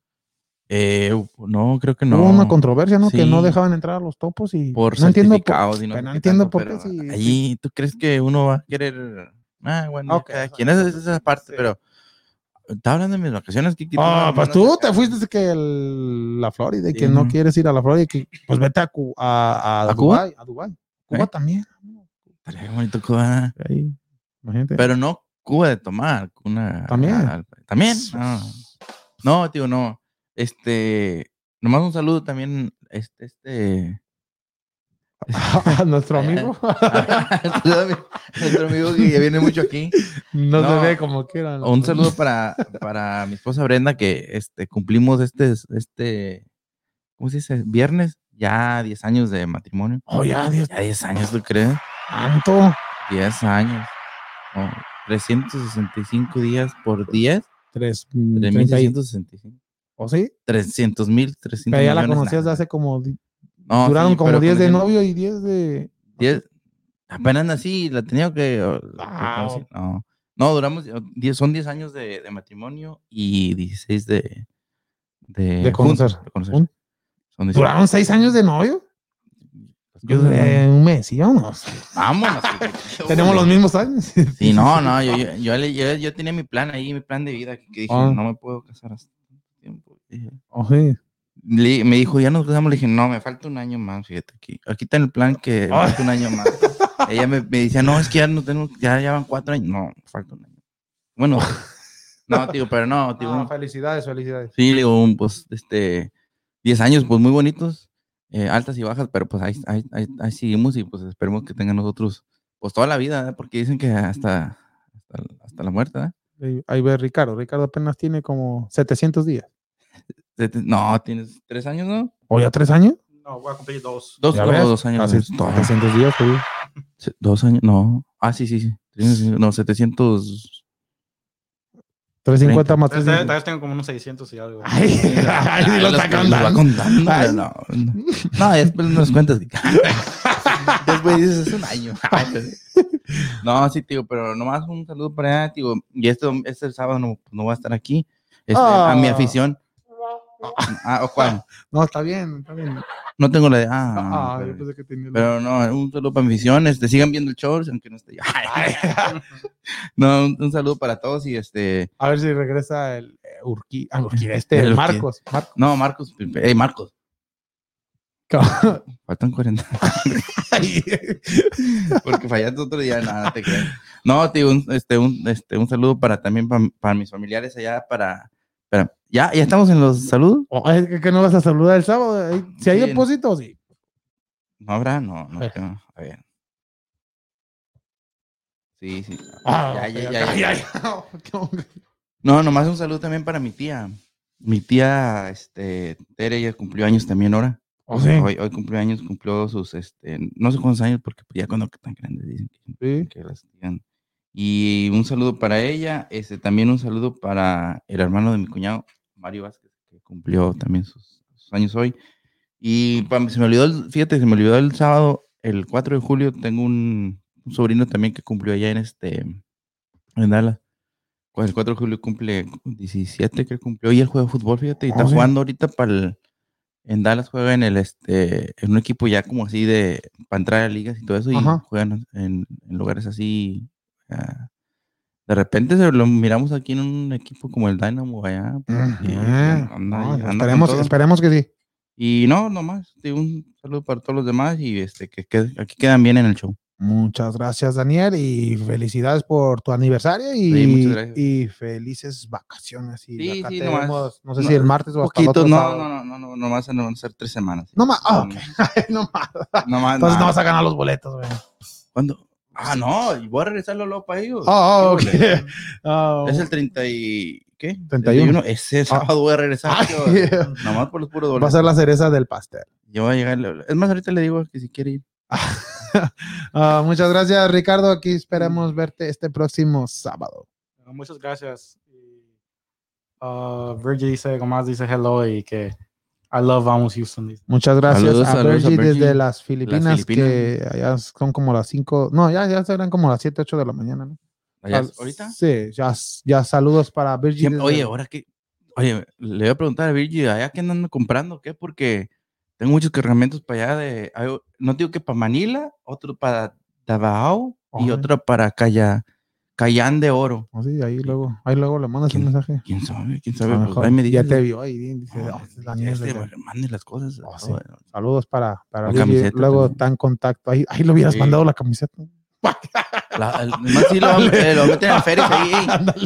Eh, no, creo que no. Hubo una controversia, ¿no? Que no dejaban entrar a los topos y por no entiendo por, y no, entiendo por qué sí, allí tú crees que uno va a querer ah bueno Ok, cada quien es esa parte Sí. pero estaba hablando de mis vacaciones Kiki, Ah, pues tú te fuiste que el- la Florida y Sí. que no quieres ir a la Florida y que pues vete a, a, a, ¿A Cuba? Dubái, a. Cuba ¿Eh? también. Estaría bonito Cuba. Ahí, imagínate. pero no Cuba de tomar una También. también no no tío no este nomás un saludo también este este a nuestro amigo nuestro amigo que viene mucho aquí no, No. se ve como quiera. Un saludo para, para mi esposa Brenda, que este, cumplimos este, este, ¿cómo se dice? Viernes, ya 10 años de matrimonio. Oh, ya, Dios Ya 10 años, ¿tú crees? santo. 10 años. No, 365 días por 10, Tres, mm, treinta y- 3665. ¿O sí? 300 mil, 300 Pero ya la conocías de hace como... No, duraron sí, como pero 10 de novio y 10 de... 10, apenas nací, la tenía que... conocí- no, no, duramos, o, 10, son 10 años de, de matrimonio y 16 de... De, De conocer. juntos, de conocer. Son 16. ¿Duraron 6 años de novio? Yo cosas duré un mes, ¿sí? Vámonos. Vámonos. Tenemos los mismos años. Sí, no, no, yo, yo, yo, yo- yo tenía mi plan ahí, mi plan de vida, que, dije, Ah. no me puedo casar hasta tiempo. Dije- Oh, sí. Le- me dijo, ya nos casamos, le dije, no, me falta un año más, fíjate aquí. Aquí está el plan que me falta un año más. Ella me, me decía, no, es que ya no tenemos, ya llevan cuatro años. No, falta un año. Bueno, no, tío, pero no, tío. Felicidades, felicidades. Sí, le digo, un, pues, este, 10 años, pues muy bonitos, eh, altas y bajas, pero pues ahí, ahí, ahí, ahí seguimos y pues esperemos que tengan nosotros, pues toda la vida, ¿eh? porque dicen que hasta, hasta, hasta la muerte, ¿eh? Ahí ve Ricardo. Ricardo apenas tiene como 700 días. No, tienes tres años, ¿no? ¿O ya tres años? No, voy a cumplir dos. Dos, ¿Ya o ves? dos años. Todo. 700 días, pues. Se- Dos años, no. Ah, sí, sí, sí. No, 700. 350 más Tal vez, tal 350. vez tengo como unos 600 y algo. Ay, ay, sí lo está los va contando. contando, Ay. No, no. No, después nos cuentas. después dices, es un año. No, sí, tío, pero nomás un saludo para allá, tío. Y esto, este sábado no, no voy a estar aquí. Este, A mi Ah. afición. Ah, ¿o cuál? No, está bien, está bien. No tengo la de. Ah, Ah, pero- yo pensé que tenía. Pero no, un saludo para afición. Este, sigan viendo el show, aunque no esté. no, un, un saludo para todos y este. A ver si regresa el eh, ah, Urqui, este, El. Marcos. Marcos. No, Marcos. Hey, Marcos. Faltan 40. Porque fallaste otro día, nada, te creo. No, tío, un, este, un, este, un saludo para también para, para mis familiares allá, para, para- ¿Ya? ¿Ya estamos en los saludos? Oh, es que, que no vas a saludar el sábado. eh, Si hay Sí. depósito, sí. ¿No habrá? No, no Eh. A ver. Sí, sí. Ah, Ya, ya, ok, ya, ok, ya. ya. No, nomás un saludo también para mi tía. Mi tía, este, Tere, ella cumplió años también ahora. Oh, sí. Hoy, hoy cumplió años, cumplió sus, este, no sé cuántos años, porque ya cuando tan grandes dicen que, Sí. que las digan. Y un saludo para ella, este, también un saludo para el hermano de mi cuñado, Mario Vázquez, que cumplió también sus, sus años hoy. Y pa- se me olvidó, el- fíjate, se me olvidó el sábado, el 4 de julio, tengo un, un sobrino también que cumplió allá en este, en Dallas. Pues el 4 de julio cumple 17 que cumplió y él juega fútbol, fíjate, y está jugando ahorita para el, en Dallas juega en el, este, en un equipo ya como así de, para entrar a ligas y todo eso, y Ajá. juegan en, en lugares así, de repente se lo miramos aquí en un equipo como el Dynamo allá. pues, y Ujú. anda- No, anda esperemos, esperemos que sí. Y no, nomás, un saludo para todos los demás y este, que, que aquí quedan bien en el show. Muchas gracias, Daniel, y felicidades por tu aniversario y, Sí, y felices vacaciones. Y Sí, sí, te nomás. vemos, no sé No, si el martes o hasta el Poquito, otro no, sábado. no, no, no, no, nomás van a ser tres semanas. No más, ah. No, más. Entonces no vas a ganar los boletos, güey. ¿Cuándo? Ah, no, y voy a regresarlo luego para ellos. Ah, ah, ¿Qué ok. Ah, Es el 30 y... ¿Qué? 31. Ese sábado voy a regresar. Ay, tío. Nomás por los puros va a ser la cereza del pastel. Yo voy a llegar. Es más, ahorita le digo que si quiere ir. Ah, muchas gracias, Ricardo. Aquí esperamos verte este próximo sábado. Ah, Muchas gracias. Ah, Virgil dice, como más dice hello y que I love Vamos Houston. Muchas gracias Saludos, a saludos a Virgie. desde las Filipinas, Filipinas. que allá son como las 5, no, ya, ya serán como las 7, 8 de la mañana, ¿no? Allá- Al- ¿Ahorita? Sí, ya, ya saludos para desde- oye, ahora que. Oye, le voy a preguntar a Virgil, ¿allá qué andan comprando? ¿Qué? Porque tengo muchos cargamentos para allá de. no digo que para Manila, otro para Davao y otro para Calla, Cayán de Oro. Oh, sí, ahí luego, ahí luego le mandas un ¿Quién- mensaje. ¿Quién sabe? ¿Quién sabe? lo Pues, mejor ahí me ya dices. te vio ahí, dice, Ah, "Oh, este este, mande las cosas. Oh, Ah, sí. bueno. Saludos para, para La camiseta luego también. está en contacto. Ahí, ahí le hubieras Sí. mandado la camiseta. La- el- sí lo, eh, lo meten en Férez ahí,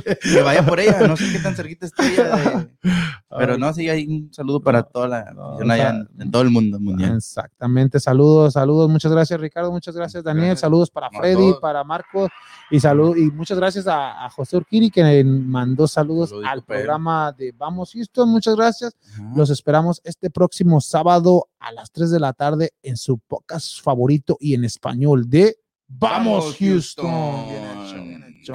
ey, que vaya por ella, no sé qué tan cerquita está ella, de- pero no, sí, hay un saludo para toda la no, o allá sea, en, en todo el mundo mundial. Exactamente, saludos, saludos, muchas gracias Ricardo, muchas gracias Daniel, Gracias. saludos para a Freddy, para Marco y salud y muchas gracias a, a José Urquiri que mandó saludos Saludito al programa de Vamos Houston, muchas gracias. Ajá. Los esperamos este próximo sábado a las 3 de la tarde en su podcast favorito y en español de Vamos, Houston. Houston. Bien hecho, bien hecho.